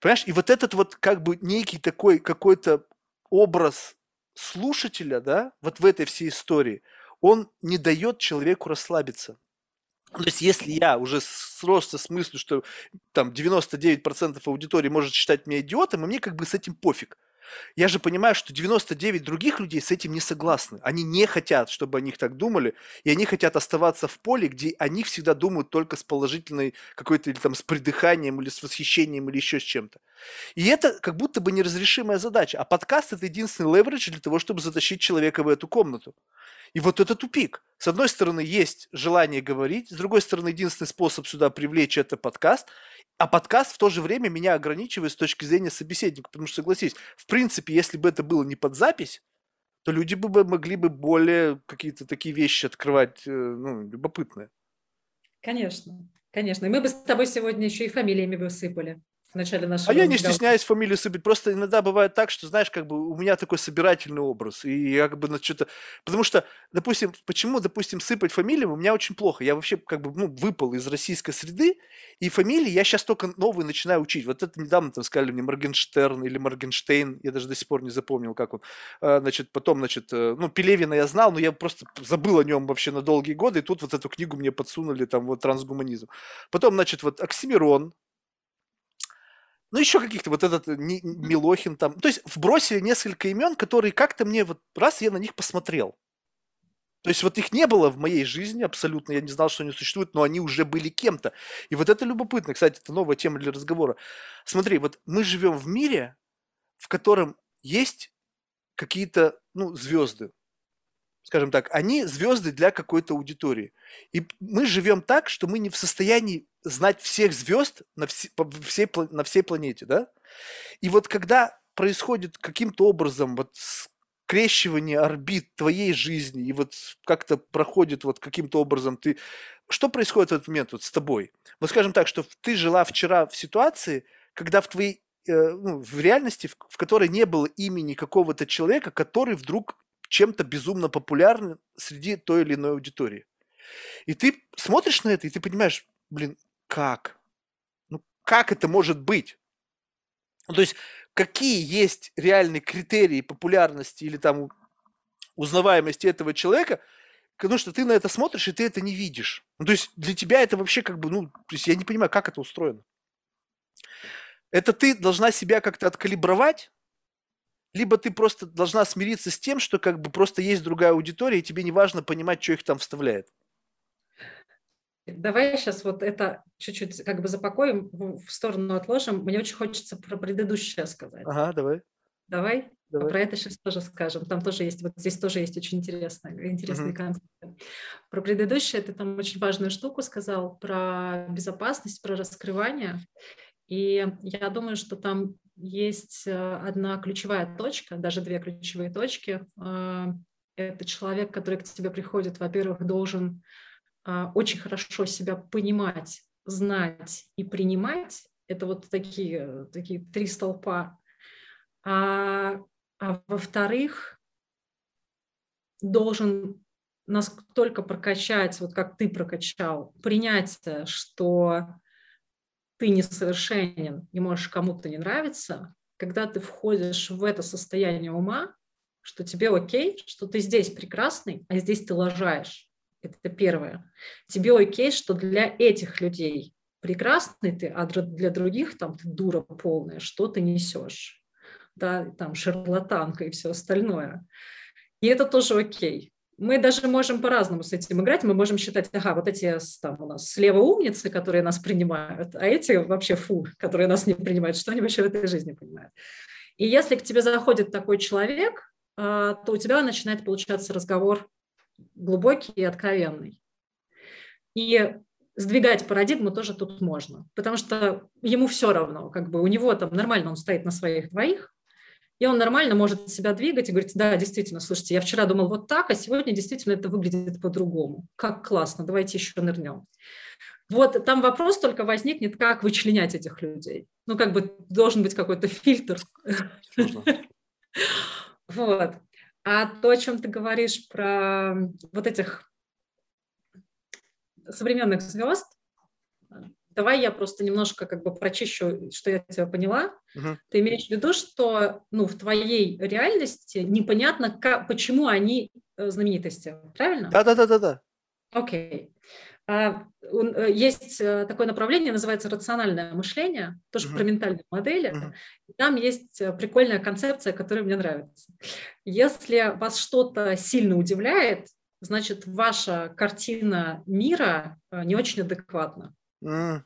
Понимаешь, и вот этот вот как бы некий такой какой-то образ слушателя, да, вот в этой всей истории, он не дает человеку расслабиться. То есть, если я уже сросся с мыслью, что там 99% аудитории может считать меня идиотом, и мне как бы с этим пофиг. Я же понимаю, что 99 других людей с этим не согласны. Они не хотят, чтобы о них так думали, и они хотят оставаться в поле, где они всегда думают только с положительной какой-то, или там с придыханием, или с восхищением, или еще с чем-то. И это как будто бы неразрешимая задача. А подкаст – это единственный леверидж для того, чтобы затащить человека в эту комнату. И вот это тупик. С одной стороны, есть желание говорить, с другой стороны, единственный способ сюда привлечь – это подкаст, а подкаст в то же время меня ограничивает с точки зрения собеседника, потому что, согласись, в принципе, если бы это было не под запись, то люди бы могли бы более какие-то такие вещи открывать, э, ну, любопытные. Конечно, конечно. И мы бы с тобой сегодня еще и фамилиями высыпали в начале нашего А я не стесняюсь фамилию сыпать. Просто иногда бывает так, что, знаешь, как бы у меня такой собирательный образ. И я как бы на что-то... Потому что, допустим, почему, допустим, сыпать фамилию у меня очень плохо. Я вообще как бы, ну, выпал из российской среды, и фамилии я сейчас только новые начинаю учить. Вот это недавно там сказали мне Моргенштерн или Моргенштейн. Я даже до сих пор не запомнил, как он. А, значит, потом, значит, э, ну, Пелевина я знал, но я просто забыл о нем вообще на долгие годы. И тут вот эту книгу мне подсунули, там, вот, трансгуманизм. Потом, значит, вот Оксимирон, ну, еще каких-то, вот этот э, Милохин там. То есть вбросили несколько имен, которые как-то мне вот раз я на них посмотрел. То есть вот их не было в моей жизни абсолютно, я не знал, что они существуют, но они уже были кем-то. И вот это любопытно, кстати, это новая тема для разговора. Смотри, вот мы живем в мире, в котором есть какие-то, ну, звезды, скажем так, они звезды для какой-то аудитории. И мы живем так, что мы не в состоянии знать всех звезд на, все, всей, на всей планете, да? И вот когда происходит каким-то образом вот скрещивание орбит твоей жизни, и вот как-то проходит вот каким-то образом ты... Что происходит в этот момент вот с тобой? Вот скажем так, что ты жила вчера в ситуации, когда в твоей э, ну, в реальности, в, в которой не было имени какого-то человека, который вдруг чем-то безумно популярным среди той или иной аудитории. И ты смотришь на это, и ты понимаешь, блин, как? Ну, как это может быть? Ну, то есть, какие есть реальные критерии популярности или там узнаваемости этого человека, потому что ты на это смотришь, и ты это не видишь. Ну, то есть, для тебя это вообще как бы, ну, то есть, я не понимаю, как это устроено. Это ты должна себя как-то откалибровать, либо ты просто должна смириться с тем, что как бы просто есть другая аудитория, и тебе не важно понимать, что их там вставляет. Давай сейчас вот это чуть-чуть как бы запакуем, в сторону отложим. Мне очень хочется про предыдущее сказать. Ага, давай. Давай, Давай. Про это сейчас тоже скажем. Там тоже есть, вот здесь тоже есть очень интересные uh-huh. концепты. Про предыдущее ты там очень важную штуку сказал, про безопасность, про раскрывание. И я думаю, что там есть э, одна ключевая точка, даже две ключевые точки. Э, это человек, который к тебе приходит, во-первых, должен очень хорошо себя понимать, знать и принимать. Это вот такие, такие три столпа. А, а во-вторых, должен настолько прокачать, вот как ты прокачал, принятие, что ты несовершенен и можешь кому-то не нравиться, когда ты входишь в это состояние ума, что тебе окей, что ты здесь прекрасный, а здесь ты лажаешь. Это первое. Тебе окей, что для этих людей прекрасный ты, а для других там ты дура полная, что ты несешь. Да, там шарлатанка и все остальное. И это тоже окей мы даже можем по-разному с этим играть. Мы можем считать, ага, вот эти там у нас слева умницы, которые нас принимают, а эти вообще фу, которые нас не принимают. Что они вообще в этой жизни понимают? И если к тебе заходит такой человек, а, то у тебя начинает получаться разговор глубокий и откровенный. И сдвигать парадигму тоже тут можно, потому что ему все равно, как бы у него там нормально он стоит на своих двоих, и он нормально может себя двигать и говорить, да, действительно, слушайте, я вчера думал вот так, а сегодня действительно это выглядит по-другому. Как классно, давайте еще нырнем. Вот там вопрос только возникнет, как вычленять этих людей. Ну, как бы должен быть какой-то фильтр. <laughs> Вот. А то, о чем ты говоришь про вот этих современных звезд, Давай я просто немножко как бы прочищу, что я тебя поняла. Угу. Ты имеешь в виду, что ну, в твоей реальности непонятно, как, почему они э, знаменитости, правильно? Да-да-да-да-да. Окей. Э, есть э, такое направление, называется рациональное мышление, тоже uh про ментальные модели. uh Там есть прикольная концепция, которая мне нравится. Если вас что-то сильно удивляет, значит, ваша картина мира не очень адекватна. Mm.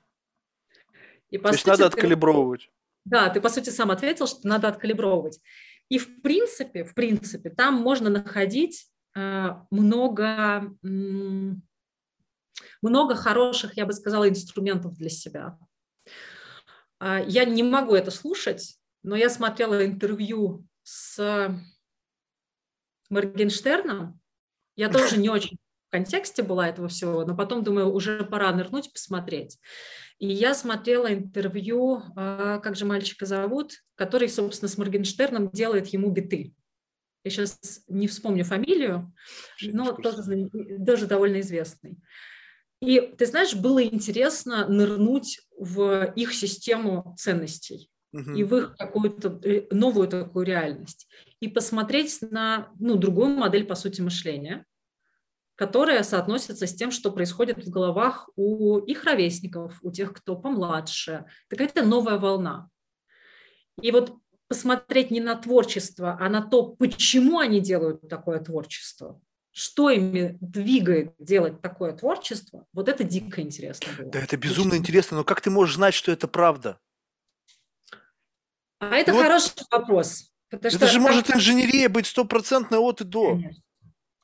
И, по То есть надо ты, откалибровывать. Да, ты, по сути, сам ответил, что надо откалибровывать. И, в принципе, в принципе, там можно находить э, много, м- много хороших, я бы сказала, инструментов для себя. Э, я не могу это слушать, но я смотрела интервью с Моргенштерном. Я тоже не очень контексте была этого всего, но потом думаю, уже пора нырнуть, посмотреть. И я смотрела интервью, а, как же мальчика зовут, который, собственно, с Моргенштерном делает ему биты. Я сейчас не вспомню фамилию, но тоже, тоже довольно известный. И ты знаешь, было интересно нырнуть в их систему ценностей угу. и в их какую-то э, новую такую реальность и посмотреть на ну, другую модель, по сути, мышления которая соотносится с тем, что происходит в головах у их ровесников, у тех, кто помладше. Какая-то новая волна. И вот посмотреть не на творчество, а на то, почему они делают такое творчество, что ими двигает делать такое творчество, вот это дико интересно было. Да, это безумно Очень... интересно, но как ты можешь знать, что это правда? А это вот. хороший вопрос. это что же может инженерия быть стопроцентной от и до. Конечно.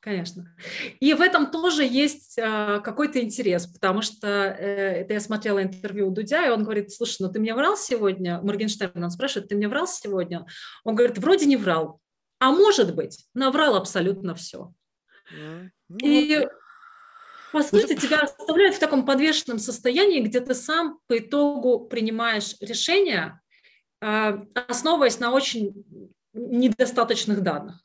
Конечно. И в этом тоже есть а, какой-то интерес, потому что э, это я смотрела интервью у Дудя, и он говорит, слушай, ну ты мне врал сегодня? Моргенштерн, он спрашивает, ты мне врал сегодня? Он говорит, вроде не врал, а может быть, наврал абсолютно все. Mm-hmm. И по ну, сути тебя оставляют в таком подвешенном состоянии, где ты сам по итогу принимаешь решение, а, основываясь на очень недостаточных данных.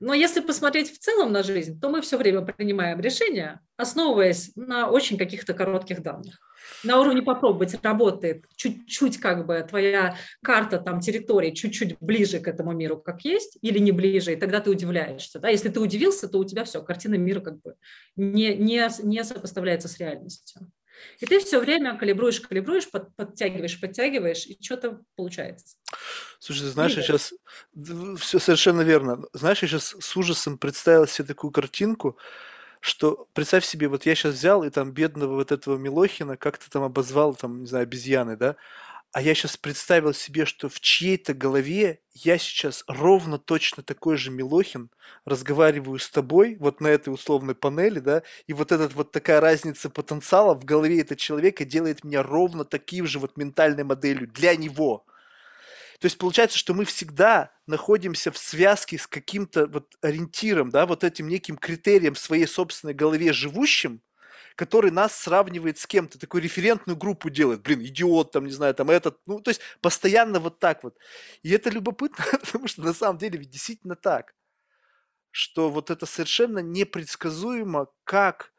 Но если посмотреть в целом на жизнь, то мы все время принимаем решения, основываясь на очень каких-то коротких данных. На уровне попробовать работает чуть-чуть как бы твоя карта там территории чуть-чуть ближе к этому миру, как есть, или не ближе, и тогда ты удивляешься. Да? Если ты удивился, то у тебя все, картина мира как бы не, не, не сопоставляется с реальностью. И ты все время калибруешь, калибруешь, под, подтягиваешь, подтягиваешь, и что-то получается. Слушай, ты знаешь, я сейчас... Все совершенно верно. Знаешь, я сейчас с ужасом представил себе такую картинку, что представь себе, вот я сейчас взял и там бедного вот этого Милохина как-то там обозвал, там, не знаю, обезьяны, да, а я сейчас представил себе, что в чьей-то голове я сейчас ровно точно такой же Милохин, разговариваю с тобой вот на этой условной панели, да, и вот этот вот такая разница потенциала в голове этого человека делает меня ровно таким же вот ментальной моделью для него. То есть получается, что мы всегда находимся в связке с каким-то вот ориентиром, да, вот этим неким критерием в своей собственной голове живущим, который нас сравнивает с кем-то, такую референтную группу делает, блин, идиот, там, не знаю, там этот, ну, то есть постоянно вот так вот. И это любопытно, <laughs> потому что на самом деле ведь действительно так, что вот это совершенно непредсказуемо, как...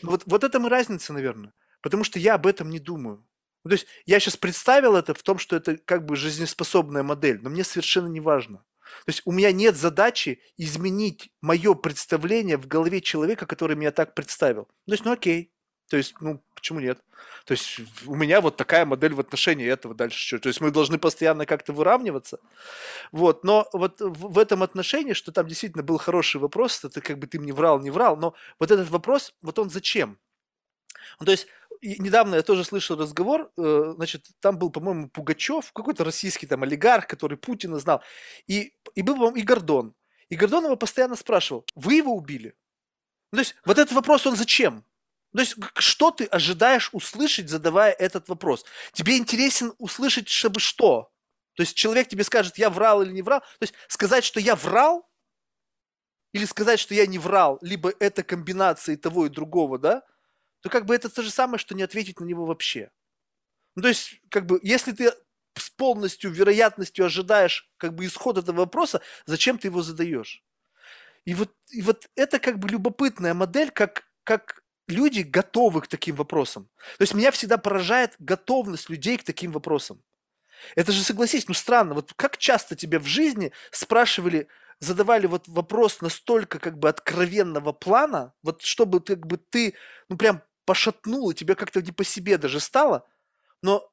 Ну, вот, вот это мы разница, наверное, потому что я об этом не думаю. Ну, то есть я сейчас представил это в том, что это как бы жизнеспособная модель, но мне совершенно не важно. То есть у меня нет задачи изменить мое представление в голове человека, который меня так представил. То есть, ну окей. То есть, ну, почему нет? То есть у меня вот такая модель в отношении этого дальше что. То есть мы должны постоянно как-то выравниваться. Вот, но вот в, этом отношении, что там действительно был хороший вопрос, это как бы ты мне врал, не врал, но вот этот вопрос, вот он зачем? Ну, то есть недавно я тоже слышал разговор, э, значит, там был, по-моему, Пугачев, какой-то российский там олигарх, который Путина знал, и, и был, по-моему, и Гордон. И Гордон его постоянно спрашивал, вы его убили? Ну, то есть вот этот вопрос, он зачем? То есть что ты ожидаешь услышать, задавая этот вопрос? Тебе интересен услышать, чтобы что? То есть человек тебе скажет, я врал или не врал. То есть сказать, что я врал, или сказать, что я не врал, либо это комбинация и того и другого, да? То как бы это то же самое, что не ответить на него вообще. Ну, то есть, как бы, если ты с полностью вероятностью ожидаешь как бы исход этого вопроса, зачем ты его задаешь? И вот, и вот это как бы любопытная модель, как, как люди готовы к таким вопросам. То есть меня всегда поражает готовность людей к таким вопросам. Это же, согласись, ну странно, вот как часто тебе в жизни спрашивали, задавали вот вопрос настолько как бы откровенного плана, вот чтобы как бы ты, ну прям пошатнуло, тебе как-то не по себе даже стало, но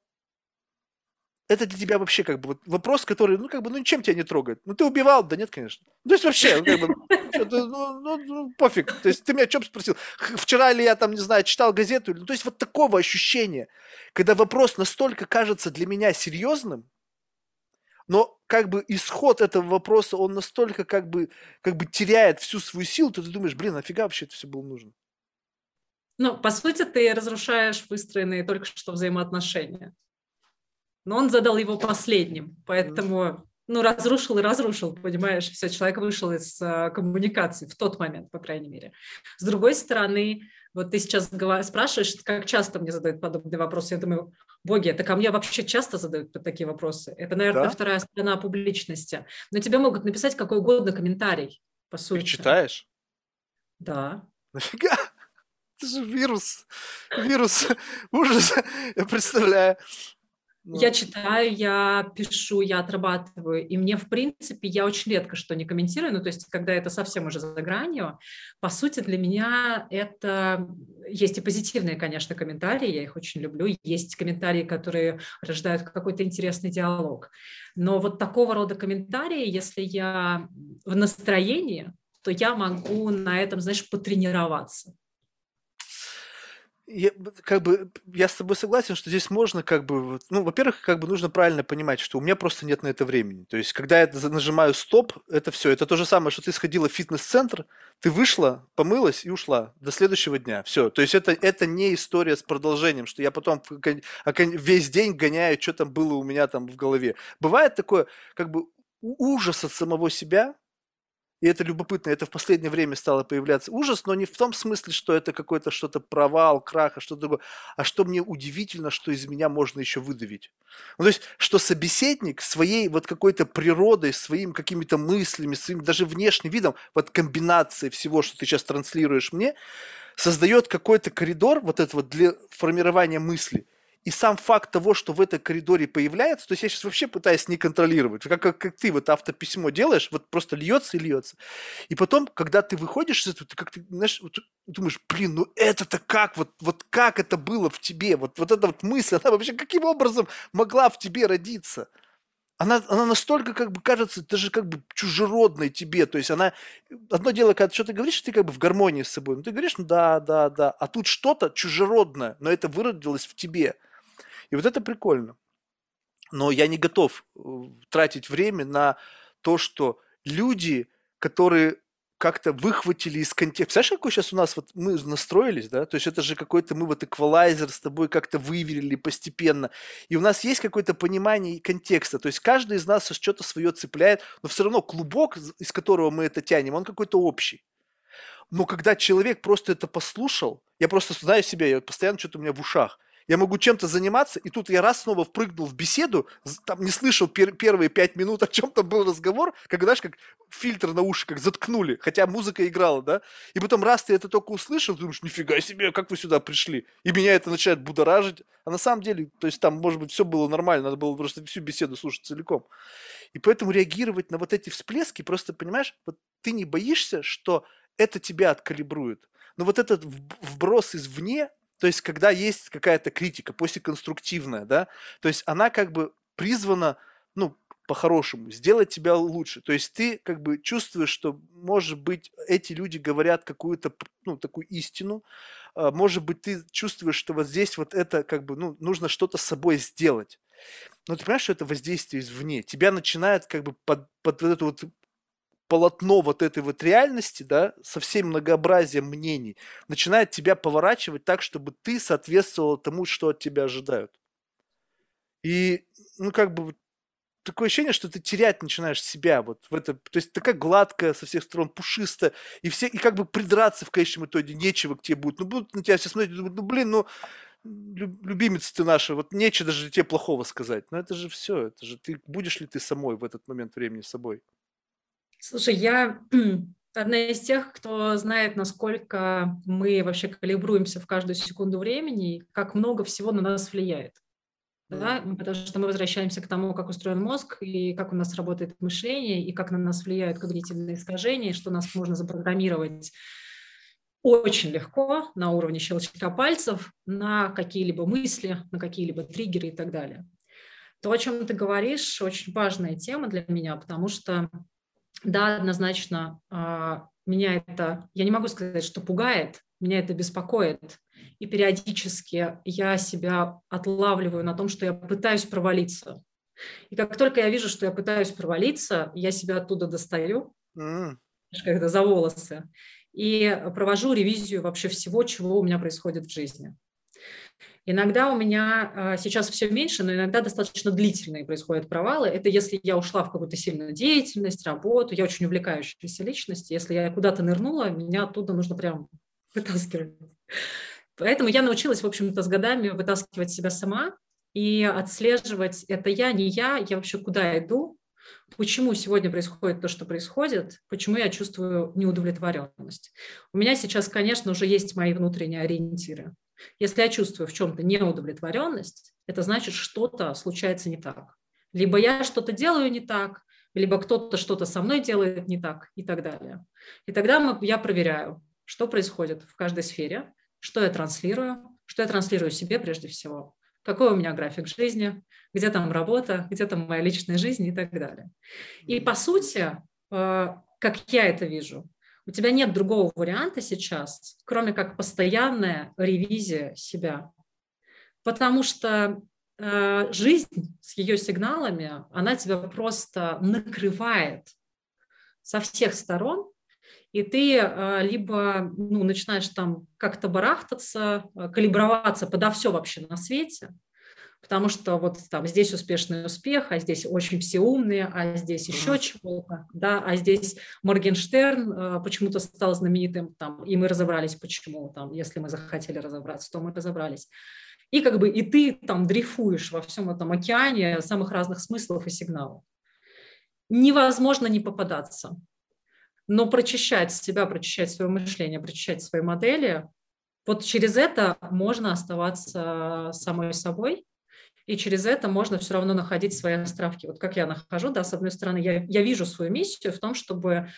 это для тебя вообще как бы вот вопрос, который, ну, как бы, ну, ничем тебя не трогает. Ну, ты убивал? Да нет, конечно. Ну, то есть вообще, ну, как бы, ну, ну, ну, пофиг. То есть ты меня о чем спросил? Вчера ли я там, не знаю, читал газету? Ну, то есть вот такого ощущения, когда вопрос настолько кажется для меня серьезным, но как бы исход этого вопроса, он настолько как бы, как бы теряет всю свою силу, то ты думаешь, блин, нафига вообще это все было нужно? Ну, по сути, ты разрушаешь выстроенные только что взаимоотношения. Но он задал его последним, поэтому, ну, разрушил и разрушил, понимаешь, все, человек вышел из uh, коммуникации в тот момент, по крайней мере. С другой стороны, вот ты сейчас спрашиваешь, как часто мне задают подобные вопросы. Я думаю, боги, это ко мне вообще часто задают такие вопросы. Это, наверное, да? вторая сторона публичности. Но тебе могут написать какой угодно комментарий, по сути. Ты читаешь? Да. Нафига? Это же вирус. Вирус. <laughs> Ужас. Я представляю. Ну. Я читаю, я пишу, я отрабатываю, и мне, в принципе, я очень редко что не комментирую, ну, то есть, когда это совсем уже за гранью, по сути, для меня это... Есть и позитивные, конечно, комментарии, я их очень люблю, есть комментарии, которые рождают какой-то интересный диалог, но вот такого рода комментарии, если я в настроении, то я могу на этом, знаешь, потренироваться я, как бы, я с тобой согласен, что здесь можно как бы, ну, во-первых, как бы нужно правильно понимать, что у меня просто нет на это времени. То есть, когда я нажимаю стоп, это все. Это то же самое, что ты сходила в фитнес-центр, ты вышла, помылась и ушла до следующего дня. Все. То есть, это, это не история с продолжением, что я потом весь день гоняю, что там было у меня там в голове. Бывает такое, как бы, ужас от самого себя, и это любопытно, это в последнее время стало появляться. Ужас, но не в том смысле, что это какой-то что-то провал, крах, а что-то другое, а что мне удивительно, что из меня можно еще выдавить. Ну, то есть, что собеседник своей вот какой-то природой, своими какими-то мыслями, своим даже внешним видом, вот комбинацией всего, что ты сейчас транслируешь мне, создает какой-то коридор вот этого для формирования мысли – и сам факт того, что в этой коридоре появляется, то есть я сейчас вообще пытаюсь не контролировать, как, как, как ты вот автописьмо делаешь, вот просто льется и льется. И потом, когда ты выходишь из этого, ты как ты, знаешь, вот, думаешь, блин, ну это-то как, вот, вот как это было в тебе, вот, вот эта вот мысль, она вообще каким образом могла в тебе родиться? Она, она настолько, как бы, кажется, даже как бы чужеродной тебе. То есть она... Одно дело, когда что ты говоришь, ты как бы в гармонии с собой. Ну, ты говоришь, ну да, да, да. А тут что-то чужеродное, но это выродилось в тебе. И вот это прикольно. но я не готов э, тратить время на то, что люди, которые как-то выхватили из контекста. Знаешь, какой сейчас у нас, вот мы настроились, да, то есть это же какой-то, мы вот эквалайзер с тобой как-то выверили постепенно, и у нас есть какое-то понимание контекста, то есть каждый из нас что-то свое цепляет, но все равно клубок, из которого мы это тянем, он какой-то общий. Но когда человек просто это послушал, я просто знаю себя, я постоянно что-то у меня в ушах, я могу чем-то заниматься, и тут я раз снова впрыгнул в беседу, там не слышал пер- первые пять минут, о чем-то был разговор, как, знаешь, как фильтр на уши как заткнули, хотя музыка играла, да, и потом раз ты это только услышал, думаешь, нифига себе, как вы сюда пришли, и меня это начинает будоражить, а на самом деле, то есть там, может быть, все было нормально, надо было просто всю беседу слушать целиком. И поэтому реагировать на вот эти всплески, просто, понимаешь, вот ты не боишься, что это тебя откалибрует. Но вот этот вброс извне, то есть, когда есть какая-то критика, после конструктивная, да, то есть она как бы призвана, ну, по-хорошему, сделать тебя лучше. То есть ты как бы чувствуешь, что, может быть, эти люди говорят какую-то, ну, такую истину, а, может быть, ты чувствуешь, что вот здесь вот это как бы, ну, нужно что-то с собой сделать. Но ты понимаешь, что это воздействие извне. Тебя начинает как бы под, под эту вот полотно вот этой вот реальности, да, со всем многообразием мнений, начинает тебя поворачивать так, чтобы ты соответствовал тому, что от тебя ожидают. И, ну, как бы, такое ощущение, что ты терять начинаешь себя вот в это, то есть такая гладкая со всех сторон, пушистая, и все, и как бы придраться в конечном итоге нечего к тебе будет. Ну, будут на тебя все смотреть, думают, ну, блин, ну, любимец ты наша, вот нечего даже тебе плохого сказать. Но это же все, это же ты, будешь ли ты самой в этот момент времени собой? Слушай, я одна из тех, кто знает, насколько мы вообще калибруемся в каждую секунду времени, как много всего на нас влияет. Да? Потому что мы возвращаемся к тому, как устроен мозг, и как у нас работает мышление, и как на нас влияют когнитивные искажения, что нас можно запрограммировать очень легко на уровне щелчка пальцев на какие-либо мысли, на какие-либо триггеры и так далее. То, о чем ты говоришь, очень важная тема для меня, потому что да, однозначно а, меня это, я не могу сказать, что пугает, меня это беспокоит. И периодически я себя отлавливаю на том, что я пытаюсь провалиться. И как только я вижу, что я пытаюсь провалиться, я себя оттуда достаю, mm. когда за волосы, и провожу ревизию вообще всего, чего у меня происходит в жизни. Иногда у меня а, сейчас все меньше, но иногда достаточно длительные происходят провалы. Это если я ушла в какую-то сильную деятельность, работу. Я очень увлекающаяся личность. Если я куда-то нырнула, меня оттуда нужно прям <laughs> вытаскивать. Поэтому я научилась, в общем-то, с годами вытаскивать себя сама и отслеживать, это я, не я, я вообще куда иду, почему сегодня происходит то, что происходит, почему я чувствую неудовлетворенность. У меня сейчас, конечно, уже есть мои внутренние ориентиры. Если я чувствую в чем-то неудовлетворенность, это значит, что-то случается не так. Либо я что-то делаю не так, либо кто-то что-то со мной делает не так и так далее. И тогда мы, я проверяю, что происходит в каждой сфере, что я транслирую, что я транслирую себе прежде всего, какой у меня график жизни, где там работа, где там моя личная жизнь и так далее. И по сути, э, как я это вижу, у тебя нет другого варианта сейчас, кроме как постоянная ревизия себя. Потому что э, жизнь с ее сигналами, она тебя просто накрывает со всех сторон, и ты э, либо ну, начинаешь там как-то барахтаться, э, калиброваться подо все вообще на свете, потому что вот там здесь успешный успех, а здесь очень все умные, а здесь еще чего-то, да, а здесь Моргенштерн э, почему-то стал знаменитым, там, и мы разобрались, почему, там, если мы захотели разобраться, то мы разобрались. И как бы и ты там дрейфуешь во всем этом океане самых разных смыслов и сигналов. Невозможно не попадаться. Но прочищать себя, прочищать свое мышление, прочищать свои модели, вот через это можно оставаться самой собой, и через это можно все равно находить свои островки. Вот как я нахожу, да, с одной стороны, я, я вижу свою миссию в том, чтобы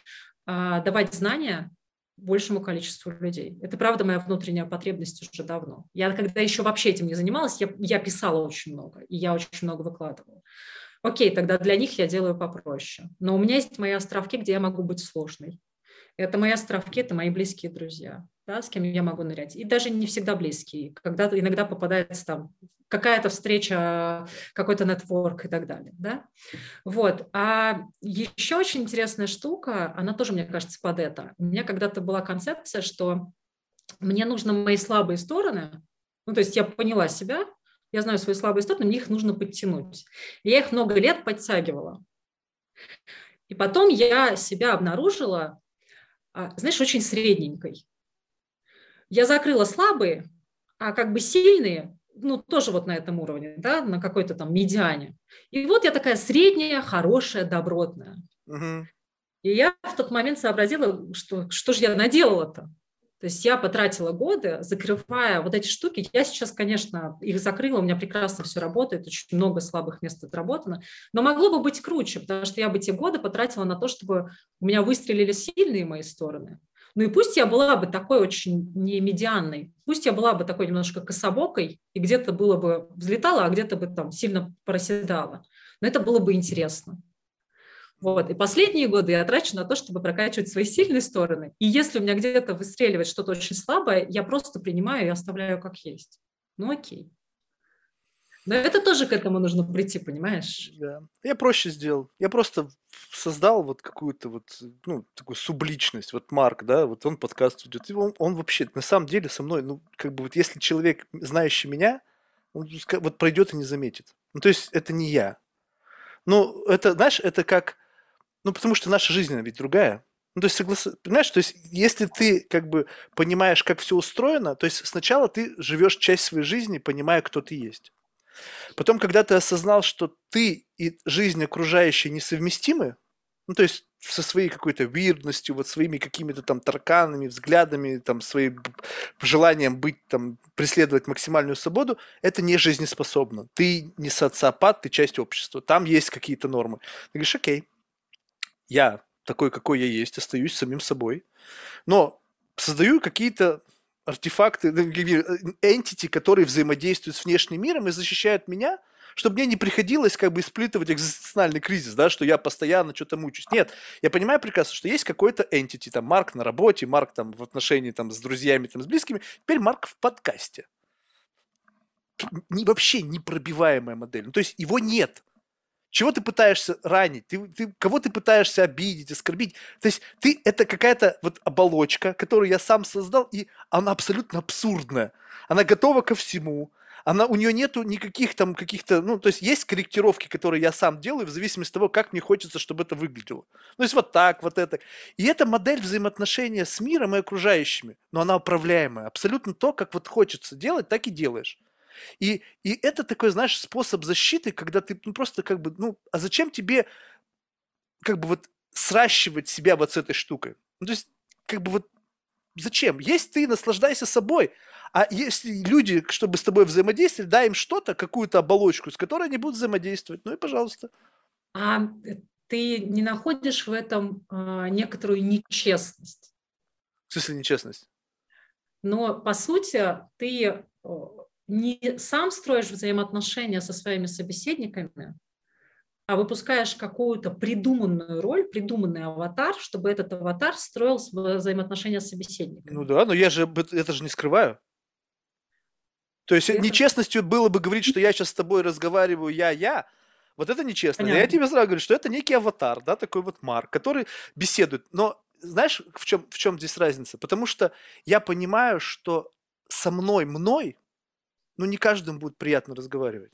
э, давать знания большему количеству людей. Это, правда, моя внутренняя потребность уже давно. Я когда еще вообще этим не занималась, я, я писала очень много, и я очень много выкладывала. Окей, тогда для них я делаю попроще. Но у меня есть мои островки, где я могу быть сложной. Это мои островки, это мои близкие друзья. Да, с кем я могу нырять. И даже не всегда близкие. Когда иногда попадается там какая-то встреча, какой-то нетворк и так далее. Да? Вот. А еще очень интересная штука, она тоже, мне кажется, под это. У меня когда-то была концепция, что мне нужно мои слабые стороны, ну, то есть я поняла себя, я знаю свои слабые стороны, мне их нужно подтянуть. И я их много лет подтягивала. И потом я себя обнаружила, а, знаешь, очень средненькой. Я закрыла слабые, а как бы сильные, ну, тоже вот на этом уровне, да, на какой-то там медиане. И вот я такая средняя, хорошая, добротная. Угу. И я в тот момент сообразила, что, что же я наделала-то? То есть я потратила годы, закрывая вот эти штуки. Я сейчас, конечно, их закрыла, у меня прекрасно все работает, очень много слабых мест отработано, но могло бы быть круче, потому что я бы те годы потратила на то, чтобы у меня выстрелили сильные мои стороны. Ну и пусть я была бы такой очень не медианной, пусть я была бы такой немножко кособокой, и где-то было бы взлетала, а где-то бы там сильно проседала. Но это было бы интересно. Вот. И последние годы я трачу на то, чтобы прокачивать свои сильные стороны. И если у меня где-то выстреливает что-то очень слабое, я просто принимаю и оставляю как есть. Ну окей. Но это тоже к этому нужно прийти, понимаешь? Да. Я проще сделал. Я просто создал вот какую-то вот, ну, такую субличность. Вот Марк, да, вот он подкаст ведет. И он, он вообще, на самом деле, со мной, ну, как бы вот если человек, знающий меня, он вот пройдет и не заметит. Ну, то есть это не я. Ну, это, знаешь, это как ну, потому что наша жизнь, она ведь другая. Ну, то есть, соглас... понимаешь, то есть, если ты как бы понимаешь, как все устроено, то есть сначала ты живешь часть своей жизни, понимая, кто ты есть. Потом, когда ты осознал, что ты и жизнь окружающая несовместимы, ну, то есть со своей какой-то вирдностью, вот своими какими-то там тарканами, взглядами, там, своим желанием быть, там, преследовать максимальную свободу, это не жизнеспособно. Ты не социопат, ты часть общества. Там есть какие-то нормы. Ты говоришь, окей, я такой, какой я есть, остаюсь самим собой, но создаю какие-то артефакты, entity, ну, которые взаимодействуют с внешним миром и защищают меня, чтобы мне не приходилось как бы испытывать экзистенциальный кризис, да, что я постоянно что-то мучусь. Нет, я понимаю прекрасно, что есть какой-то entity, там, Марк на работе, Марк там в отношении там с друзьями, там, с близкими, теперь Марк в подкасте. Не, вообще непробиваемая модель. Ну, то есть его нет. Чего ты пытаешься ранить? Ты, ты, кого ты пытаешься обидеть, оскорбить? То есть ты это какая-то вот оболочка, которую я сам создал, и она абсолютно абсурдная. Она готова ко всему. Она, у нее нету никаких там каких-то, ну, то есть есть корректировки, которые я сам делаю в зависимости от того, как мне хочется, чтобы это выглядело. Ну, то есть вот так, вот это. И это модель взаимоотношения с миром и окружающими, но она управляемая. Абсолютно то, как вот хочется делать, так и делаешь. И, и это такой, знаешь, способ защиты, когда ты ну, просто как бы, ну, а зачем тебе как бы вот сращивать себя вот с этой штукой? Ну, то есть, как бы вот зачем? Есть ты, наслаждайся собой. А если люди, чтобы с тобой взаимодействовать, дай им что-то, какую-то оболочку, с которой они будут взаимодействовать, ну и пожалуйста. А ты не находишь в этом а, некоторую нечестность? В смысле нечестность? Но, по сути, ты не сам строишь взаимоотношения со своими собеседниками, а выпускаешь какую-то придуманную роль, придуманный аватар, чтобы этот аватар строил взаимоотношения с собеседником. Ну да, но я же это же не скрываю. То есть это... нечестностью было бы говорить, что я сейчас с тобой разговариваю, я-я, вот это нечестно. Понятно. Я тебе сразу говорю, что это некий аватар, да, такой вот Марк, который беседует. Но знаешь, в чем, в чем здесь разница? Потому что я понимаю, что со мной, мной, ну, не каждому будет приятно разговаривать.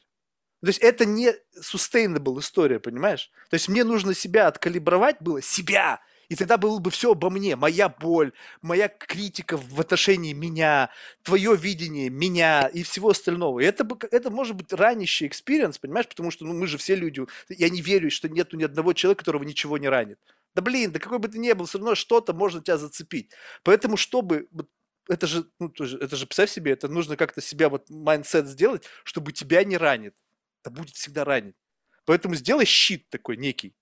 То есть это не sustainable история, понимаешь? То есть мне нужно себя откалибровать было, себя, и тогда было бы все обо мне, моя боль, моя критика в отношении меня, твое видение меня и всего остального. И это, это может быть ранящий experience, понимаешь, потому что ну, мы же все люди, я не верю, что нету ни одного человека, которого ничего не ранит. Да блин, да какой бы ты ни был, все равно что-то можно тебя зацепить. Поэтому, чтобы это же, ну, тоже, это же, представь себе, это нужно как-то себя вот mindset сделать, чтобы тебя не ранит. Это будет всегда ранить. Поэтому сделай щит такой некий,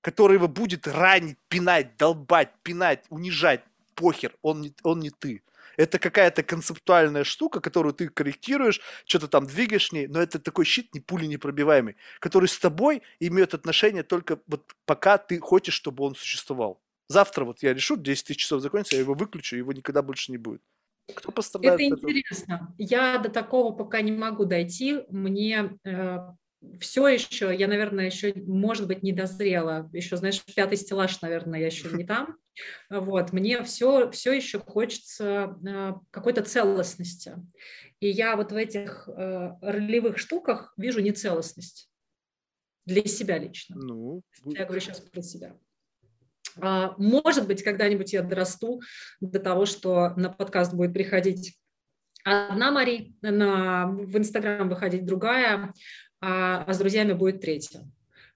который его будет ранить, пинать, долбать, пинать, унижать. Похер, он не, он не ты. Это какая-то концептуальная штука, которую ты корректируешь, что-то там двигаешь ней, но это такой щит, не пуленепробиваемый, который с тобой имеет отношение только вот пока ты хочешь, чтобы он существовал. Завтра вот я решу, 10 тысяч часов закончится, я его выключу, его никогда больше не будет. Кто пострадает? Это интересно. Я до такого пока не могу дойти. Мне э, все еще, я, наверное, еще, может быть, не дозрела. Еще, знаешь, пятый стеллаж, наверное, я еще не там. Вот, мне все, все еще хочется э, какой-то целостности. И я вот в этих э, ролевых штуках вижу нецелостность для себя лично. Ну, я говорю сейчас про себя. А, может быть, когда-нибудь я дорасту до того, что на подкаст будет приходить одна Мари, на, в Инстаграм выходить другая, а, а с друзьями будет третья.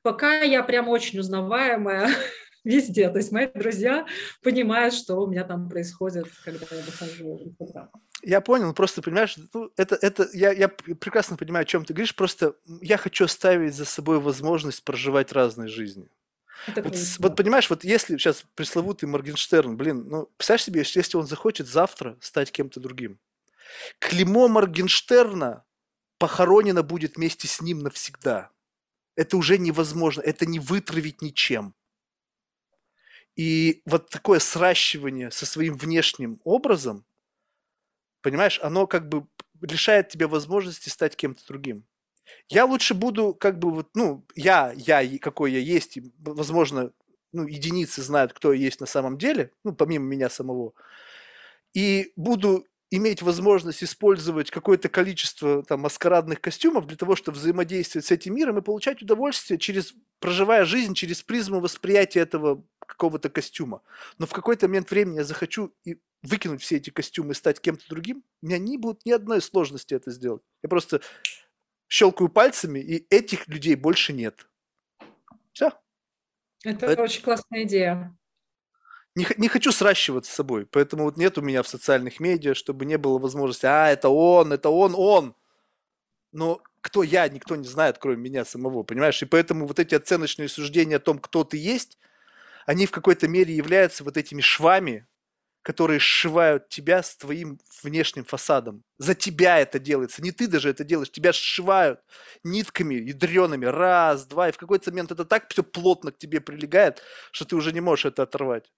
Пока я прям очень узнаваемая <laughs> везде. То есть мои друзья понимают, что у меня там происходит, когда я выхожу в Инстаграм. Я понял, просто понимаешь, ну, это, это я, я прекрасно понимаю, о чем ты говоришь, просто я хочу оставить за собой возможность проживать разные жизни. Вот, вот понимаешь, вот если сейчас пресловутый Моргенштерн, блин, ну, представляешь себе, если он захочет завтра стать кем-то другим, клеймо Моргенштерна похоронено будет вместе с ним навсегда. Это уже невозможно, это не вытравить ничем. И вот такое сращивание со своим внешним образом, понимаешь, оно как бы лишает тебя возможности стать кем-то другим. Я лучше буду как бы вот, ну, я, я какой я есть, и, возможно, ну, единицы знают, кто я есть на самом деле, ну, помимо меня самого, и буду иметь возможность использовать какое-то количество там маскарадных костюмов для того, чтобы взаимодействовать с этим миром и получать удовольствие через проживая жизнь через призму восприятия этого какого-то костюма. Но в какой-то момент времени я захочу и выкинуть все эти костюмы и стать кем-то другим, у меня не будет ни одной сложности это сделать. Я просто щелкаю пальцами, и этих людей больше нет. Все. Это, это очень классная идея. Не, не хочу сращиваться с собой, поэтому вот нет у меня в социальных медиа, чтобы не было возможности, а, это он, это он, он. Но кто я, никто не знает, кроме меня самого, понимаешь? И поэтому вот эти оценочные суждения о том, кто ты есть, они в какой-то мере являются вот этими швами, которые сшивают тебя с твоим внешним фасадом. За тебя это делается, не ты даже это делаешь, тебя сшивают нитками ядреными, раз, два, и в какой-то момент это так все плотно к тебе прилегает, что ты уже не можешь это оторвать.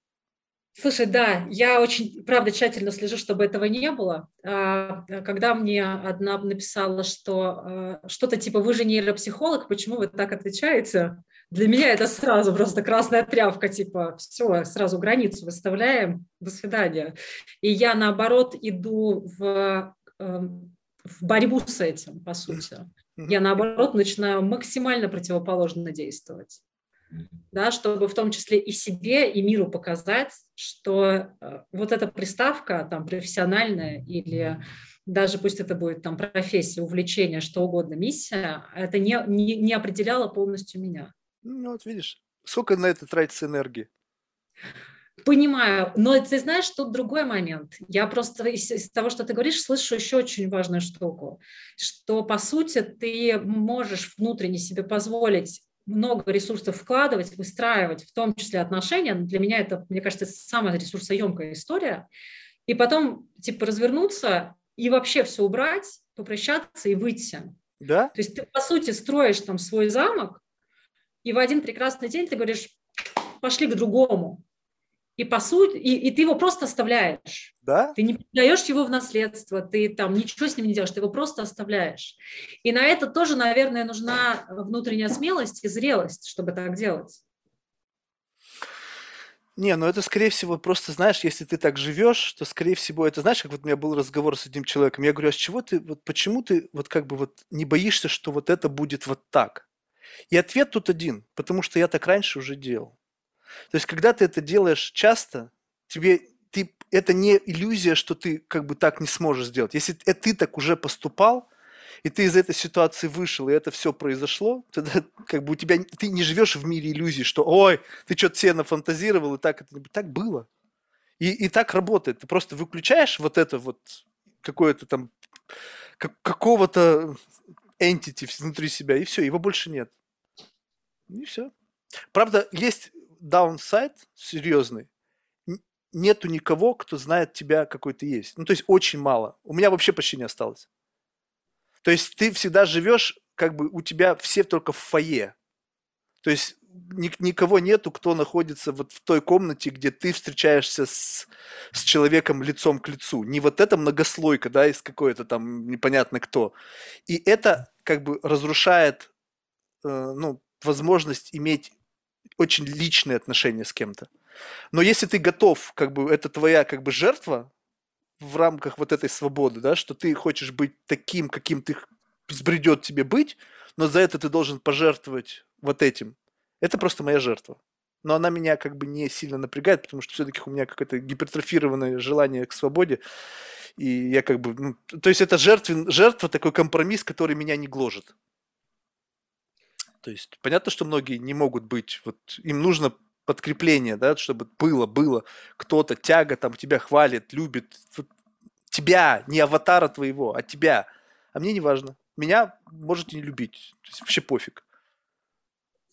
Слушай, да, я очень, правда, тщательно слежу, чтобы этого не было. А, когда мне одна написала, что а, что-то типа «Вы же нейропсихолог, почему вы так отвечаете?» Для меня это сразу просто красная тряпка, типа все, сразу границу выставляем, до свидания. И я, наоборот, иду в, эм, в борьбу с этим, по сути. Я, наоборот, начинаю максимально противоположно действовать да, чтобы в том числе и себе, и миру показать, что э, вот эта приставка там профессиональная или даже пусть это будет там профессия, увлечение, что угодно, миссия, это не, не, не определяло полностью меня. Ну вот видишь, сколько на это тратится энергии? Понимаю, но ты знаешь, тут другой момент. Я просто из, из того, что ты говоришь, слышу еще очень важную штуку, что по сути ты можешь внутренне себе позволить много ресурсов вкладывать, выстраивать, в том числе отношения. Для меня это, мне кажется, самая ресурсоемкая история. И потом, типа, развернуться и вообще все убрать, попрощаться и выйти. Да? То есть ты, по сути, строишь там свой замок, и в один прекрасный день ты говоришь, пошли к другому. И по сути, и, и ты его просто оставляешь. Да? Ты не даешь его в наследство, ты там ничего с ним не делаешь, ты его просто оставляешь. И на это тоже, наверное, нужна внутренняя смелость и зрелость, чтобы так делать. Не, ну это, скорее всего, просто, знаешь, если ты так живешь, то, скорее всего, это, знаешь, как вот у меня был разговор с одним человеком, я говорю, а с чего ты, вот почему ты вот как бы вот не боишься, что вот это будет вот так? И ответ тут один, потому что я так раньше уже делал. То есть, когда ты это делаешь часто, тебе ты, это не иллюзия, что ты как бы так не сможешь сделать. Если ты так уже поступал, и ты из этой ситуации вышел, и это все произошло, тогда как бы у тебя ты не живешь в мире иллюзий, что ой, ты что-то себе нафантазировал, и так это так было. И, и так работает. Ты просто выключаешь вот это вот какое-то там как, какого-то entity внутри себя, и все, его больше нет. И все. Правда, есть даунсайд серьезный, нету никого, кто знает тебя, какой ты есть. Ну, то есть очень мало. У меня вообще почти не осталось. То есть ты всегда живешь, как бы у тебя все только в фойе. То есть никого нету, кто находится вот в той комнате, где ты встречаешься с, с человеком лицом к лицу. Не вот эта многослойка, да, из какой-то там непонятно кто. И это как бы разрушает, э, ну, возможность иметь очень личные отношения с кем-то. Но если ты готов, как бы это твоя как бы жертва в рамках вот этой свободы, да, что ты хочешь быть таким, каким ты взбредет тебе быть, но за это ты должен пожертвовать вот этим. Это просто моя жертва. Но она меня как бы не сильно напрягает, потому что все-таки у меня какое-то гипертрофированное желание к свободе. И я как бы... Ну, то есть это жертвен, жертва, такой компромисс, который меня не гложет. То есть понятно, что многие не могут быть, вот им нужно подкрепление, да, чтобы было, было кто-то, тяга там тебя хвалит, любит, вот, тебя, не аватара твоего, а тебя. А мне не важно. Меня можете не любить, то есть вообще пофиг.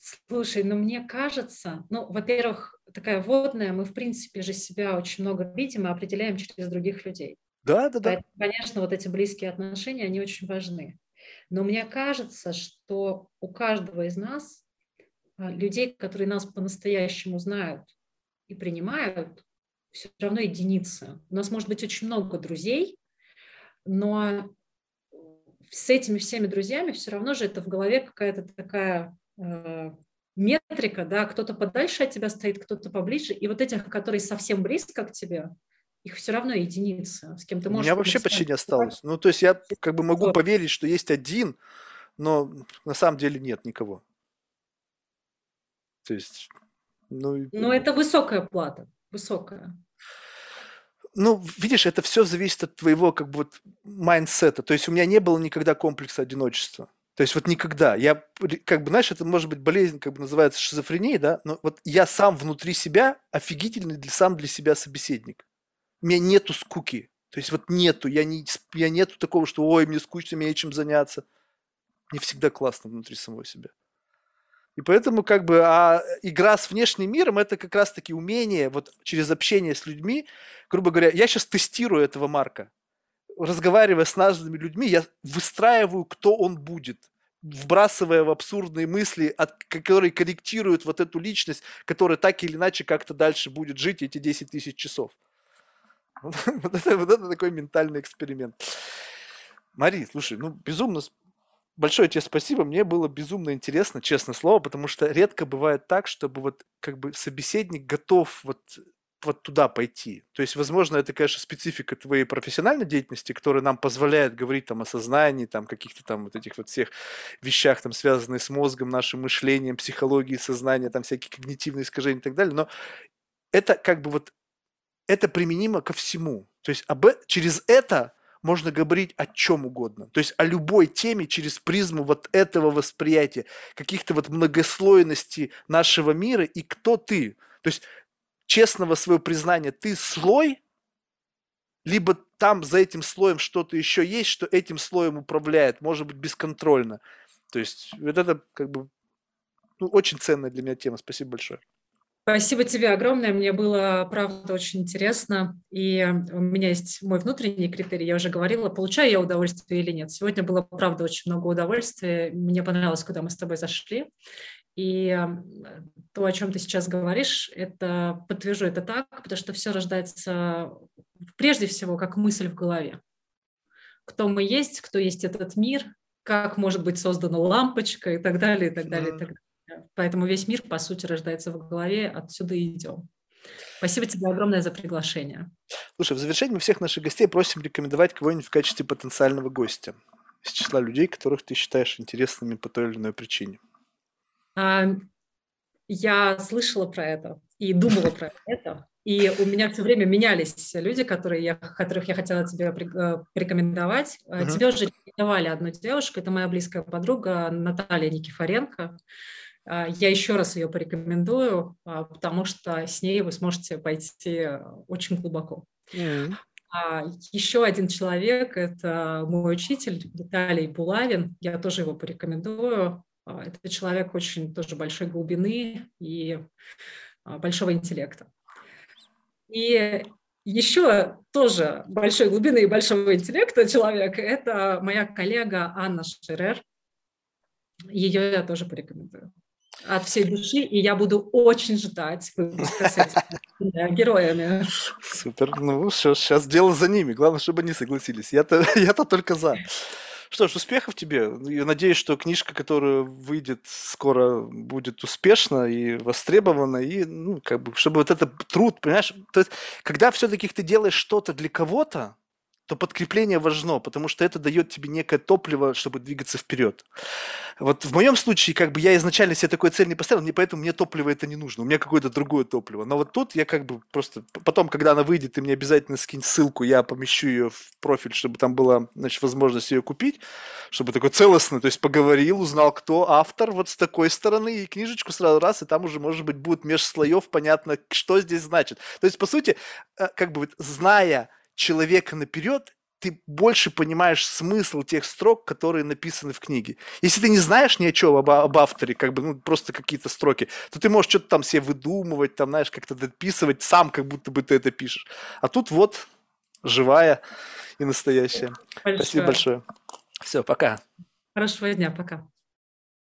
Слушай, ну мне кажется, ну, во-первых, такая водная, мы в принципе же себя очень много видим и определяем через других людей. Да, да, да. Поэтому, конечно, вот эти близкие отношения, они очень важны. Но мне кажется, что у каждого из нас, а, людей, которые нас по-настоящему знают и принимают, все равно единицы. У нас может быть очень много друзей, но с этими всеми друзьями все равно же это в голове какая-то такая метрика, да, кто-то подальше от тебя стоит, кто-то поближе, и вот этих, которые совсем близко к тебе, их все равно единицы, с кем ты можешь... У меня вообще почти не осталось. Ну, то есть я как бы могу поверить, что есть один, но на самом деле нет никого. То есть, ну... Но это высокая плата, высокая. Ну, видишь, это все зависит от твоего как бы вот mindset а. То есть у меня не было никогда комплекса одиночества. То есть вот никогда. Я, как бы, знаешь, это может быть болезнь, как бы называется шизофренией, да, но вот я сам внутри себя офигительный для, сам для себя собеседник у меня нету скуки. То есть вот нету, я, не, я нету такого, что ой, мне скучно, мне чем заняться. Мне всегда классно внутри самого себя. И поэтому как бы а игра с внешним миром это как раз-таки умение вот через общение с людьми, грубо говоря, я сейчас тестирую этого Марка. Разговаривая с разными людьми, я выстраиваю, кто он будет вбрасывая в абсурдные мысли, от, которые корректируют вот эту личность, которая так или иначе как-то дальше будет жить эти 10 тысяч часов. <laughs> Вот это, вот это такой ментальный эксперимент. Мари, слушай, ну безумно большое тебе спасибо. Мне было безумно интересно, честное слово, потому что редко бывает так, чтобы вот как бы собеседник готов вот вот туда пойти. То есть, возможно, это, конечно, специфика твоей профессиональной деятельности, которая нам позволяет говорить там о сознании, там каких-то там вот этих вот всех вещах, там связанных с мозгом, нашим мышлением, психологией сознания, там всякие когнитивные искажения и так далее. Но это как бы вот это применимо ко всему. То есть об, э, через это можно говорить о чем угодно. То есть о любой теме через призму вот этого восприятия, каких-то вот многослойностей нашего мира и кто ты. То есть честного своего признания, ты слой, либо там за этим слоем что-то еще есть, что этим слоем управляет, может быть, бесконтрольно. То есть вот это как бы ну, очень ценная для меня тема. Спасибо большое. Спасибо тебе огромное. Мне было, правда, очень интересно. И у меня есть мой внутренний критерий, я уже говорила, получаю я удовольствие или нет. Сегодня было, правда, очень много удовольствия. Мне понравилось, куда мы с тобой зашли. И то, о чем ты сейчас говоришь, это подтвержу это так, потому что все рождается прежде всего как мысль в голове. Кто мы есть, кто есть этот мир, как может быть создана лампочка и так далее, и так далее, и так далее. Поэтому весь мир, по сути, рождается в голове, отсюда и идем. Спасибо тебе огромное за приглашение. Слушай, в завершении мы всех наших гостей просим рекомендовать кого-нибудь в качестве потенциального гостя из числа людей, которых ты считаешь интересными по той или иной причине. А, я слышала про это и думала про это. И у меня все время менялись люди, которые я, которых я хотела тебе э, порекомендовать. Uh-huh. Тебе уже рекомендовали одну девушку, это моя близкая подруга Наталья Никифоренко. А, я еще раз ее порекомендую, потому что с ней вы сможете пойти очень глубоко. Mm-hmm. Еще один человек – это мой учитель Виталий Булавин. Я тоже его порекомендую. А, это человек очень тоже большой глубины и большого интеллекта. И еще тоже большой глубины и большого интеллекта человек – это моя коллега Анна Шерер. Ее я тоже порекомендую. от всей души, и я буду очень ждать выпуска с этими <laughs> героями. Супер. Ну, все, сейчас дело за ними. Главное, чтобы они согласились. Я-то, <laughs> я-то только за. Что ж, успехов тебе. Я надеюсь, что книжка, которая выйдет скоро, будет успешна и востребована, и, ну, как бы, чтобы вот этот труд, понимаешь, то есть, когда все-таки ты делаешь что-то для кого-то, то подкрепление важно, потому что это дает тебе некое топливо, чтобы двигаться вперед. Вот в моем случае, как бы я изначально себе такой цель не поставил, мне поэтому мне топливо это не нужно, у меня какое-то другое топливо. Но вот тут я как бы просто, потом, когда она выйдет, ты мне обязательно скинь ссылку, я помещу ее в профиль, чтобы там была, значит, возможность ее купить, чтобы такой целостный, то есть поговорил, узнал, кто автор вот с такой стороны, и книжечку сразу раз, и там уже, может быть, будет меж слоев понятно, что здесь значит. То есть, по сути, э, как бы зная человека наперед, ты больше понимаешь смысл тех строк, которые написаны в книге. Если ты не знаешь ни о чем об, об авторе, как бы, ну, просто какие-то строки, то ты можешь что-то там себе выдумывать, там, знаешь, как-то дописывать сам, как будто бы ты это пишешь. А тут вот живая и настоящая. Большое. Спасибо большое. Все, пока. Хорошего дня, пока.